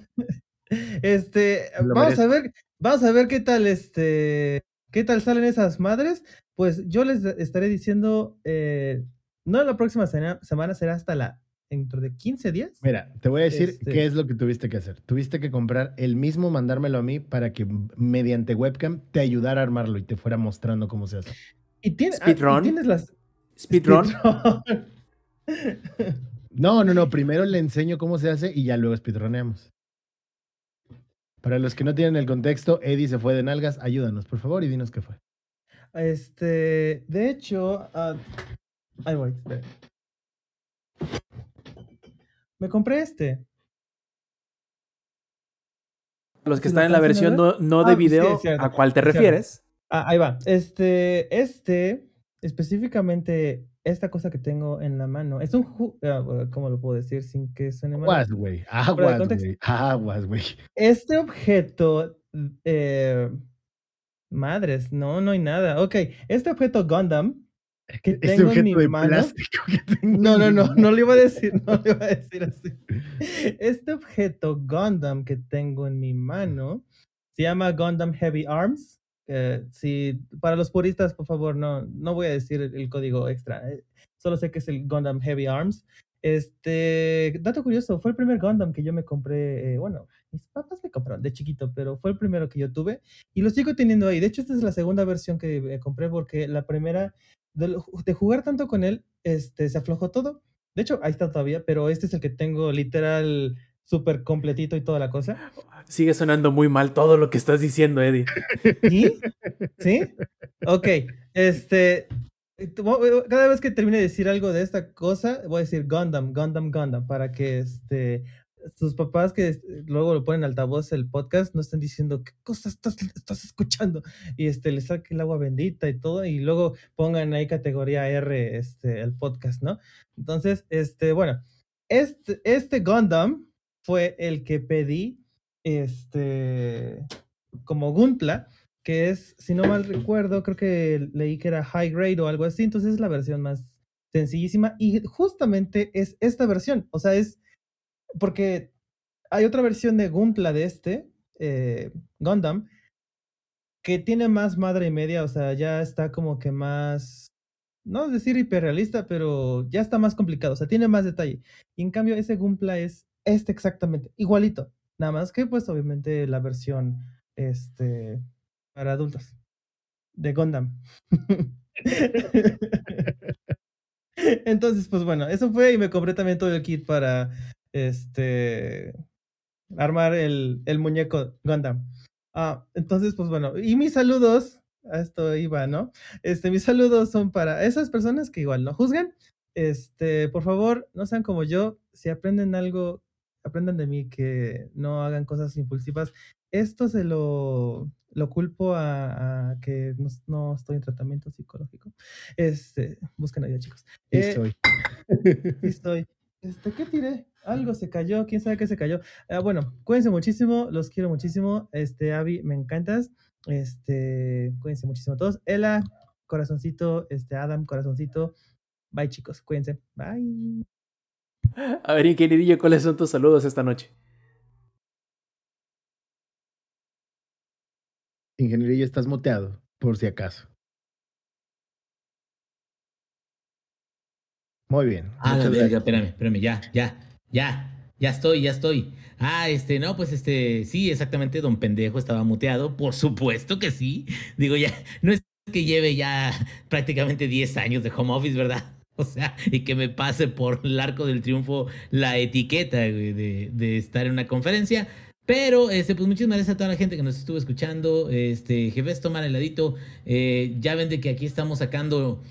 Este, Lo vamos a ver, vamos a ver qué tal, este, qué tal salen esas madres. Pues yo les estaré diciendo, eh, no la próxima semana, será hasta la, dentro de 15 días. Mira, te voy a decir Este- qué es lo que tuviste que hacer. Tuviste que comprar el mismo, mandármelo a mí para que mediante webcam te ayudara a armarlo y te fuera mostrando cómo se hace. Y, tiene- ah, y Speedrun. tienes las... Speedrun. Speedrun. No, no, no. Primero le enseño cómo se hace y ya luego speedroneamos. Para los que no tienen el contexto, Eddie se fue de nalgas. Ayúdanos, por favor, y dinos qué fue. Este, de hecho, ah, ahí voy, espera. Me compré este. Los que ¿Sí lo están en la versión ver? no, no de Ah, sí, video, es cierto, ¿a cuál te refieres? Ah, ahí va. Este, este, específicamente esta cosa que tengo en la mano. Es un, ah, ¿cómo lo puedo decir sin que suene mal? Aguas, güey. de Aguas, güey. Aguas, güey. Este objeto, eh, madres, no, no hay nada. Ok, este objeto Gundam que Este tengo en objeto mi de mano. plástico que tengo No, no, en no, no le iba a decir, no le iba a decir así. Este objeto Gundam que tengo en mi mano se llama Gundam Heavy Arms. Eh, sí, para los puristas, por favor, no, no voy a decir el, el código extra. eh, solo sé que es el Gundam Heavy Arms. Este, dato curioso, fue el primer Gundam que yo me compré, eh, bueno, mis papás me compraron de chiquito, pero fue el primero que yo tuve y lo sigo teniendo ahí. De hecho, esta es la segunda versión que eh, compré porque la primera, de, jugar tanto con él, este, se aflojó todo. De hecho, ahí está todavía, pero este es el que tengo literal súper completito y toda la cosa. Sigue sonando muy mal todo lo que estás diciendo, Eddie. ¿Sí? ¿Sí? Ok, este... Cada vez que termine de decir algo de esta cosa, voy a decir Gundam, Gundam, Gundam, para que este, sus papás que es- luego lo ponen altavoz el podcast no estén diciendo qué cosa estás, estás escuchando y este, le saque el agua bendita y todo y luego pongan ahí categoría R este, el podcast, ¿no? Entonces, este, bueno, este, este Gundam fue el que pedí este, como Guntla que es, si no mal recuerdo, creo que leí que era high grade o algo así, entonces es la versión más sencillísima y justamente es esta versión, o sea, es porque hay otra versión de Guntla de este, eh, Gundam, que tiene más madre y media, o sea, ya está como que más, no decir hiperrealista, pero ya está más complicado, o sea, tiene más detalle. Y en cambio, ese Gumpla es este exactamente, igualito, nada más que pues obviamente la versión, este, para adultos. De Gundam. Entonces, pues bueno, eso fue y me compré también todo el kit para este armar el, el muñeco Gundam. Ah, entonces, pues bueno, y mis saludos, a esto iba, ¿no? Este, mis saludos son para esas personas que igual no juzgan. Este, por favor, no sean como yo. Si aprenden algo, aprendan de mí que no hagan cosas impulsivas. Esto se lo, lo culpo a, a que no, no estoy en tratamiento psicológico. Este, busquen ayuda, chicos. Sí Eh, soy. Sí estoy. Este, ¿qué tiré? Algo se cayó, quién sabe qué se cayó. Ah, bueno, cuídense muchísimo, los quiero muchísimo. Este, Avi, me encantas. Este, cuídense muchísimo todos. Ela, corazoncito, este, Adam, corazoncito. Bye, chicos, cuídense. Bye. A ver, ingenierillo, ¿cuáles son tus saludos esta noche? Ingeniería, estás moteado, por si acaso. Muy bien. Ah, la verga, espérame, espérame, ya, ya, ya, ya estoy, ya estoy. Ah, este, no, pues este, sí, exactamente, don pendejo estaba muteado, por supuesto que sí. Digo, ya, no es que lleve ya prácticamente 10 años de home office, ¿verdad? O sea, y que me pase por el arco del triunfo la etiqueta güey, de, de estar en una conferencia. Pero, este, pues muchísimas gracias a toda la gente que nos estuvo escuchando. Este, jefes, toman heladito. Eh, ya ven de que aquí estamos sacando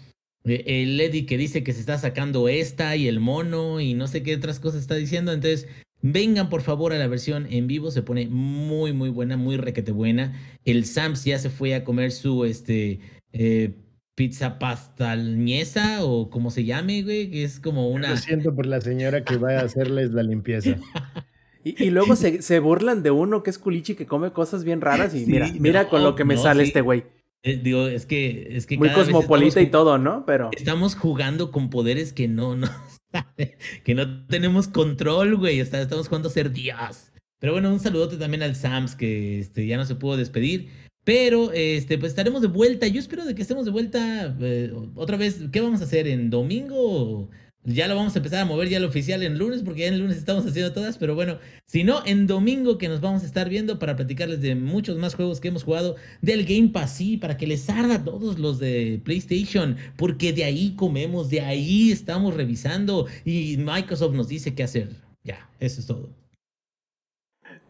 el Eddie que dice que se está sacando esta y el mono y no sé qué otras cosas está diciendo. Entonces, vengan por favor a la versión en vivo. Se pone muy, muy buena, muy requete buena. El Sams ya se fue a comer su este eh, pizza pastañesa o como se llame, güey, que es como una. Lo siento por la señora que va a hacerles la limpieza. Y, y luego se, se burlan de uno que es culichi que come cosas bien raras y Sí, mira, mira no, con lo que me no, sale sí. este güey. Eh, digo, es que, es que Muy cada vez cosmopolita y todo, ¿no? Pero Estamos jugando con poderes que no, no, que no tenemos control, güey. Estamos jugando a ser Dios. Pero bueno, un saludote también al Sams, que este, ya no se pudo despedir. Pero este, pues estaremos de vuelta. Yo espero de que estemos de vuelta eh, otra vez. ¿Qué vamos a hacer? ¿En domingo? Ya lo vamos a empezar a mover ya lo oficial en lunes, porque ya en lunes estamos haciendo todas. Pero bueno, si no, en domingo que nos vamos a estar viendo para platicarles de muchos más juegos que hemos jugado del Game Pass, sí, para que les arda todos los de PlayStation, porque de ahí comemos, de ahí estamos revisando y Microsoft nos dice qué hacer. Ya, eso es todo.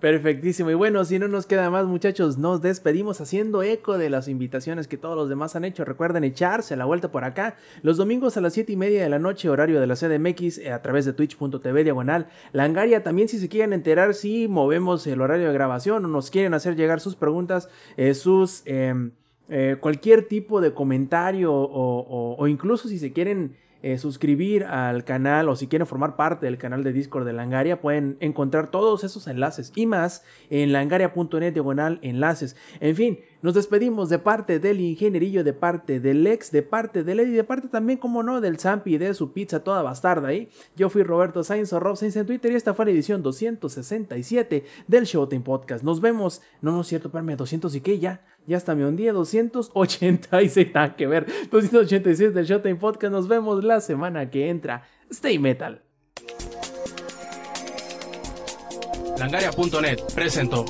Perfectísimo. Y bueno, si no nos queda más, muchachos, nos despedimos haciendo eco de las invitaciones que todos los demás han hecho. Recuerden echarse la vuelta por acá los domingos a las 7 y media de la noche, horario de la CDMX, eh, a través de twitch.tv diagonal. Langaria, también si se quieren enterar si movemos el horario de grabación o nos quieren hacer llegar sus preguntas, eh, sus. eh, eh, cualquier tipo de comentario o incluso si se quieren eh, suscribir al canal o si quieren formar parte del canal de Discord de Langaria, pueden encontrar todos esos enlaces y más en langaria.net diagonal enlaces. En fin, nos despedimos de parte del ingenierillo, de parte del ex, de parte del Eddie, de parte también, como no, del Zampi de su pizza toda bastarda ahí. Yo fui Roberto Sainz o Rob Sainz en Twitter y esta fue la edición 267 del Showtime Podcast. Nos vemos, no, no es cierto, espérame, 200 y qué ya, ya está me día 286, nada que ver, 286 del Showtime Podcast. Nos vemos la semana que entra. Stay Metal. Langaria.net presentó.